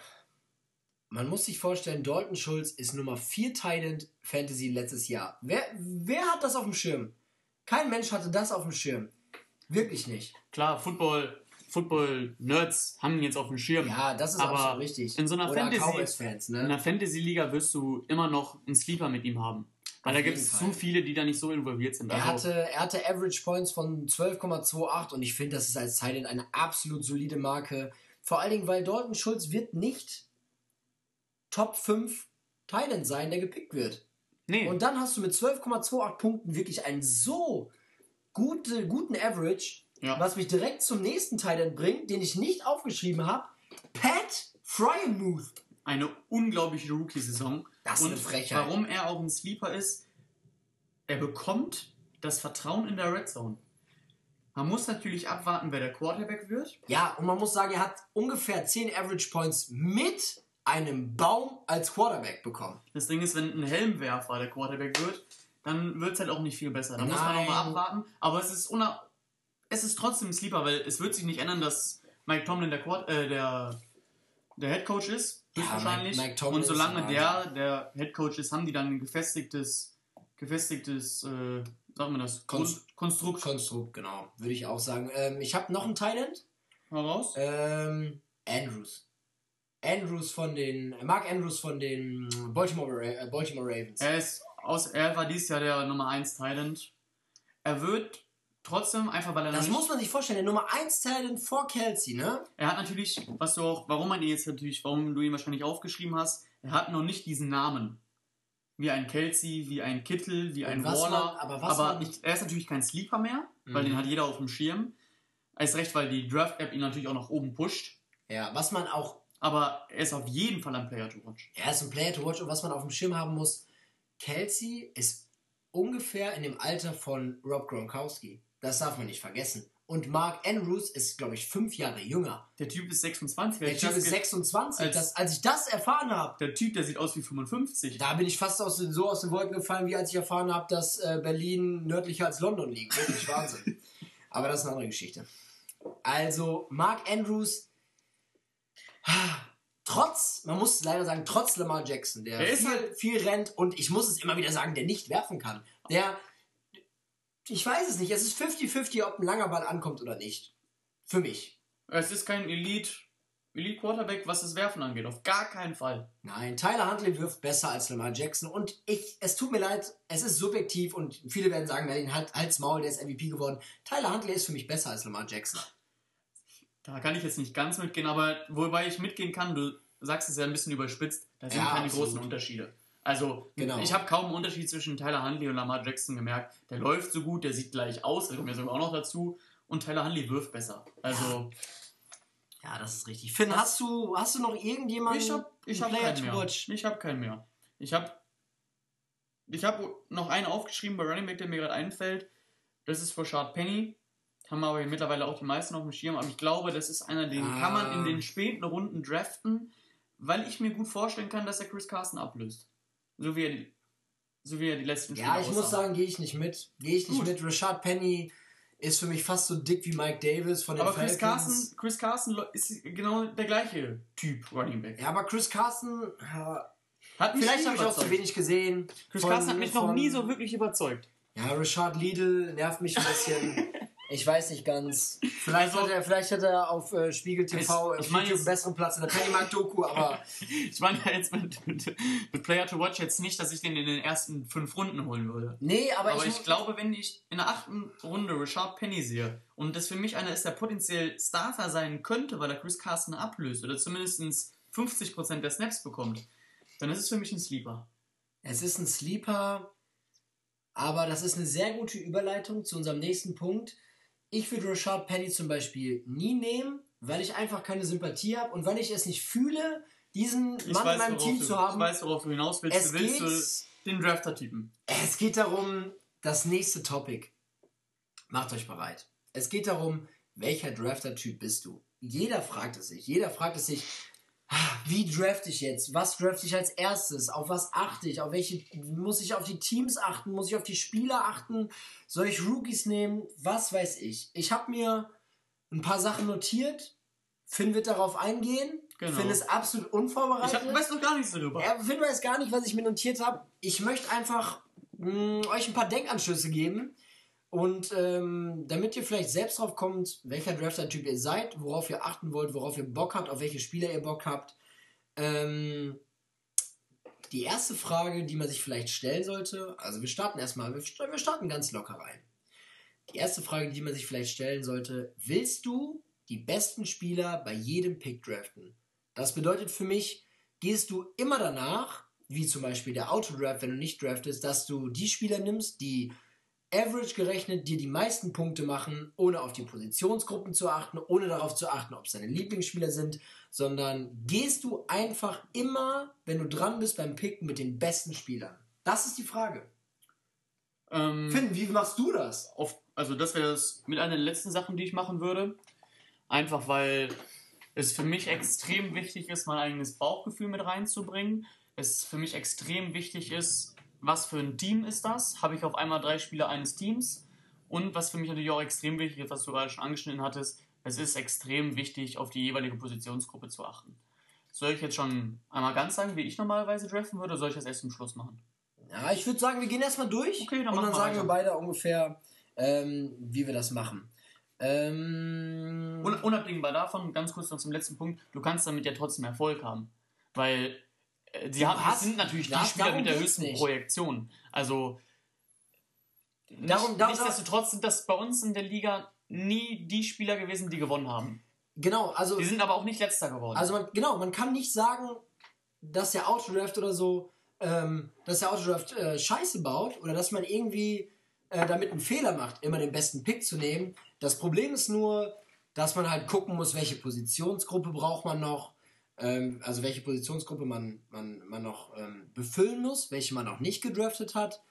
Man muss sich vorstellen, Dalton Schulz ist Nummer 4 Tight Fantasy letztes Jahr. Wer, wer hat das auf dem Schirm? Kein Mensch hatte das auf dem Schirm. Wirklich nicht. Klar, Football, Football-Nerds haben ihn jetzt auf dem Schirm. Ja, das ist Aber absolut richtig. in so einer Fantasy- Cowboys-Fans, In ne? einer Fantasy-Liga wirst du immer noch einen Sleeper mit ihm haben. Weil da gibt es zu viele, die da nicht so involviert sind. Er Also, hatte, er hatte Average Points von 12,28 und ich finde, das ist als End eine absolut solide Marke. Vor allen Dingen, weil Dalton Schulz wird nicht Top 5 Tight End sein, der gepickt wird. nee, Und dann hast du mit 12,28 Punkten wirklich einen so gute, guten Average, Ja. was mich direkt zum nächsten Teil bringt, den ich nicht aufgeschrieben habe. Pat Fryermuth. Eine unglaubliche Rookie-Saison. Das ist Und eine Frechheit. warum er auch ein Sleeper ist, er bekommt das Vertrauen in der Red Zone. Man muss natürlich abwarten, wer der Quarterback wird. Ja, und man muss sagen, er hat ungefähr 10 Average Points mit einem Baum als Quarterback bekommen. Das Ding ist, wenn ein Helmwerfer der Quarterback wird, dann wird es halt auch nicht viel besser. Da muss man nochmal abwarten. Aber es ist, es ist trotzdem ein Sleeper, weil es wird sich nicht ändern, dass Mike Tomlin der, Quart äh, der, der Head Coach ist. Ja, Höchstwahrscheinlich. Mike- Mike Tomlin Und solange der der Head Coach ist, haben die dann ein gefestigtes, gefestigtes, äh, sagen wir das, Konst- Konstrukt. Konstrukt, genau, würde ich auch sagen. Ähm, ich habe noch einen Thailand. Heraus. Ähm, Andrews. Andrews von den, Mark Andrews von den Baltimore, äh, Baltimore Ravens. Er ist aus, er war dieses Jahr der Nummer 1 Thailand. Er wird trotzdem einfach, weil er Das muss man sich vorstellen, der Nummer 1 Talent vor Kelsey, ne? Er hat natürlich, was du auch, warum man ihn jetzt natürlich, warum du ihn wahrscheinlich aufgeschrieben hast, er hat noch nicht diesen Namen. Wie ein Kelsey, wie ein Kittel, wie ein Waller. man- aber was aber man- nicht, er ist natürlich kein Sleeper mehr, weil Mhm. den hat jeder auf dem Schirm. Erst recht, weil die Draft-App ihn natürlich auch nach oben pusht. Ja, was man auch, Aber er ist auf jeden Fall ein Player to watch. er ist ein Player to watch und was man auf dem Schirm haben muss, Kelsey ist ungefähr in dem Alter von Rob Gronkowski. Das darf man nicht vergessen. Und Mark Andrews ist, glaube ich, fünf Jahre jünger. Der Typ ist 26. Der Typ ist 26. Als, das, als ich das erfahren habe. Der Typ, der sieht aus wie 55. Da bin ich fast aus den, so aus den Wolken gefallen, wie als ich erfahren habe, dass äh, Berlin nördlicher als London liegt. Wirklich Wahnsinn. [LAUGHS] Aber das ist eine andere Geschichte. Also, Mark Andrews, trotz, man muss leider sagen, trotz Lamar Jackson, der, der viel, halt viel rennt und ich muss es immer wieder sagen, der nicht werfen kann. Der ich weiß es nicht. Es ist 50-50, ob ein langer Ball ankommt oder nicht. Für mich. Es ist kein Elite, Elite Quarterback, was das Werfen angeht. Auf gar keinen Fall. Nein, Tyler Huntley wirft besser als Lamar Jackson. Und ich, es tut mir leid, es ist subjektiv und viele werden sagen, Merlin, halt, halt's Maul, der ist MVP geworden. Tyler Huntley ist für mich besser als Lamar Jackson. Da kann ich jetzt nicht ganz mitgehen, aber wobei ich mitgehen kann, du sagst es ja ein bisschen überspitzt, da sind ja, keine absolut. großen Unterschiede. Also, genau. ich habe kaum einen Unterschied zwischen Tyler Huntley und Lamar Jackson gemerkt. Der läuft so gut, der sieht gleich aus, da kommt mir sogar auch noch dazu. Und Tyler Huntley wirft besser. Also. Ja, das ist richtig. Finn, hast du, hast du noch irgendjemanden? Ich habe ich hab keinen mehr. Watch? Ich habe keinen mehr. Ich habe ich hab noch einen aufgeschrieben bei Running Back, der mir gerade einfällt. Das ist Rashad Penny. Haben aber mittlerweile auch die meisten auf dem Schirm. Aber ich glaube, das ist einer, den ah. kann man in den späten Runden draften, weil ich mir gut vorstellen kann, dass er Chris Carson ablöst. So wie er die, so wie er die letzten Spiele Ja, ich muss sagen, gehe ich nicht mit. Gehe ich nicht Gut. mit. Rashad Penny ist für mich fast so dick wie Mike Davis von den aber Chris Carson, Chris Carson ist genau der gleiche Typ Running Back. Ja, aber Chris Carson hat vielleicht habe ich auch zu wenig gesehen. Chris von, Carson hat mich von, noch nie so wirklich überzeugt. Ja, Rashad Lidl nervt mich ein bisschen. [LAUGHS] Ich weiß nicht ganz. Vielleicht, hat, er, vielleicht hat er auf äh, Spiegel TV ich, ich mein einen besseren Platz in der Pennymark-Doku, aber. [LAUGHS] ich meine ja jetzt mit, mit, mit, Player to Watch jetzt nicht, dass ich den in den ersten fünf Runden holen würde. Nee, aber, aber ich, ich glaube, wenn ich in der achten Runde Richard Penny sehe und das für mich einer ist, der potenziell Starter sein könnte, weil er Chris Carson ablöst oder zumindest 50% der Snaps bekommt, dann ist es für mich ein Sleeper. Es ist ein Sleeper, aber das ist eine sehr gute Überleitung zu unserem nächsten Punkt ich würde Rashad Penny zum Beispiel nie nehmen, weil ich einfach keine Sympathie habe und weil ich es nicht fühle, diesen ich Mann weiß, in meinem Team du, zu haben. Ich weiß, worauf du hinaus willst. Es du willst geht, du den Drafter-Typen. Es geht darum, das nächste Topic. Macht euch bereit. Es geht darum, welcher Drafter-Typ bist du? Jeder fragt es sich. Jeder fragt es sich, wie draft ich jetzt? Was draft ich als erstes? Auf was achte ich? Auf welche muss ich auf die Teams achten? Muss ich auf die Spieler achten? Soll ich Rookies nehmen? Was weiß ich? Ich habe mir ein paar Sachen notiert. Finn wird darauf eingehen. Genau. Finn ist absolut unvorbereitet. Ich weiß noch gar nichts darüber. Er, Finn weiß gar nicht, was ich mir notiert habe. Ich möchte einfach mh, mm, euch ein paar Denkanschlüsse geben und ähm, damit ihr vielleicht selbst drauf kommt, welcher Drafter-Typ ihr seid, worauf ihr achten wollt, worauf ihr Bock habt, auf welche Spieler ihr Bock habt. Ähm, die erste Frage, die man sich vielleicht stellen sollte, also wir starten erstmal, wir starten ganz locker rein. Die erste Frage, die man sich vielleicht stellen sollte, willst du die besten Spieler bei jedem Pick draften? Das bedeutet für mich, gehst du immer danach, wie zum Beispiel der Autodraft, wenn du nicht draftest, dass du die Spieler nimmst, die average gerechnet dir die meisten Punkte machen, ohne auf die Positionsgruppen zu achten, ohne darauf zu achten, ob es deine Lieblingsspieler sind, sondern gehst du einfach immer, wenn du dran bist beim Picken mit den besten Spielern? Das ist die Frage. Ähm, Finn, wie machst du das? Auf, also das wäre das mit einer der letzten Sachen, die ich machen würde. Einfach weil es für mich extrem wichtig ist, mein eigenes Bauchgefühl mit reinzubringen. Es für mich extrem wichtig ist, was für ein Team ist das? Habe ich auf einmal drei Spieler eines Teams? Und was für mich natürlich auch extrem wichtig ist, was du gerade schon angeschnitten hattest, es ist extrem wichtig, auf die jeweilige Positionsgruppe zu achten. Soll ich jetzt schon einmal ganz sagen, wie ich normalerweise draften würde, oder soll ich das erst zum Schluss machen? Ja, ich würde sagen, wir gehen erstmal durch okay, dann und dann sagen weiter. wir beide ungefähr, ähm, wie wir das machen. Ähm, Unabhängig davon, ganz kurz noch zum letzten Punkt, du kannst damit ja trotzdem Erfolg haben. Weil äh, die haben, das sind natürlich die Spieler mit der höchsten nicht. Projektion. Also nicht, darum, darum, nichtsdestotrotz sind das bei uns in der Liga nie die Spieler gewesen, die gewonnen haben. Genau, also. Die sind aber auch nicht letzter geworden. Also man, genau, man kann nicht sagen, dass der Autodraft oder so, ähm, dass der Autodraft äh, Scheiße baut oder dass man irgendwie äh, damit einen Fehler macht, immer den besten Pick zu nehmen. Das Problem ist nur, dass man halt gucken muss, welche Positionsgruppe braucht man noch ähm, also welche Positionsgruppe man, man, man noch ähm, befüllen muss, welche man noch nicht gedraftet hat.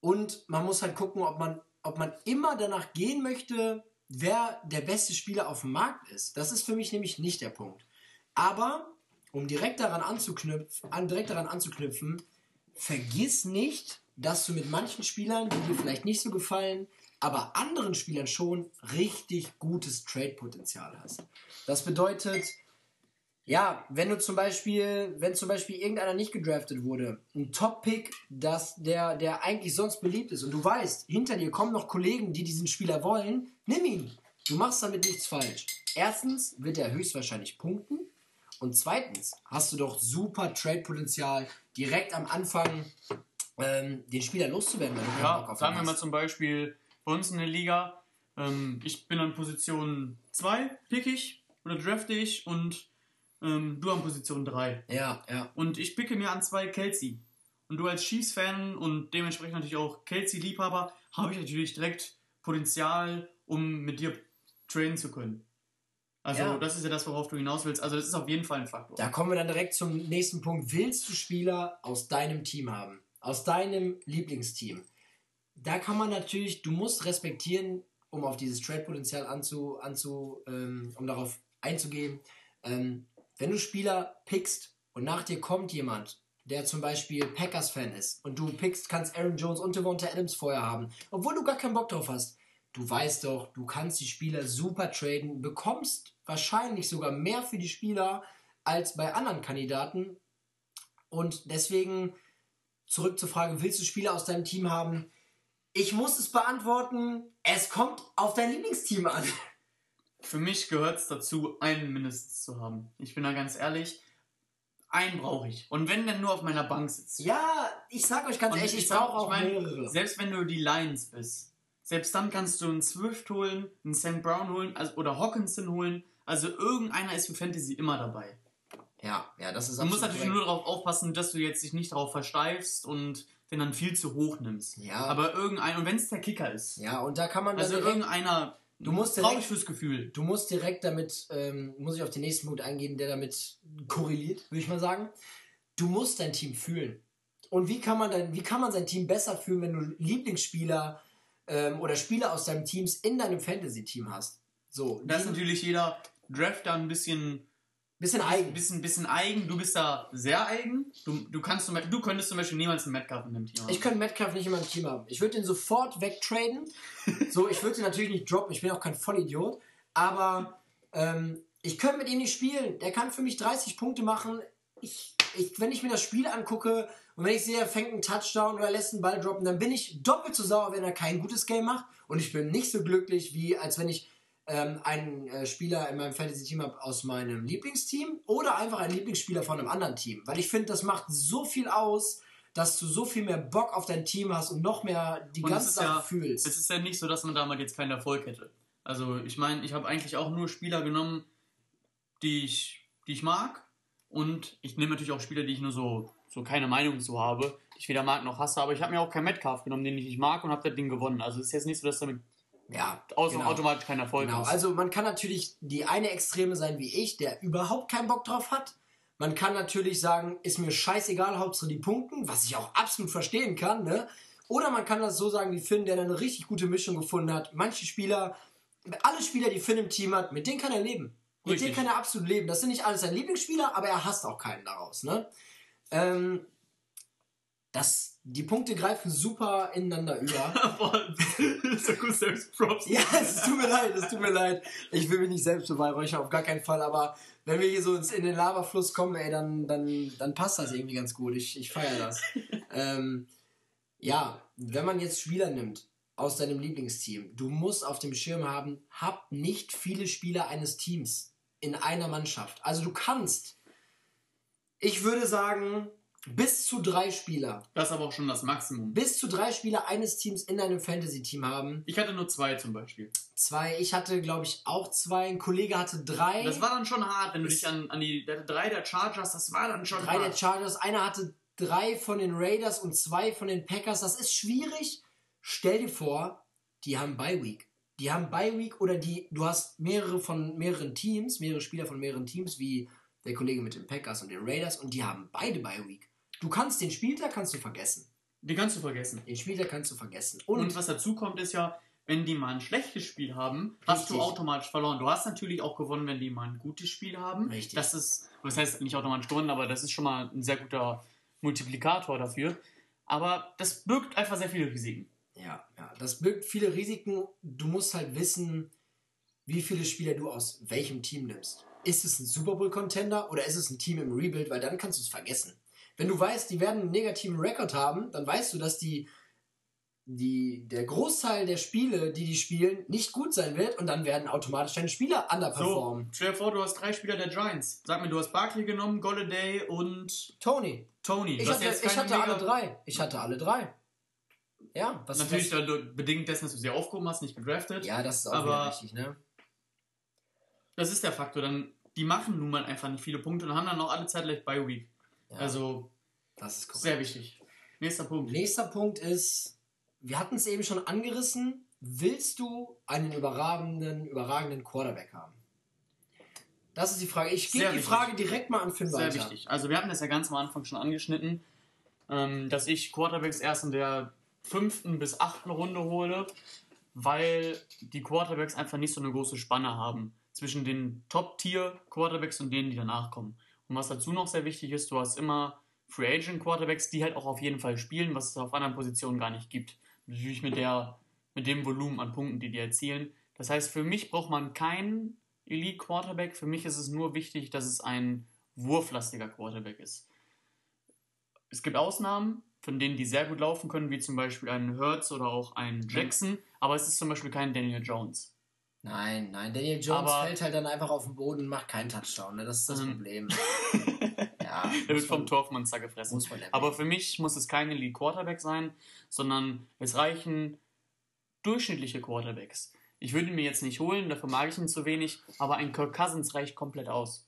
Und man muss halt gucken, ob man, ob man immer danach gehen möchte, wer der beste Spieler auf dem Markt ist. Das ist für mich nämlich nicht der Punkt. Aber um direkt daran anzuknüpfen, an, direkt daran anzuknüpfen, vergiss nicht, dass du mit manchen Spielern, die dir vielleicht nicht so gefallen, aber anderen Spielern schon richtig gutes Trade-Potenzial hast. Das bedeutet, ja, wenn du zum Beispiel, wenn zum Beispiel irgendeiner nicht gedraftet wurde, ein Top-Pick, der, der eigentlich sonst beliebt ist und du weißt, hinter dir kommen noch Kollegen, die diesen Spieler wollen, nimm ihn. Du machst damit nichts falsch. Erstens wird er höchstwahrscheinlich punkten und zweitens hast du doch super Trade-Potenzial direkt am Anfang ähm, den Spieler loszuwerden. ja, sagen wir mal zum Beispiel bei uns in der Liga, ähm, ich bin an Position 2, pick ich oder drafte ich und ähm, du an Position 3. Ja, ja. Und ich picke mir an zwei Kelsey. Und du als Chiefs-Fan und dementsprechend natürlich auch Kelsey-Liebhaber, habe ich natürlich direkt Potenzial, um mit dir trainen zu können. Also ja. das ist ja das, worauf du hinaus willst. Also das ist auf jeden Fall ein Faktor. Da kommen wir dann direkt zum nächsten Punkt. Willst du Spieler aus deinem Team haben? Aus deinem Lieblingsteam? Da kann man natürlich, du musst respektieren, um auf dieses Trade-Potenzial anzu, anzu ähm, um darauf einzugehen. Ähm, wenn du Spieler pickst und nach dir kommt jemand, der zum Beispiel Packers-Fan ist und du pickst, kannst Aaron Jones und Devonta Adams vorher haben, obwohl du gar keinen Bock drauf hast, du weißt doch, du kannst die Spieler super traden, bekommst wahrscheinlich sogar mehr für die Spieler als bei anderen Kandidaten. Und deswegen zurück zur Frage, willst du Spieler aus deinem Team haben? Ich muss es beantworten, es kommt auf dein Lieblingsteam an. Für mich gehört es dazu, einen mindestens zu haben. Ich bin da ganz ehrlich, einen brauche ich. Und wenn dann nur auf meiner Bank sitzt. Ja, ich sag euch ganz ehrlich, ich, ich brauche auch ich mein, mehrere. Selbst wenn du die Lions bist, selbst dann kannst du einen Swift holen, einen St. Brown holen also, oder Hawkinson holen. Also irgendeiner ist für Fantasy immer dabei. Ja, ja, das ist Du musst natürlich nur darauf aufpassen, dass du jetzt dich nicht darauf versteifst und den dann viel zu hoch nimmst. Ja. Aber irgendein, und wenn es der Kicker ist. Ja, und da kann man. Also irgendeiner Du musst direkt, fürs Gefühl. Du musst direkt damit, ähm, muss ich auf den nächsten Punkt eingehen, der damit korreliert, würde ich mal sagen. Du musst dein Team fühlen. Und wie kann man dann, wie kann man sein Team besser fühlen, wenn du Lieblingsspieler ähm, oder Spieler aus deinem Teams in deinem Fantasy-Team hast? So. Das ist natürlich jeder Draft da ein bisschen Bisschen eigen. Bisschen, bisschen eigen. Du bist da sehr eigen. Du, du, kannst du könntest zum Beispiel niemals einen Metcalf in deinem Team haben. Ich könnte Metcalf nicht in meinem Team haben. Ich würde den sofort wegtraden. [LAUGHS] so, ich würde ihn natürlich nicht droppen. Ich bin auch kein Vollidiot. Aber ähm, ich könnte mit ihm nicht spielen. Der kann für mich 30 Punkte machen. Ich, ich, wenn ich mir das Spiel angucke und wenn ich sehe, er fängt einen Touchdown oder lässt einen Ball droppen, dann bin ich doppelt so sauer, wenn er kein gutes Game macht. Und ich bin nicht so glücklich, wie als wenn ich ähm, einen äh, Spieler in meinem Fantasy-Team habe aus meinem Lieblingsteam oder einfach einen Lieblingsspieler von einem anderen Team. Weil ich finde, das macht so viel aus, dass du so viel mehr Bock auf dein Team hast und noch mehr die und ganze Sache ja, fühlst. Es ist ja nicht so, dass man damals jetzt keinen Erfolg hätte. Also ich meine, ich habe eigentlich auch nur Spieler genommen, die ich, die ich mag. Und ich nehme natürlich auch Spieler, die ich nur so, so keine Meinung zu habe, die ich weder mag noch hasse. Aber ich habe mir auch keinen Metcalf genommen, den ich nicht mag und habe das Ding gewonnen. Also es ist jetzt nicht so, dass damit ja, Aus genau. automatisch kein Erfolg genau. ist. Also man kann natürlich die eine Extreme sein wie ich, der überhaupt keinen Bock drauf hat. Man kann natürlich sagen, ist mir scheißegal, Hauptsache die Punkten, was ich auch absolut verstehen kann, ne? Oder man kann das so sagen wie Finn, der eine richtig gute Mischung gefunden hat. Manche Spieler, alle Spieler, die Finn im Team hat, mit denen kann er leben. Mit richtig. denen kann er absolut leben. Das sind nicht alles seine Lieblingsspieler, aber er hasst auch keinen daraus, ne? Ähm, das, die Punkte greifen super ineinander über. [LAUGHS] gut selbst Props. Ja, es tut mir leid, es tut mir leid. Ich will mich nicht selbst beweihräuchern, auf gar keinen Fall, aber wenn wir hier so in den Lavafluss kommen, ey, dann, dann, dann passt das irgendwie ganz gut. Ich, ich feiere das. [LAUGHS] ähm, ja, wenn man jetzt Spieler nimmt aus deinem Lieblingsteam, du musst auf dem Schirm haben, hab nicht viele Spieler eines Teams in einer Mannschaft. Also du kannst, ich würde sagen, bis zu drei Spieler. Das ist aber auch schon das Maximum. Bis zu drei Spieler eines Teams in einem Fantasy-Team haben. Ich hatte nur zwei zum Beispiel. Zwei. Ich hatte, glaube ich, auch zwei. Ein Kollege hatte drei. Das war dann schon hart, wenn du dich an, an die der drei der Chargers, das war dann schon drei hart. Drei der Chargers. Einer hatte drei von den Raiders und zwei von den Packers. Das ist schwierig. Stell dir vor, die haben Bye Week. Die haben Bye Week oder die, du hast mehrere von mehreren Teams, mehrere Spieler von mehreren Teams, wie der Kollege mit den Packers und den Raiders und die haben beide Bye Week. Du kannst den Spieltag kannst du vergessen. Die kannst du vergessen. Den Spieltag kannst du vergessen. Und, Und, was dazu kommt, ist ja, wenn die mal ein schlechtes Spiel haben, hast du automatisch verloren. Du hast natürlich auch gewonnen, wenn die mal ein gutes Spiel haben. Richtig. Das ist, das heißt nicht automatisch gewonnen, aber das ist schon mal ein sehr guter Multiplikator dafür. Aber das birgt einfach sehr viele Risiken. ja, ja, das birgt viele Risiken. Du musst halt wissen, wie viele Spieler du aus welchem Team nimmst. Ist es ein Super Bowl Contender oder ist es ein Team im Rebuild, weil dann kannst du es vergessen. Wenn du weißt, die werden einen negativen Rekord haben, dann weißt du, dass die, die, der Großteil der Spiele, die die spielen, nicht gut sein wird und dann werden automatisch deine Spieler So, underperformen. stell dir vor, du hast drei Spieler der Giants. Sag mir, du hast Barkley genommen, Golladay und Tony, Tony. ich hatte, ich hatte alle drei. Ich hatte alle drei. Ja, was Natürlich dann bedingt dessen, dass du sie aufgehoben hast, nicht gedraftet. Ja, das ist auch Aber- richtig, ne? Das ist der Faktor. Dann, die machen nun mal einfach nicht viele Punkte und haben dann auch alle Zeit gleich Bye Week. Ja, Also das ist korrekt. sehr wichtig. Nächster Punkt. Nächster Punkt ist, wir hatten es eben schon angerissen, willst du einen überragenden, überragenden Quarterback haben? Das ist die Frage. Ich gebe die wichtig. Frage direkt mal an Finn Sehr weiter. wichtig. Also wir hatten das ja ganz am Anfang schon angeschnitten, ähm, dass ich Quarterbacks erst in der fünften bis achten Runde hole, weil die Quarterbacks einfach nicht so eine große Spanne haben zwischen den Top-Tier-Quarterbacks und denen, die danach kommen. Und was dazu noch sehr wichtig ist, du hast immer Free Agent Quarterbacks, die halt auch auf jeden Fall spielen, was es auf anderen Positionen gar nicht gibt. Natürlich mit der mit dem Volumen an Punkten, die die erzielen. Das heißt, für mich braucht man keinen Elite Quarterback. Für mich ist es nur wichtig, dass es ein wurflastiger Quarterback ist. Es gibt Ausnahmen, von denen die sehr gut laufen können, wie zum Beispiel ein Hurts oder auch ein Jackson, aber es ist zum Beispiel kein Daniel Jones. Nein, nein, Daniel Jones Aber- fällt halt dann einfach auf den Boden und macht keinen Touchdown. Ne? Das ist das Ähm. Problem. [LAUGHS] ja, muss wird vom man- Torfmonster gefressen. Aber für mich muss es kein Elite Quarterback sein, sondern es reichen durchschnittliche Quarterbacks. Ich würde ihn mir jetzt nicht holen, dafür mag ich ihn zu wenig, aber ein Kirk Cousins reicht komplett aus.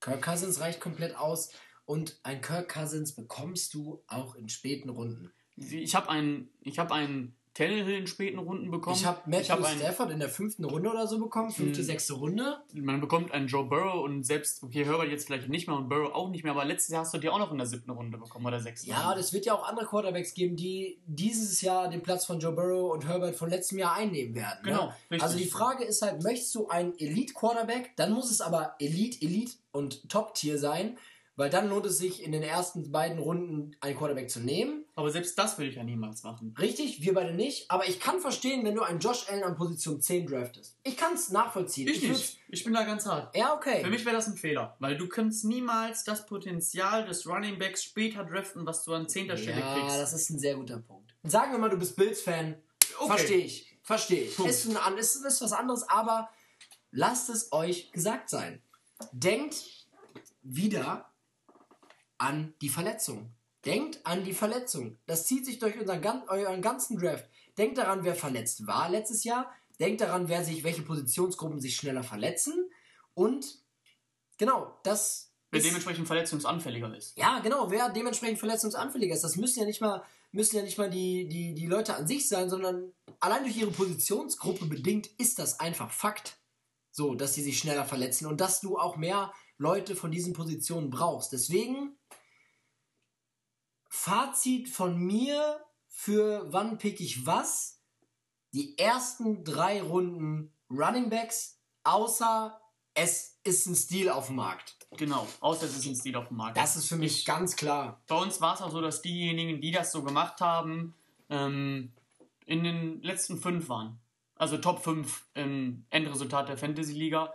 Kirk Cousins reicht komplett aus und ein Kirk Cousins bekommst du auch in späten Runden. Ich habe einen, ich habe einen Tannehill in späten Runden bekommen. Ich habe Matthew hab Stafford in der fünften Runde oder so bekommen, fünfte, Mhm. sechste Runde. man bekommt einen Joe Burrow und selbst, okay, Herbert jetzt vielleicht nicht mehr und Burrow auch nicht mehr, aber letztes Jahr hast du die auch noch in der siebten Runde bekommen oder sechsten. Ja, das wird ja auch andere Quarterbacks geben, die dieses Jahr den Platz von Joe Burrow und Herbert von letztem Jahr einnehmen werden. Genau, Ne? Also die Frage ist halt, möchtest du einen Elite-Quarterback? Dann muss es aber Elite, Elite und Top-Tier sein, weil dann lohnt es sich in den ersten beiden Runden einen Quarterback zu nehmen. aber selbst das würde ich ja niemals machen. Richtig, wir beide nicht. Aber ich kann verstehen, wenn du einen Josh Allen an Position 10 draftest. Ich kann es nachvollziehen. Ich würd's- nicht. Ich bin da ganz hart. Ja, okay. Für mich wäre das ein Fehler, weil du kannst niemals das Potenzial des Running Backs später draften, was du an zehnter Stelle ja, kriegst. das ist ein sehr guter Punkt. Sagen wir mal, du bist Bills-Fan. Okay. Verstehe ich. Verstehe ich. Punkt. Ist, ein, ist, ist was anderes, aber lasst es euch gesagt sein. Denkt wieder an die Verletzung. Denkt an die Verletzung. Das zieht sich durch unseren, euren ganzen Draft. Denkt daran, wer verletzt war letztes Jahr. Denkt daran, wer sich, welche Positionsgruppen sich schneller verletzen. Und genau, das Wer ist- dementsprechend verletzungsanfälliger ist. ja, genau, wer dementsprechend verletzungsanfälliger ist. Das müssen ja nicht mal, müssen ja nicht mal die, die, die Leute an sich sein, sondern allein durch ihre Positionsgruppe bedingt ist das einfach Fakt. So, dass sie sich schneller verletzen und dass du auch mehr Leute von diesen Positionen brauchst. Deswegen, Fazit von mir für wann pick ich was? Die ersten drei Runden Running Backs, außer es ist ein Stil auf dem Markt. Genau, außer es ist ein Stil auf dem Markt. Das ist für mich ganz klar. Bei uns war es auch so, dass diejenigen, die das so gemacht haben, ähm, in den letzten fünf waren. Also Top 5 im Endresultat der Fantasy Liga.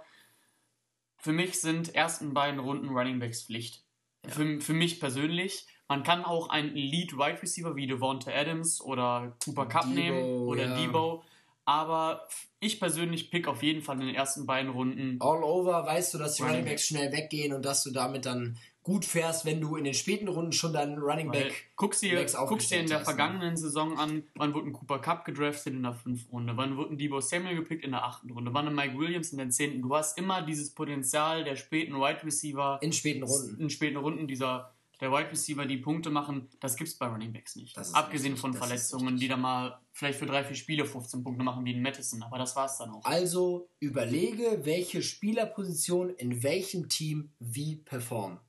Für mich sind ersten beiden Runden Running Backs Pflicht. Für, für mich persönlich. Man kann auch einen Elite Wide Receiver wie Devonta Adams oder Cooper Cup Debo, nehmen oder ja. Debo. Aber ich persönlich pick auf jeden Fall in den ersten beiden Runden all over weißt du, dass die Running Backs schnell weggehen und dass du damit dann gut fährst, wenn du in den späten Runden schon deinen Running Back. guckst dir, guckst dir in der hast, ne? vergangenen Saison an, wann wurde ein Cooper Cup gedraftet in der fünften Runde, wann wurde ein Debo Samuel gepickt in der achten Runde, wann ein Mike Williams in der zehnten. Du hast immer dieses Potenzial der späten Wide Receiver In späten Runden. in späten Runden dieser der Wide Receiver die Punkte machen, das gibt es bei Running Backs nicht. Abgesehen richtig, von Verletzungen, die dann mal vielleicht für drei, vier Spiele 15 Punkte machen, wie in Madison, aber das war es dann auch. Also überlege, welche Spielerposition in welchem Team wie performen.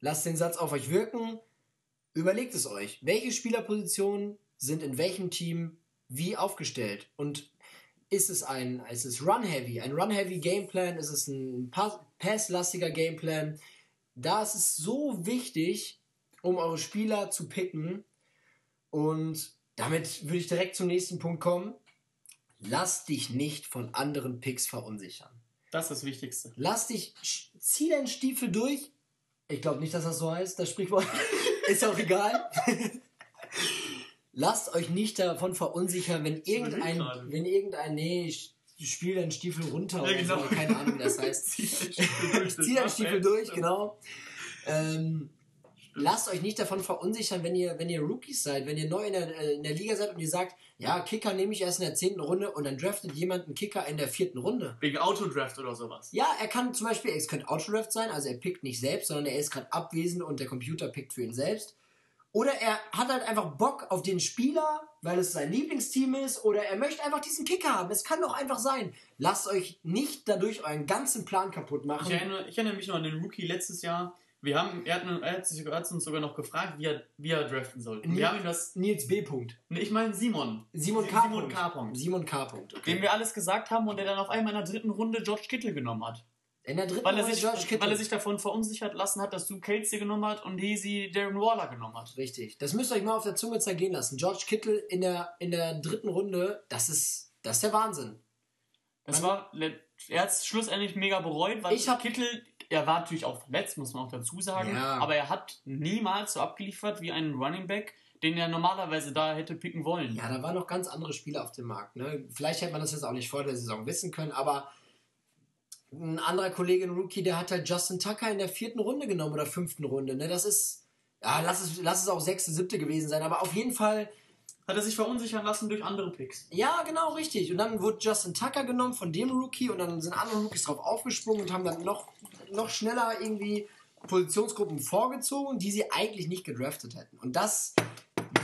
Lasst den Satz auf euch wirken. Überlegt es euch. Welche Spielerpositionen sind in welchem Team wie aufgestellt? Und ist es ein, ist es Run-Heavy, ein Run-Heavy Gameplan? Ist es ein Pass-lastiger Gameplan? Da ist es so wichtig, um eure Spieler zu picken. Und damit würde ich direkt zum nächsten Punkt kommen. Lass dich nicht von anderen Picks verunsichern. Das ist das Wichtigste. Lass dich, zieh deinen Stiefel durch. Ich glaube nicht, dass das so heißt, das Sprichwort. [LAUGHS] ist ja auch egal. [LAUGHS] Lasst euch nicht davon verunsichern, wenn irgendein, wenn irgendein, nee, ich spiele deinen Stiefel runter oder genau. so, keine Ahnung, das [LAUGHS] heißt. Zieh deinen Stiefel durch, [LAUGHS] genau. Ähm, lasst euch nicht davon verunsichern, wenn ihr, wenn ihr Rookies seid, wenn ihr neu in der, äh, in der Liga seid und ihr sagt, ja, Kicker nehme ich erst in der zehnten Runde und dann draftet jemand einen Kicker in der vierten Runde. Wegen Autodraft oder sowas. Ja, er kann zum Beispiel, es könnte Autodraft sein, also er pickt nicht selbst, sondern er ist gerade abwesend und der Computer pickt für ihn selbst. Oder er hat halt einfach Bock auf den Spieler, weil es sein Lieblingsteam ist, oder er möchte einfach diesen Kicker haben. Es kann doch einfach sein. Lasst euch nicht dadurch euren ganzen Plan kaputt machen. Ich erinnere, ich erinnere mich noch an den Rookie letztes Jahr. Wir haben, er, hat, er, hat, sich, er hat uns sogar noch gefragt, wie er, wie er draften soll. Nils, wir haben ihm das. Nils B. -Punkt. Nee, ich meine Simon. Simon K. Simon K. -Punkt. Simon K. -Punkt. Okay. Dem wir alles gesagt haben und der dann auf einmal in der dritten Runde George Kittle genommen hat. In der dritten weil er, sich, weil er sich davon verunsichert lassen hat, dass du Kelsey genommen hat und Hesi Darren Waller genommen hat. Richtig. Das müsst ihr euch mal auf der Zunge zergehen lassen. George Kittle in der, in der dritten Runde, das ist, das ist der Wahnsinn. Das Man, war, er hat es schlussendlich mega bereut, weil ich hab, Kittle, er war natürlich auch verletzt, muss man auch dazu sagen, ja. aber er hat niemals so abgeliefert wie ein Running Back, den er normalerweise da hätte picken wollen. Ja, da waren noch ganz andere Spiele auf dem Markt. Ne? Vielleicht hätte man das jetzt auch nicht vor der Saison wissen können, aber ein anderer Kollege, ein Rookie, der hat halt Justin Tucker in der vierten Runde genommen oder fünften Runde. Ne? Das ist, ja, lass es, lass es auch sechste, siebte gewesen sein, aber auf jeden Fall. Hat er sich verunsichern lassen durch andere Picks. Ja, genau, richtig. Und dann wurde Justin Tucker genommen von dem Rookie und dann sind andere Rookies drauf aufgesprungen und haben dann noch, noch schneller irgendwie Positionsgruppen vorgezogen, die sie eigentlich nicht gedraftet hätten. Und das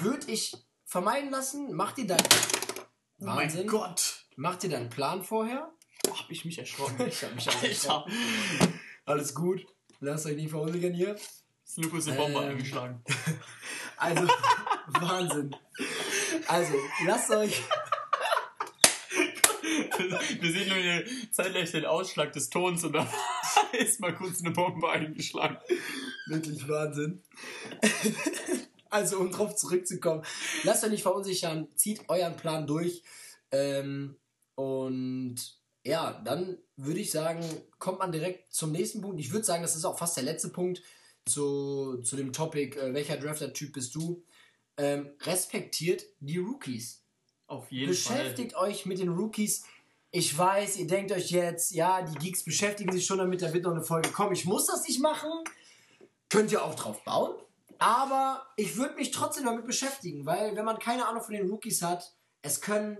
würde ich vermeiden lassen. Macht ihr dann. Oh Wahnsinn. mein Gott! Macht ihr dann einen Plan vorher? Hab ich mich erschrocken. [LAUGHS] ich hab mich erschrocken. Alles gut. Lasst euch nicht verunsichern hier. Snoop ist eine Bombe ähm, eingeschlagen. [LAUGHS] Also, Wahnsinn. Also, lasst euch. [LAUGHS] Wir sehen nur hier zeitgleich den Ausschlag des Tons und da ist mal kurz eine Bombe eingeschlagen. Wirklich Wahnsinn. Also, um drauf zurückzukommen, lasst euch nicht verunsichern, zieht euren Plan durch. Ähm, und ja, dann würde ich sagen, kommt man direkt zum nächsten Punkt. Ich würde sagen, das ist auch fast der letzte Punkt zu, zu dem Topic, äh, welcher Drafter-Typ bist du? Ähm, respektiert die Rookies. Auf jeden Beschäftigt Fall. euch mit den Rookies. Ich weiß, ihr denkt euch jetzt, ja, die Geeks beschäftigen sich schon damit, da wird noch eine Folge kommen. Ich muss das nicht machen. Könnt ihr auch drauf bauen. Aber ich würde mich trotzdem damit beschäftigen, weil wenn man keine Ahnung von den Rookies hat, es können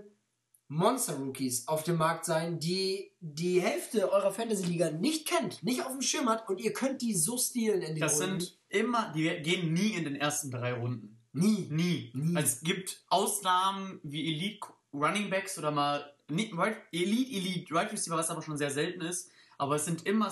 Monster-Rookies auf dem Markt sein, die die Hälfte eurer Fantasy-Liga nicht kennt, nicht auf dem Schirm hat und ihr könnt die so stehlen in den Das Runden. sind immer, die gehen nie in den ersten drei Runden. Nie. Nie. nie. Also es gibt Ausnahmen wie Elite Running Backs oder mal Elite, Elite, Right Receiver, was aber schon sehr selten ist, aber es sind immer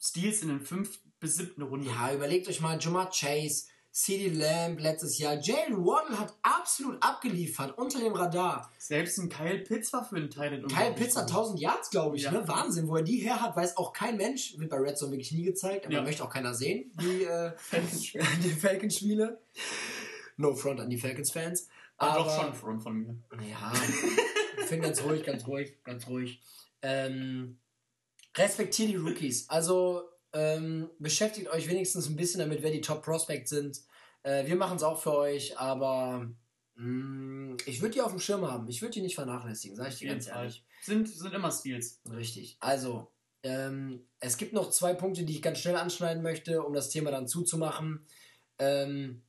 Steals in den fünften bis siebten Runden. Ja, überlegt euch mal Jamar Chase, CD Lamb letztes Jahr. Jalen Waddle hat absolut abgeliefert unter dem Radar. Selbst ein Kyle Pitts war für einen Teil Kyle Pitts hat 1000 Yards, glaube ich. Ja. Ne? Wahnsinn, wo er die her hat, weiß auch kein Mensch. Wird bei Red Zone wirklich nie gezeigt, aber ja. möchte auch keiner sehen, die, äh, [LAUGHS] [LAUGHS] die Falcons-Spiele. No front an die Falcons-Fans. Aber doch schon front von mir. Ja, ich finde ganz ruhig, ganz ruhig, ganz ruhig. Ähm, respektiere die Rookies. Also ähm, beschäftigt euch wenigstens ein bisschen damit, wer die Top Prospects sind. Äh, wir machen es auch für euch, aber mh, mm, ich würde die auf dem Schirm haben. Ich würde die nicht vernachlässigen, sage ich dir ganz ehrlich. Sind, sind immer Steals. Richtig. Also, ähm, es gibt noch zwei Punkte, die ich ganz schnell anschneiden möchte, um das Thema dann zuzumachen. Ähm,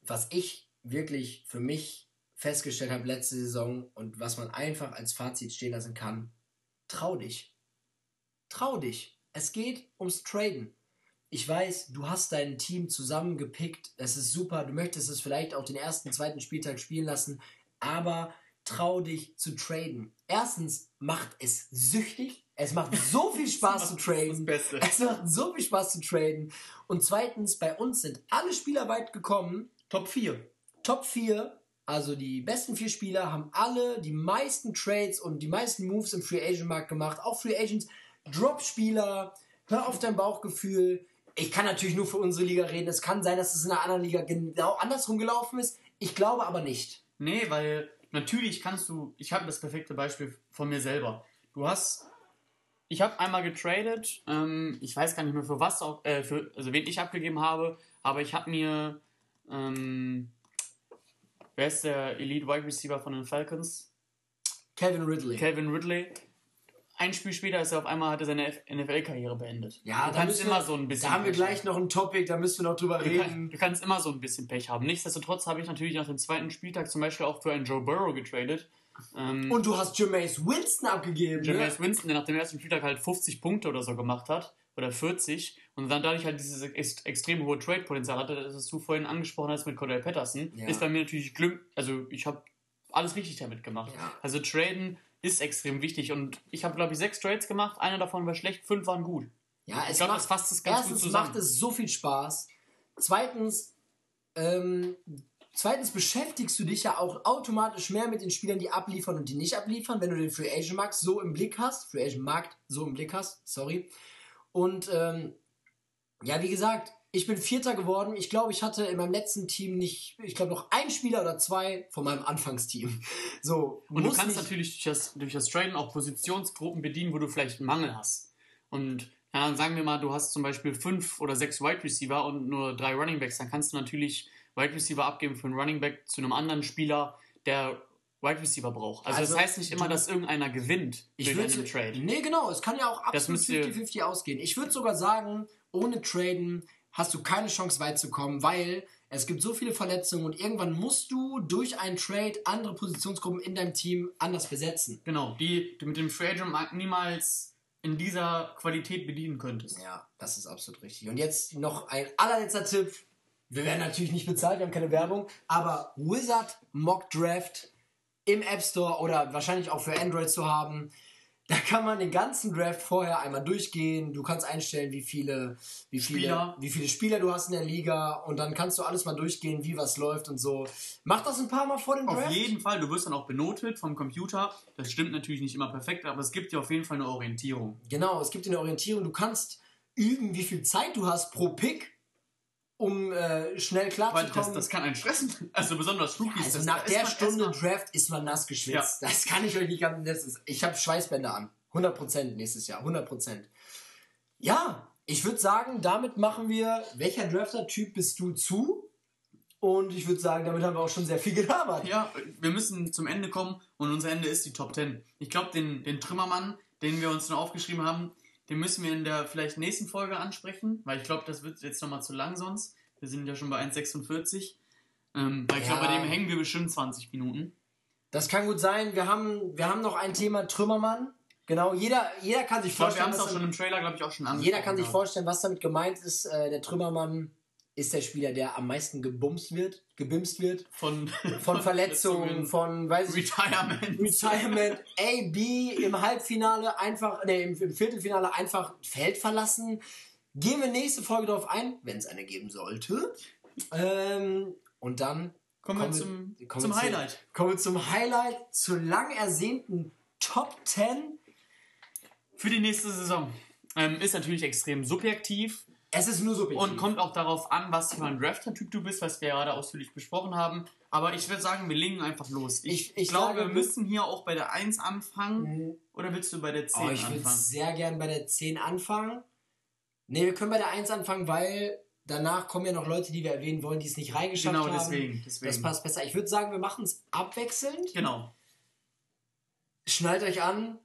was ich wirklich für mich festgestellt habe letzte Saison und was man einfach als Fazit stehen lassen kann, trau dich. Trau dich. Es geht ums Traden. Ich weiß, du hast dein Team zusammengepickt. Es ist super. Du möchtest es vielleicht auch den ersten, zweiten Spieltag spielen lassen. Aber trau dich zu traden. Erstens macht es süchtig. Es macht so [LAUGHS] viel Spaß zu traden. Es macht so viel Spaß zu traden. Und zweitens, bei uns sind alle Spieler weit gekommen. Top 4. Top 4, also die besten vier Spieler, haben alle die meisten Trades und die meisten Moves im Free Agent Markt gemacht. Auch Free Agents, Drop-Spieler, hör auf dein Bauchgefühl. Ich kann natürlich nur für unsere Liga reden. Es kann sein, dass es in einer anderen Liga genau andersrum gelaufen ist. Ich glaube aber nicht. Nee, weil natürlich kannst du, ich habe das perfekte Beispiel von mir selber. Du hast, ich habe einmal getradet, ähm, ich weiß gar nicht mehr für was, auch, äh, für, also wen ich abgegeben habe, aber ich habe mir, ähm, wer ist der Elite Wide Receiver von den Falcons? Kevin Ridley. Kevin Ridley. Ein Spiel später ist er auf einmal hatte seine NFL-Karriere beendet. Ja, du da kannst immer wir- so ein bisschen. Da haben wir gleich noch ein Topic, da müssen wir noch drüber Du, reden. kann, du kannst immer so ein bisschen Pech haben. Nichtsdestotrotz habe ich natürlich nach dem zweiten Spieltag zum Beispiel auch für einen Joe Burrow getradet. Ähm, Und du hast Jameis Winston abgegeben. Jameis ne? Winston, der nach dem ersten Spieltag halt 50 Punkte oder so gemacht hat, oder 40, und dann dadurch halt dieses ex extrem hohe Trade-Potenzial hatte, das du vorhin angesprochen hast mit Cordell Patterson, Ja. ist bei mir natürlich Glück, also ich habe alles richtig damit gemacht. Ja. Also Traden ist extrem wichtig und ich habe, glaube ich, sechs Trades gemacht, einer davon war schlecht, fünf waren gut. Ja, es Ich glaube, macht, das fasst es ganz gut erstens zusammen. macht es so viel Spaß. Zweitens, ähm, zweitens beschäftigst du dich ja auch automatisch mehr mit den Spielern, die abliefern und die nicht abliefern, wenn du den Free Agent Markt so im Blick hast. Free Agent Markt so im Blick hast, sorry. Und ähm, ja, wie gesagt, ich bin Vierter geworden. Ich glaube, ich hatte in meinem letzten Team nicht, ich glaube noch ein Spieler oder zwei von meinem Anfangsteam. [LAUGHS] So, Und du kannst natürlich durch das, durch das Traden auch Positionsgruppen bedienen, wo du vielleicht einen Mangel hast. Und ja, dann sagen wir mal, du hast zum Beispiel fünf oder sechs Wide Receiver und nur drei Running Backs, dann kannst du natürlich Wide Receiver abgeben für einen Running Back zu einem anderen Spieler, der Wide Receiver braucht. Also, Also, das heißt nicht immer, dass irgendeiner gewinnt Ich würde einen Trade. Nee, genau. Es kann ja auch absolut müsst ihr- 50-50 ausgehen. Ich würde sogar sagen, ohne Traden hast du keine Chance weit zu kommen, weil es gibt so viele Verletzungen und irgendwann musst du durch einen Trade andere Positionsgruppen in deinem Team anders besetzen. Genau, die du mit dem Trade niemals in dieser Qualität bedienen könntest. Ja, das ist absolut richtig. Und jetzt noch ein allerletzter Tipp. Wir werden natürlich nicht bezahlt, wir haben keine Werbung, aber Wizard Mock Draft im App Store oder wahrscheinlich auch für Android zu haben. Da kann man den ganzen Draft vorher einmal durchgehen. Du kannst einstellen, wie viele, wie viele, Spieler. wie viele Spieler du hast in der Liga und dann kannst du alles mal durchgehen, wie was läuft und so. Mach das ein paar Mal vor dem Draft. Auf jeden Fall, du wirst dann auch benotet vom Computer. Das stimmt natürlich nicht immer perfekt, aber es gibt dir auf jeden Fall eine Orientierung. Genau, es gibt dir eine Orientierung. Du kannst üben, wie viel Zeit du hast pro Pick, um äh, schnell klarzukommen. das, das kann einen stressen. [LAUGHS] Also besonders Rookies. also das, nach der Stunde Draft ist man nass geschwitzt. Das kann ich euch nicht ganz. Das ist, ich habe Schweißbänder an. 100% nächstes Jahr. 100%. Ja, ich würde sagen, damit machen wir. Welcher Drafter-Typ bist du zu? Und ich würde sagen, damit haben wir auch schon sehr viel gelabert. Ja, wir müssen zum Ende kommen und unser Ende ist die Top 10. Ich glaube, den, den Trümmermann, den wir uns noch aufgeschrieben haben, den müssen wir in der vielleicht nächsten Folge ansprechen, weil ich glaube, das wird jetzt nochmal zu lang sonst. Wir sind ja schon bei 1,46. Ähm, weil ich Ja. glaube, bei dem hängen wir bestimmt 20 Minuten. Das kann gut sein. Wir haben, wir haben noch ein Thema Trümmermann. Genau, jeder, jeder kann sich Ich glaube, wir vorstellen. haben es was auch schon im Trailer, glaube ich, auch schon angesprochen. Jeder kann sich vorstellen, was damit gemeint ist. Äh, der Trümmermann ist der Spieler, der am meisten gebumst wird, gebimst wird. Von, Von [LAUGHS] Verletzungen, von, weiß ich, Retirement. Retirement, A, B im Halbfinale einfach, ne, im, im Viertelfinale einfach Feld verlassen. Gehen wir nächste Folge darauf ein, wenn es eine geben sollte. Ähm, und dann Kommen wir Kommen wir- zum, kommen zum wir zu- Highlight. kommen wir zum Highlight, zur lang ersehnten Top 10. Für die nächste Saison. Ähm, ist natürlich extrem subjektiv Es ist nur subjektiv. und kommt auch darauf an, was für ein Drafter-Typ du bist, was wir gerade ausführlich besprochen haben. Aber ich würde sagen, wir legen einfach los. Ich, Ich- ich glaube, wir müssen hier auch bei der 1 anfangen. Mhm. Oder willst du bei der 10 Oh, ich würde anfangen? sehr gern bei der 10 anfangen. Ne, wir können bei der 1 anfangen, weil danach kommen ja noch Leute, die wir erwähnen wollen, die es nicht reingeschafft Genau, haben. deswegen. deswegen. Das passt besser. Ich würde sagen, wir machen es abwechselnd. Genau. Schnallt euch an.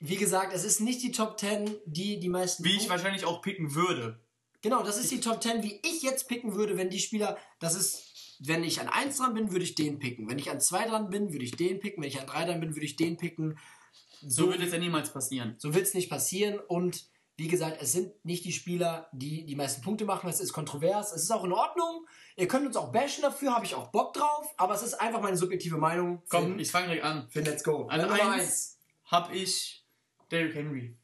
Wie gesagt, es ist nicht die Top 10, die die meisten. Wie ich wahrscheinlich auch picken würde. Genau, das ist die Top 10, wie ich jetzt picken würde, wenn die Spieler. Das ist, wenn ich an 1 dran bin, würde ich den picken. Wenn ich an 2 dran bin, würde ich den picken. Wenn ich an 3 dran bin, würde ich den picken. So, wird es ja niemals passieren. So wird es nicht passieren. Und Wie gesagt, es sind nicht die Spieler, die die meisten Punkte machen. Es ist kontrovers. Es ist auch in Ordnung. Ihr könnt uns auch bashen dafür, habe ich auch Bock drauf. Aber es ist einfach meine subjektive Meinung. Komm, Finn, ich fange direkt an. Finn, let's go. An Nummer eins habe ich Derrick Henry.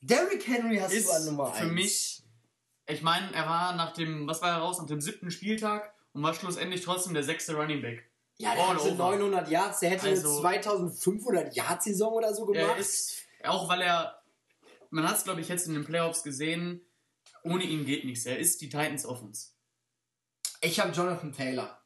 Derrick Henry hast Ist du an Nummer 1. für mich, ich meine, er war nach dem, was war er raus, nach dem siebten Spieltag und war schlussendlich trotzdem der sechste Running Back. Ja, der All hatte over. 900 Yards. Der hätte Also- eine 2500 Yards Saison oder so gemacht. Er ist, auch weil er, man hat es glaube ich jetzt in den Playoffs gesehen, ohne ihn geht nichts. Er ist die Titans Offense. ich habe Jonathan Taylor.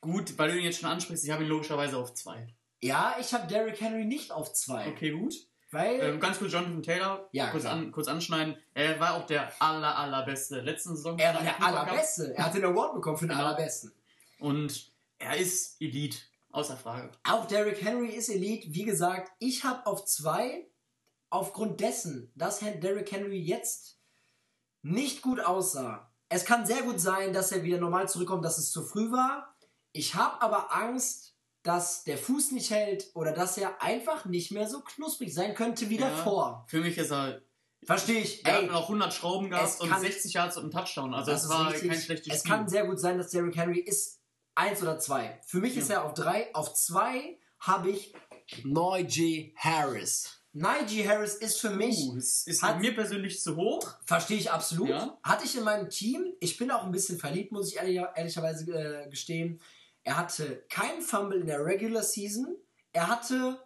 Gut, weil du ihn jetzt schon ansprichst, ich habe ihn logischerweise auf zwei. Ja, ich habe Derrick Henry nicht auf 2. Okay, gut. Weil. Ähm, ganz kurz Jonathan Taylor, Ja, kurz, an, kurz anschneiden. Er war auch der aller, allerbeste letzten Saison. er war der Cup. Allerbeste. Er hat den Award bekommen für den Genau. Allerbesten. Und er ist Elite, außer Frage. Auch Derrick Henry ist Elite. Wie gesagt, ich habe auf zwei, aufgrund dessen, dass Derrick Henry jetzt nicht gut aussah. Es kann sehr gut sein, dass er wieder normal zurückkommt, dass es zu früh war. Ich habe aber Angst, dass der Fuß nicht hält oder dass er einfach nicht mehr so knusprig sein könnte wie Ja. davor. Für mich ist er. Verstehe ich. Er Ey, hat noch 100 Schrauben es gehabt und kann- 60 Yards und einen Touchdown. Also das es ist war richtig. kein schlechtes Es Spiel. kann sehr gut sein, dass Derrick Henry ist eins oder zwei. Für mich ist Ja. er auf drei. Auf zwei habe ich Najee Harris. Najee Harris ist für mich, Uh, es ist hat- mir persönlich zu hoch. verstehe ich absolut, Ja. hatte ich in meinem Team. Ich bin auch ein bisschen verliebt, muss ich ehrlich, ehrlicherweise äh, gestehen. Er hatte keinen Fumble in der Regular Season. Er hatte,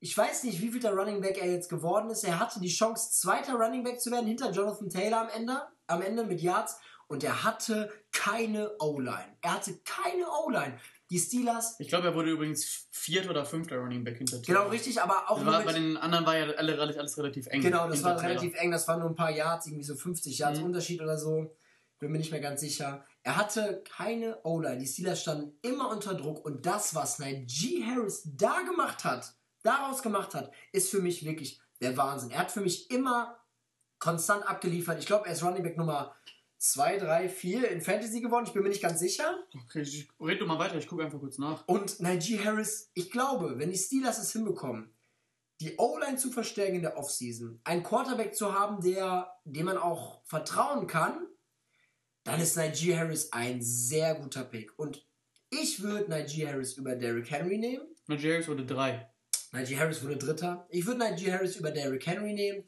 ich weiß nicht, wie viel der Running Back er jetzt geworden ist. Er hatte die Chance, zweiter Running Back zu werden hinter Jonathan Taylor am Ende, am Ende mit Yards. Und er hatte keine O-Line. Er hatte keine O-Line. Die Steelers, Ich glaube, er wurde übrigens vierter oder fünfter Running Back hinter genau Taylor. richtig, aber auch war, bei den anderen war ja alle, alles, relativ eng. Genau, das war relativ eng, das waren nur ein paar Yards, irgendwie so 50 Yards Mhm. Unterschied oder so. Bin mir nicht mehr ganz sicher. Er hatte keine O-Line. Die Steelers standen immer unter Druck und das, was Najee Harris da gemacht hat, daraus gemacht hat, ist für mich wirklich der Wahnsinn. Er hat für mich immer konstant abgeliefert. Ich glaube, er ist Running Back Nummer 2, 3, 4 in Fantasy geworden. Ich bin mir nicht ganz sicher. Okay, ich, red du mal weiter, ich gucke einfach kurz nach. Und Najee Harris, ich glaube, wenn die Steelers es hinbekommen, die O-Line zu verstärken in der Offseason, einen Quarterback zu haben, der, dem man auch vertrauen kann, dann ist Najee Harris ein sehr guter Pick. Und ich würde Najee Harris über Derrick Henry nehmen. Najee Harris wurde drei. Najee Harris wurde Dritter. Ich würde Najee Harris über Derrick Henry nehmen.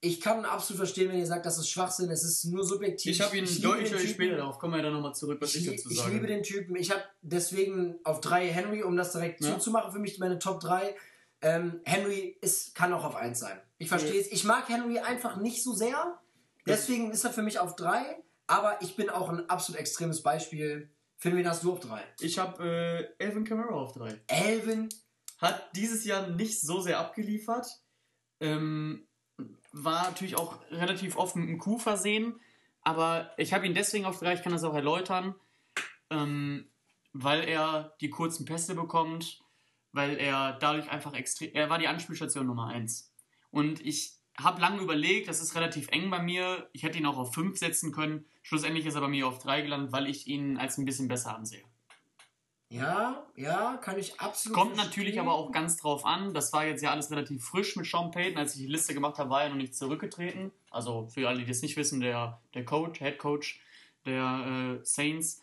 Ich kann absolut verstehen, wenn ihr sagt, das ist Schwachsinn, es ist nur subjektiv. Ich habe ihn deutlich, Typen. später, darauf kommen wir ja dann nochmal zurück, was ich, Ich, dazu ich sage. liebe den Typen. Ich habe deswegen auf drei Henry, um das direkt Ja. zuzumachen, für mich meine Top 3. Ähm, Henry ist, kann auch auf 1 sein. Ich verstehe es. Ich mag Henry einfach nicht so sehr. Deswegen ist er für mich auf 3. Aber ich bin auch ein absolut extremes Beispiel. Finn, wen hast du auf 3? Ich habe äh, Elvin Kamara auf drei. Elvin. Hat dieses Jahr nicht so sehr abgeliefert. Ähm, war natürlich auch relativ oft mit einem Coup versehen. Aber ich habe ihn deswegen auf drei, ich kann das auch erläutern, ähm, weil er die kurzen Pässe bekommt, weil er dadurch einfach extrem. Er war die Anspielstation Nummer eins. Und ich habe lange überlegt, das ist relativ eng bei mir. Ich hätte ihn auch auf 5 setzen können. Schlussendlich ist er bei mir auf 3 gelandet, weil ich ihn als ein bisschen besser ansehe. Ja, ja, kann ich absolut Kommt verstehen. natürlich aber auch ganz drauf an. Das war jetzt ja alles relativ frisch mit Sean Payton. Als ich die Liste gemacht habe, war er noch nicht zurückgetreten. Also für alle, die das nicht wissen, der, der Coach, Head Coach der äh, Saints.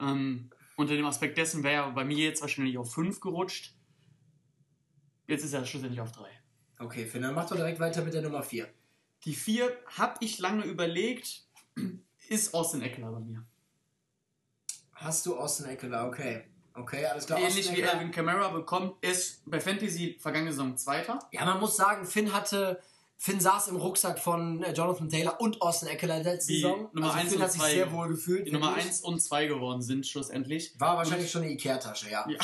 Ähm, unter dem Aspekt dessen wäre er bei mir jetzt wahrscheinlich auf 5 gerutscht. Jetzt ist er schlussendlich auf 3. Okay, Finn, dann mach doch direkt weiter mit der Nummer 4. Die 4 habe ich lange überlegt, ist Austin Eckler bei mir. Hast du Austin Eckler? Okay. Okay, alles klar. Ähnlich Austin wie. Alvin Kamara bekommt, ist bei Fantasy vergangene Saison Zweiter. Ja, man muss sagen, Finn hatte. Finn saß im Rucksack von äh, Jonathan Taylor und Austin Eckler letzte Saison. Nummer also eins Finn und hat sich zwei. sehr wohl gefühlt. Die Nummer wirklich. 1 und 2 geworden sind schlussendlich. War wahrscheinlich schon eine Ikea-Tasche, ja. Ja.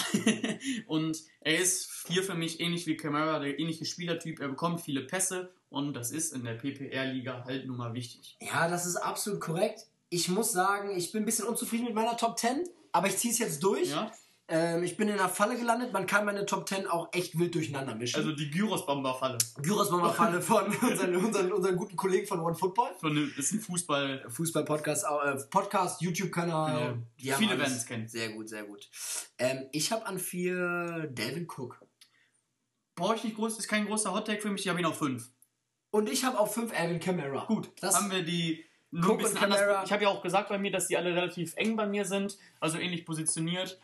[LAUGHS] und er ist hier für mich ähnlich wie Camara, der ähnliche Spielertyp. Er bekommt viele Pässe und das ist in der PPR-Liga halt nun mal wichtig. Ja, das ist absolut korrekt. Ich muss sagen, ich bin ein bisschen unzufrieden mit meiner Top 10, aber ich ziehe es jetzt durch. Ja? Ähm, ich bin in einer Falle gelandet. Man kann meine Top 10 auch echt wild durcheinander mischen. Also die Gyros-Bomber-Falle. Gyros Mama Falle von [LAUGHS] unseren, unseren, unseren guten Kollegen von One Football. Von dem- ist ein Fußball. Fußball-Podcast, äh, Podcast, YouTube-Kanal. Genau. Die Viele werden es kennen. Sehr gut, sehr gut. Ähm, ich habe an vier Delvin Cook. Brauche ich nicht groß, ist kein großer Hottag für mich, ich habe ihn auf 5. Und ich habe auf 5 Alvin Kamara. Gut, das haben wir die Cook und Kamara. Ich habe ja auch gesagt bei mir, dass die alle relativ eng bei mir sind, also ähnlich positioniert.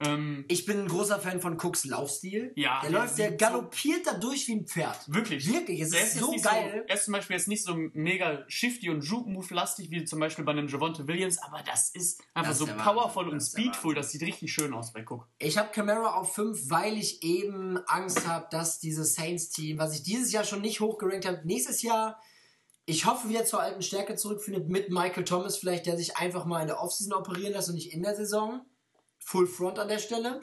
Ähm, Ich bin ein großer Fan von Cooks Laufstil. Ja, der der läuft, der galoppiert da durch wie ein Pferd. wirklich. Wirklich, es Der ist jetzt so geil. So, er ist zum Beispiel jetzt nicht so mega shifty und Juke-Move-lastig wie zum Beispiel bei einem Javonte Williams, aber das ist einfach Das ist so der powerful Wahnsinn, und das ist speedful, das sieht richtig schön aus bei Cook. Ich habe Camara auf 5, weil ich eben Angst habe, dass dieses Saints-Team, was ich dieses Jahr schon nicht hochgerankt habe, nächstes Jahr, ich hoffe, wieder zur alten Stärke zurückfindet mit Michael Thomas vielleicht, der sich einfach mal in der Offseason operieren lässt und nicht in der Saison. Full Front an der Stelle.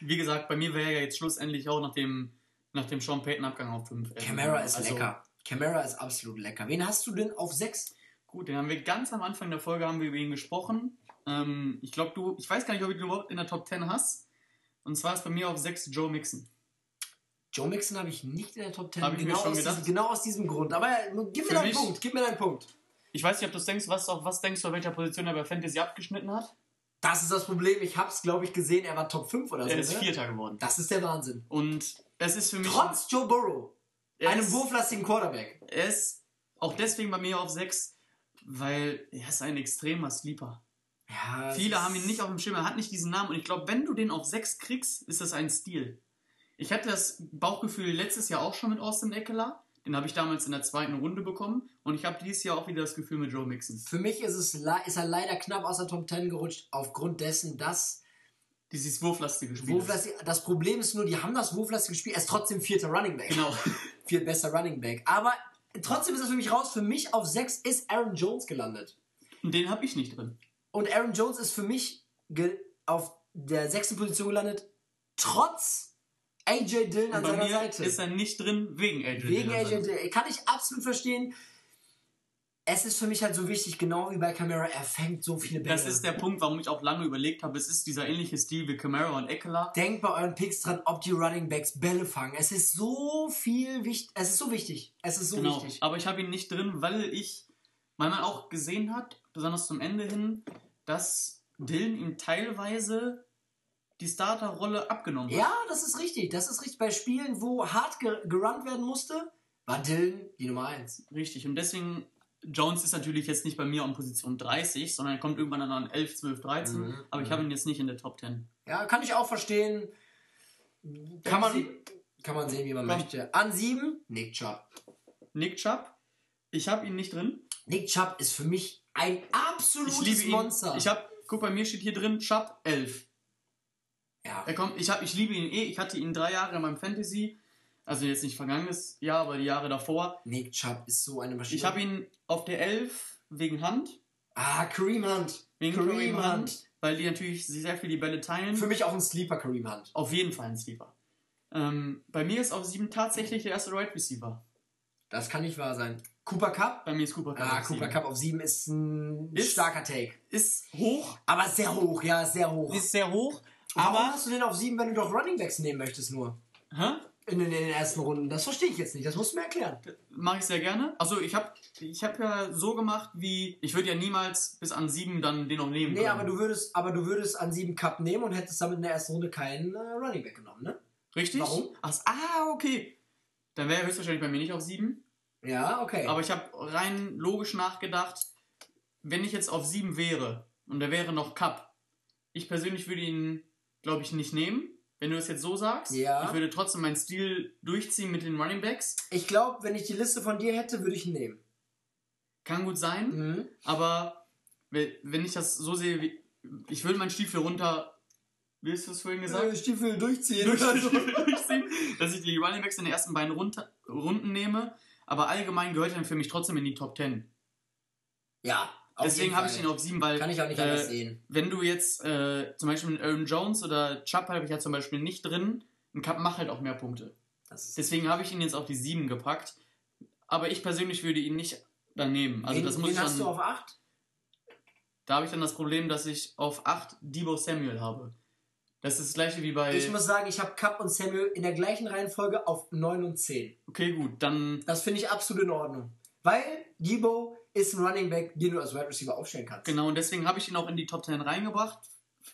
Wie gesagt, bei mir wäre ja jetzt schlussendlich auch nach dem, nach dem Sean Payton-Abgang auf 5. Camara ist lecker. Camara ist absolut lecker. Wen hast du denn auf 6? Gut, den haben wir ganz am Anfang der Folge haben wir über ihn gesprochen. Ähm, ich glaube, du, ich weiß gar nicht, ob du ihn überhaupt in der Top 10 hast. Und zwar ist bei mir auf 6 Joe Mixon. Joe Mixon habe ich nicht in der Top 10. Hab genau, aus diesem, genau aus diesem Grund. Aber äh, gib mir deinen Punkt. Gib mir deinen Punkt. Ich weiß nicht, ob du denkst, was, auf was denkst du, auf welcher Position er bei Fantasy abgeschnitten hat? Das ist das Problem. Ich habe es, glaube ich, gesehen. Er war Top 5 oder so. Er ist ne? Vierter geworden. Das ist der Wahnsinn. Und es ist für mich. Trotz Joe Burrow, einem ist- wurflastigen Quarterback. Er ist auch deswegen bei mir auf 6, weil er ist ein extremer Sleeper. Ja, Viele haben ihn nicht auf dem Schirm, er hat nicht diesen Namen und ich glaube, wenn du den auf 6 kriegst, ist das ein Stil. Ich hatte das Bauchgefühl letztes Jahr auch schon mit Austin Eckler. Den habe ich damals in der zweiten Runde bekommen und ich habe dieses Jahr auch wieder das Gefühl mit Joe Mixon. Für mich ist, es, ist er leider knapp aus der Top 10 gerutscht, aufgrund dessen, dass Dieses wurflastige Spiel. Wurflastig, das Problem ist nur, die haben das wurflastige Spiel. Er ist trotzdem vierter Running Back. Genau. [LAUGHS] Viertbester Running Back. Aber trotzdem ist es für mich raus. Für mich auf 6 ist Aaron Jones gelandet. Und den habe ich nicht drin. Und Aaron Jones ist für mich auf der sechsten Position gelandet, trotz AJ Dillon an seiner mir Seite. ist er nicht drin wegen AJ Wegen Dillon. AJ Dillon. Kann ich absolut verstehen. Es ist für mich halt so wichtig, genau wie bei Camara, er fängt so viele Bälle. Das ist der Punkt, warum ich auch lange überlegt habe. Es ist dieser ähnliche Stil wie Camara und Eckler. Denkt bei euren Picks dran, ob die Running Backs Bälle fangen. Es ist so viel wichtig. Es ist so wichtig. Es ist so Genau. wichtig. Aber ich habe ihn nicht drin, weil ich, weil man auch gesehen hat, besonders zum Ende hin, dass Dylan ihm teilweise die Starterrolle abgenommen hat. Ja, das ist richtig. Das ist richtig. Bei Spielen, wo hart ge gerannt werden musste, war Dylan die Nummer 1. Richtig. Und deswegen, Jones ist natürlich jetzt nicht bei mir an Position 30, sondern er kommt irgendwann an 11, 12, 13. Mhm, Aber ich mhm. habe ihn jetzt nicht in der Top 10. Ja, kann ich auch verstehen. Kann man, kann man sehen, wie man Komm. möchte. An 7, Nick Chubb. Nick Chubb, ich habe ihn nicht drin. Nick Chubb ist für mich ein absolutes Ich liebe ihn. Monster. Ich habe, guck, bei mir steht hier drin Chubb 11. ja. Er kommt, ich, hab, ich liebe ihn eh. Ich hatte ihn drei Jahre in meinem Fantasy. Also jetzt nicht vergangenes Jahr, aber die Jahre davor. Nick Chubb ist so eine Maschine. Ich habe ihn auf der 11 wegen Hand. Ah, Kareem Hunt. Wegen Kareem Hunt. Weil die natürlich sehr viel die Bälle teilen. Für mich auch ein Sleeper, Kareem Hunt. Auf jeden Fall ein Sleeper. Ähm, bei mir ist auf 7 tatsächlich der erste Right Receiver. Das kann nicht wahr sein. Cooper Cup? Bei mir ist Cooper Cup. Ah, auf Cooper sieben. Cup auf 7 ist ein Ist- starker Take. Ist hoch, Aber sehr hoch, ja, sehr hoch. ist sehr hoch. Warum Aber. hast du den auf 7, wenn du doch Running Backs nehmen möchtest nur? Hä? In, den- in den ersten Runden. Das verstehe ich jetzt nicht. Das musst du mir erklären. Mache ich sehr gerne. Also ich habe ich hab ja so gemacht, wie. Ich würde ja niemals bis an 7 dann den noch nehmen. Nee, können. aber du würdest, aber du würdest an 7 Cup nehmen und hättest damit in der ersten Runde keinen äh, Running Back genommen, ne? Richtig? Warum? Ach, ah, okay. Dann wäre er höchstwahrscheinlich bei mir nicht auf 7. Ja, okay. Aber ich habe rein logisch nachgedacht, wenn ich jetzt auf 7 wäre und der wäre noch Cup, ich persönlich würde ihn, glaube ich, nicht nehmen. Wenn du es jetzt so sagst, Ja. ich würde trotzdem meinen Stil durchziehen mit den Running Backs. ich glaube, wenn ich die Liste von dir hätte, würde ich ihn nehmen. Kann gut sein, Mhm. aber we- wenn ich das so sehe, wie, ich würde meinen Stiefel runter, wie hast du es vorhin gesagt? Äh, Stiefel durchziehen. Durch- oder [LAUGHS] so. durchziehen, dass ich die Running Backs in den ersten beiden Runter, Runden nehme, aber allgemein gehört er für mich trotzdem in die Top 10. ja, Deswegen habe ich ihn auf 7, weil Kann ich auch nicht äh, anders sehen. wenn du jetzt äh, zum Beispiel mit Aaron Jones oder Chubb habe ich ja zum Beispiel nicht drin, ein Cup macht halt auch mehr Punkte. Deswegen habe ich ihn jetzt auf die 7 gepackt. Aber ich persönlich würde ihn nicht dann nehmen. Also wen, das muss wen ich hast du dann, auf 8? da habe ich dann das Problem, dass ich auf 8 Debo Samuel habe. Das ist das gleiche wie bei. Ich muss sagen, ich habe Cup und Samuel in der gleichen Reihenfolge auf 9 und 10. okay, gut, dann Das finde ich absolut in Ordnung. Weil Debo ist ein Running Back, den du als Wide Receiver aufstellen kannst. Genau, und deswegen habe ich ihn auch in die Top 10 reingebracht.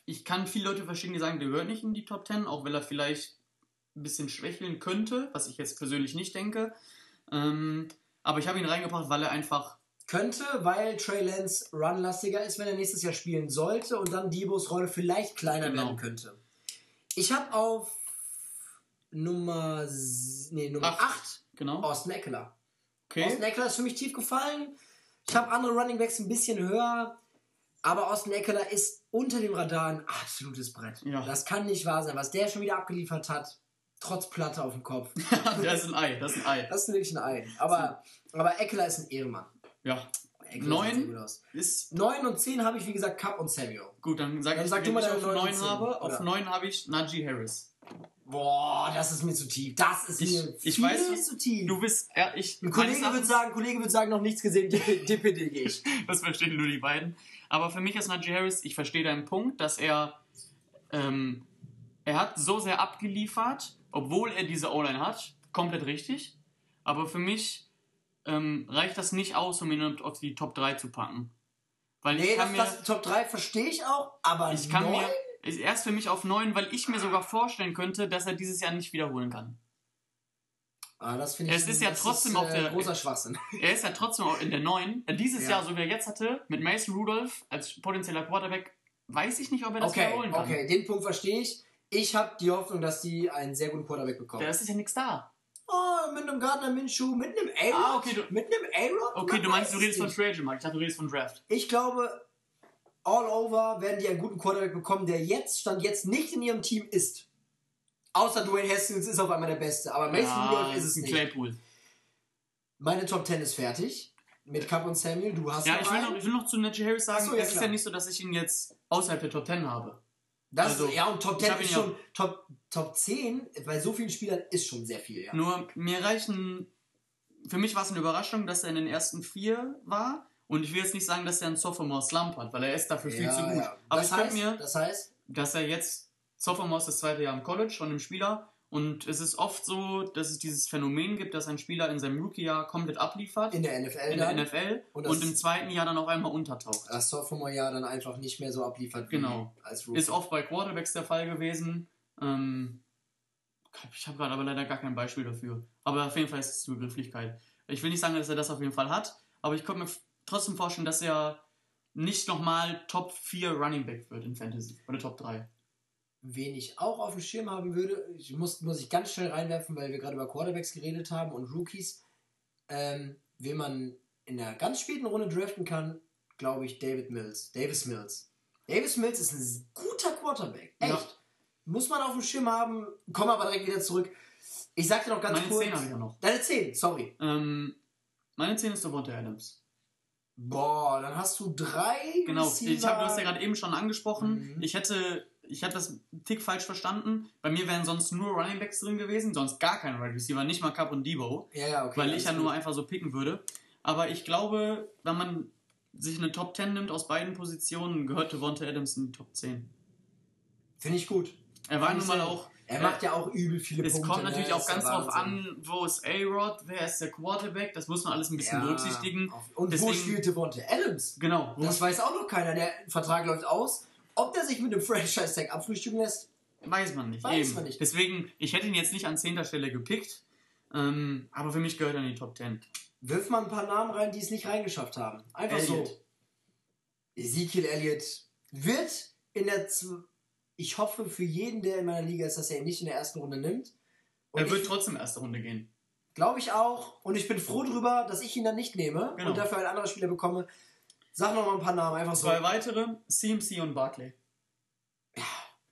Ich kann viele Leute verstehen, die sagen, der gehört nicht in die Top 10, auch weil er vielleicht ein bisschen schwächeln könnte, was ich jetzt persönlich nicht denke. Ähm, Aber ich habe ihn reingebracht, weil er einfach. Könnte, weil Trey Lance runlastiger ist, wenn er nächstes Jahr spielen sollte und dann Dibos Rolle vielleicht kleiner Genau. werden könnte. Ich habe auf Nummer, nee, Nummer Acht. 8 Genau. Austin Eckler. Okay. Austin Eckler ist für mich tief gefallen. Ich habe andere Running Backs ein bisschen höher. Aber Austin Eckler ist unter dem Radar ein absolutes Brett. Ja. Das kann nicht wahr sein, was der schon wieder abgeliefert hat. Trotz Platte auf dem Kopf. [LAUGHS] das ist ein Ei, das ist ein Ei. Das ist wirklich ein Ei. Aber, aber Eckler ist ein Ehrenmann. Ja. Neun? Ist 9 und 10 habe ich, wie gesagt, Cup und Samuel. gut, dann sag Dann ich, sag wen du mal ich auf neun und 9 zehn, habe. Auf? 9 habe ich Najee Harris. Boah, das ist mir zu tief. Das ist Ich- mir ich viel weiß, zu tief. Du bist, ja, ich. ein Kollege würde sagen, Kollege würde sagen, noch nichts gesehen, Dippe, Dippe ich. [LAUGHS] Das verstehen nur die beiden. Aber für mich ist Najee Harris, ich verstehe deinen Punkt, dass er, ähm, er hat so sehr abgeliefert, obwohl er diese O-Line hat, komplett richtig. Aber für mich ähm, reicht das nicht aus, um ihn auf die Top 3 zu packen. Weil Nee, ich kann das, mir, das Top 3 verstehe ich auch, aber ich kann neun? mir, ist erst für mich auf 9, weil ich mir sogar vorstellen könnte, dass er dieses Jahr nicht wiederholen kann. Ah, das finde ich Es ist ja trotzdem ist, auf äh, der- großer Schwachsinn. Er ist ja trotzdem auch in der 9. Äh, Dieses Ja. Jahr, so wie er jetzt hatte, mit Mason Rudolph als potenzieller Quarterback, weiß ich nicht, ob er das Okay, wiederholen kann. okay, den Punkt verstehe ich. Ich habe die Hoffnung, dass die einen sehr guten Quarterback bekommen. Da ist ja nichts da. oh, mit einem Gardner Minshew, mit einem A-Rod. Ah, okay, du- mit einem A-Rod? Okay, du meinst, du redest von nicht. Free Agent Markt. Ich dachte, du redest von Draft. Ich glaube, all over werden die einen guten Quarterback bekommen, der jetzt, stand jetzt nicht in ihrem Team ist. Außer Dwayne Haskins ist auf einmal der Beste, aber Mason Rudolph ist es ein nicht. Claypool. Meine Top 10 ist fertig. Mit Cup und Samuel, du hast Ja, ich will, noch, ich will noch zu Najee Harris sagen, so, ja, es ist klar. ja nicht so, dass ich ihn jetzt außerhalb der Top 10 habe. Das also, ist, ja, und Top ich 10 hab ihn ist ja- schon, Top, Top 10 bei so vielen Spielern ist schon sehr viel, ja. Nur mir reichen. Für mich war es eine Überraschung, dass er in den ersten vier war. Und ich will jetzt nicht sagen, dass er einen Sophomore Slump hat, weil er ist dafür viel ja, zu gut. ja. Aber das ich heißt, mir, das heißt, dass er jetzt Sophomore ist das zweite Jahr im College von einem Spieler. Und es ist oft so, dass es dieses Phänomen gibt, dass ein Spieler in seinem Rookie-Jahr komplett abliefert. in der NFL in der dann, NFL Und und, im zweiten Jahr dann auf einmal untertaucht. das Sophomore-Jahr dann einfach nicht mehr so abliefert Genau. als Rookie. Ist oft bei Quarterbacks der Fall gewesen. Ähm, ich habe gerade aber leider gar kein Beispiel dafür. Aber auf jeden Fall ist es eine Begrifflichkeit. Ich will nicht sagen, dass er das auf jeden Fall hat, aber ich könnte mir trotzdem vorstellen, dass er nicht nochmal Top 4 Running Back wird in Fantasy. Oder Top 3. Wen ich auch auf dem Schirm haben würde, ich muss, muss ich ganz schnell reinwerfen, weil wir gerade über Quarterbacks geredet haben und Rookies, ähm, wen man in der ganz späten Runde draften kann, glaube ich, David Mills. Davis Mills. Davis Mills ist ein guter Quarterback. Echt. Ja. Muss man auf dem Schirm haben, komm aber direkt wieder zurück. Ich sag dir noch ganz Meine kurz. 10 habe ich ja noch. Deine 10, sorry. Ähm, meine 10 ist Devontae Adams. Boah, dann hast du drei. Genau, Receiver. ich habe du hast ja gerade eben schon angesprochen. Mhm. Ich hätte, ich habe das einen Tick falsch verstanden. Bei mir wären sonst nur Running Backs drin gewesen, sonst gar kein Wide Receiver, nicht mal Cup und Debo, Ja, ja, okay. weil ich ja gut. nur einfach so picken würde. Aber ich glaube, wenn man sich eine Top 10 nimmt aus beiden Positionen, gehört Devonta Adams in die Top 10. Finde ich gut. Er war nun mal auch. Er macht ja auch übel viele Es Punkte. kommt ne? natürlich auch Ist ja ganz drauf an, wo ist A-Rod, wer ist der Quarterback, das muss man alles ein bisschen Ja, berücksichtigen. Und wo Deswegen- spielt Devonta Adams? Genau, wo Das weiß auch noch keiner. Der Vertrag läuft aus. Ob der sich mit einem [LAUGHS] Franchise-Tag abfrühstücken lässt, Weiß man nicht. Weiß eben. man nicht. Deswegen, ich hätte ihn jetzt nicht an 10. Stelle gepickt, ähm, aber für mich gehört er in die Top 10. wirf mal ein paar Namen rein, die es nicht reingeschafft haben. Einfach Elliott. so. Ezekiel Elliott wird in der. Ich hoffe für jeden, der in meiner Liga ist, dass er ihn nicht in der ersten Runde nimmt. Und er wird ich- trotzdem erste Runde gehen. Glaube ich auch. Und ich bin froh drüber, dass ich ihn dann nicht nehme Genau. und dafür einen anderen Spieler bekomme. Sag noch mal ein paar Namen, einfach so. Zwei weitere, CMC und Barclay.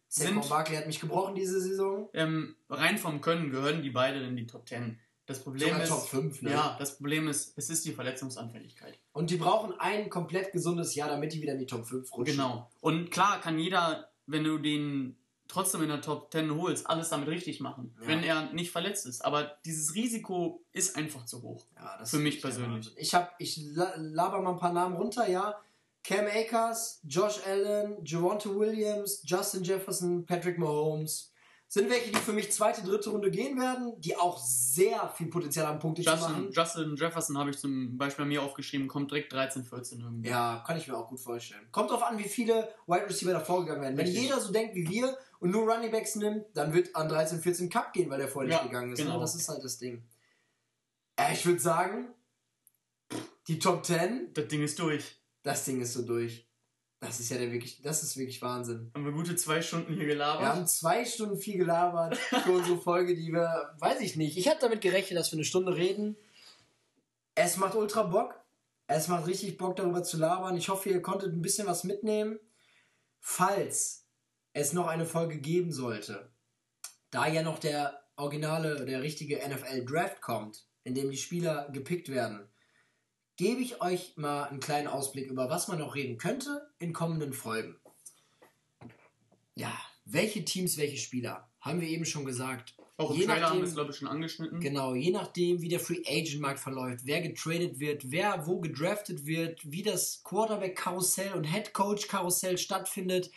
Saquon sind- Barkley hat mich gebrochen diese Saison. Ähm, rein vom Können gehören die beiden in die Top 10. Das Problem Sogar ist, Top 5, ne? ja, das Problem ist, es ist die Verletzungsanfälligkeit. Und die brauchen ein komplett gesundes Jahr, damit die wieder in die Top 5 rutschen. Genau. Und klar kann jeder, wenn du den trotzdem in der Top 10 holst, alles damit richtig machen, Ja. wenn er nicht verletzt ist. Aber dieses Risiko ist einfach zu hoch. Ja, das Für mich persönlich. Ich, hab, ich la- laber mal ein paar Namen runter, ja. Cam Akers, Josh Allen, Javonte Williams, Justin Jefferson, Patrick Mahomes. Sind welche, die für mich zweite, dritte Runde gehen werden, die auch sehr viel Potenzial haben, Punkte zu Justin, machen. Justin Jefferson habe ich zum Beispiel bei mir aufgeschrieben, kommt direkt 13, 14 irgendwie. Ja, kann ich mir auch gut vorstellen. Kommt drauf an, wie viele Wide Receiver da vorgegangen werden. Wenn Richtig. jeder so denkt wie wir und nur Running Backs nimmt, dann wird an 13, 14 Cup gehen, weil der vorher Ja, nicht gegangen ist. genau. Ne? Das ist halt das Ding. Äh, ich würde sagen, Die Top 10? Das Ding ist durch. Das Ding ist so durch. Das ist ja der wirklich, das ist wirklich Wahnsinn. Haben wir gute zwei Stunden hier gelabert? Wir haben zwei Stunden viel gelabert für unsere [LAUGHS] Folge, die wir, weiß ich nicht. Ich hatte damit gerechnet, dass wir eine Stunde reden. Es macht ultra Bock. Es macht richtig Bock, darüber zu labern. Ich hoffe, ihr konntet ein bisschen was mitnehmen. Falls es noch eine Folge geben sollte, da ja noch der originale, der richtige NFL Draft kommt, in dem die Spieler gepickt werden, gebe ich euch mal einen kleinen Ausblick über was man noch reden könnte in kommenden Folgen. Ja, welche Teams, welche Spieler? Haben wir eben schon gesagt. Auch im Je Trailer haben nachdem- wir es, glaube ich, schon angeschnitten. Genau, je nachdem, wie der Free Agent Markt verläuft, wer getradet wird, wer wo gedraftet wird, wie das Quarterback Karussell und Head Coach Karussell stattfindet,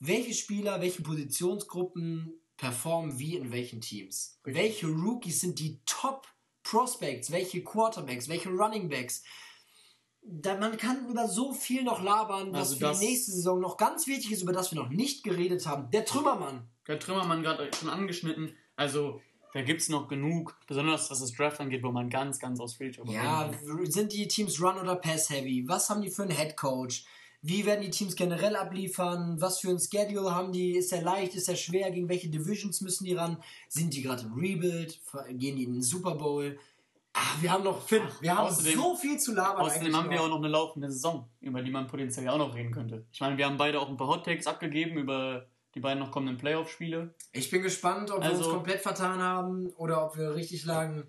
welche Spieler, welche Positionsgruppen performen wie in welchen Teams. Welche Rookies sind die Top Prospects, welche Quarterbacks, welche Running Backs. Da, man kann über so viel noch labern, was Also für die nächste Saison noch ganz wichtig ist, über das wir noch nicht geredet haben. Der Trümmermann. Der Trümmermann gerade schon angeschnitten. Also, da gibt es noch genug, besonders was das Draft angeht, wo man ganz, ganz ausführlich Ja, sind die Teams Run- oder Pass-Heavy? Was haben die für einen Headcoach? Wie werden die Teams generell abliefern? Was für ein Schedule haben die? Ist der leicht? Ist der schwer? Gegen welche Divisions müssen die ran? Sind die gerade im Rebuild? Gehen die in den Super Bowl? Ah, wir haben noch, Finn, wir haben außerdem- so viel zu labern. Außerdem haben wir auch noch eine laufende Saison, über die man potenziell auch noch reden könnte. Ich meine, wir haben beide auch ein paar Hot Takes abgegeben über die beiden noch kommenden Playoff-Spiele. Ich bin gespannt, ob wir uns Also- komplett vertan haben oder ob wir richtig lagen.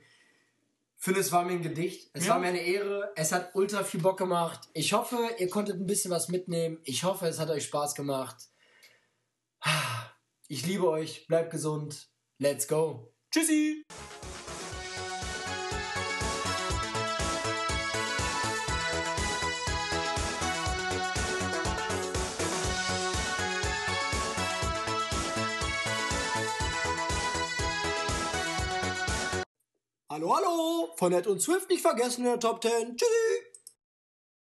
Finn, es war mir ein Gedicht. Es Ja. war mir eine Ehre. Es hat ultra viel Bock gemacht. Ich hoffe, ihr konntet ein bisschen was mitnehmen. Ich hoffe, es hat euch Spaß gemacht. Ich liebe euch. Bleibt gesund. Let's go. Tschüssi! Hallo, hallo. Von Ed und Swift nicht vergessen in der Top 10. Tschüssi.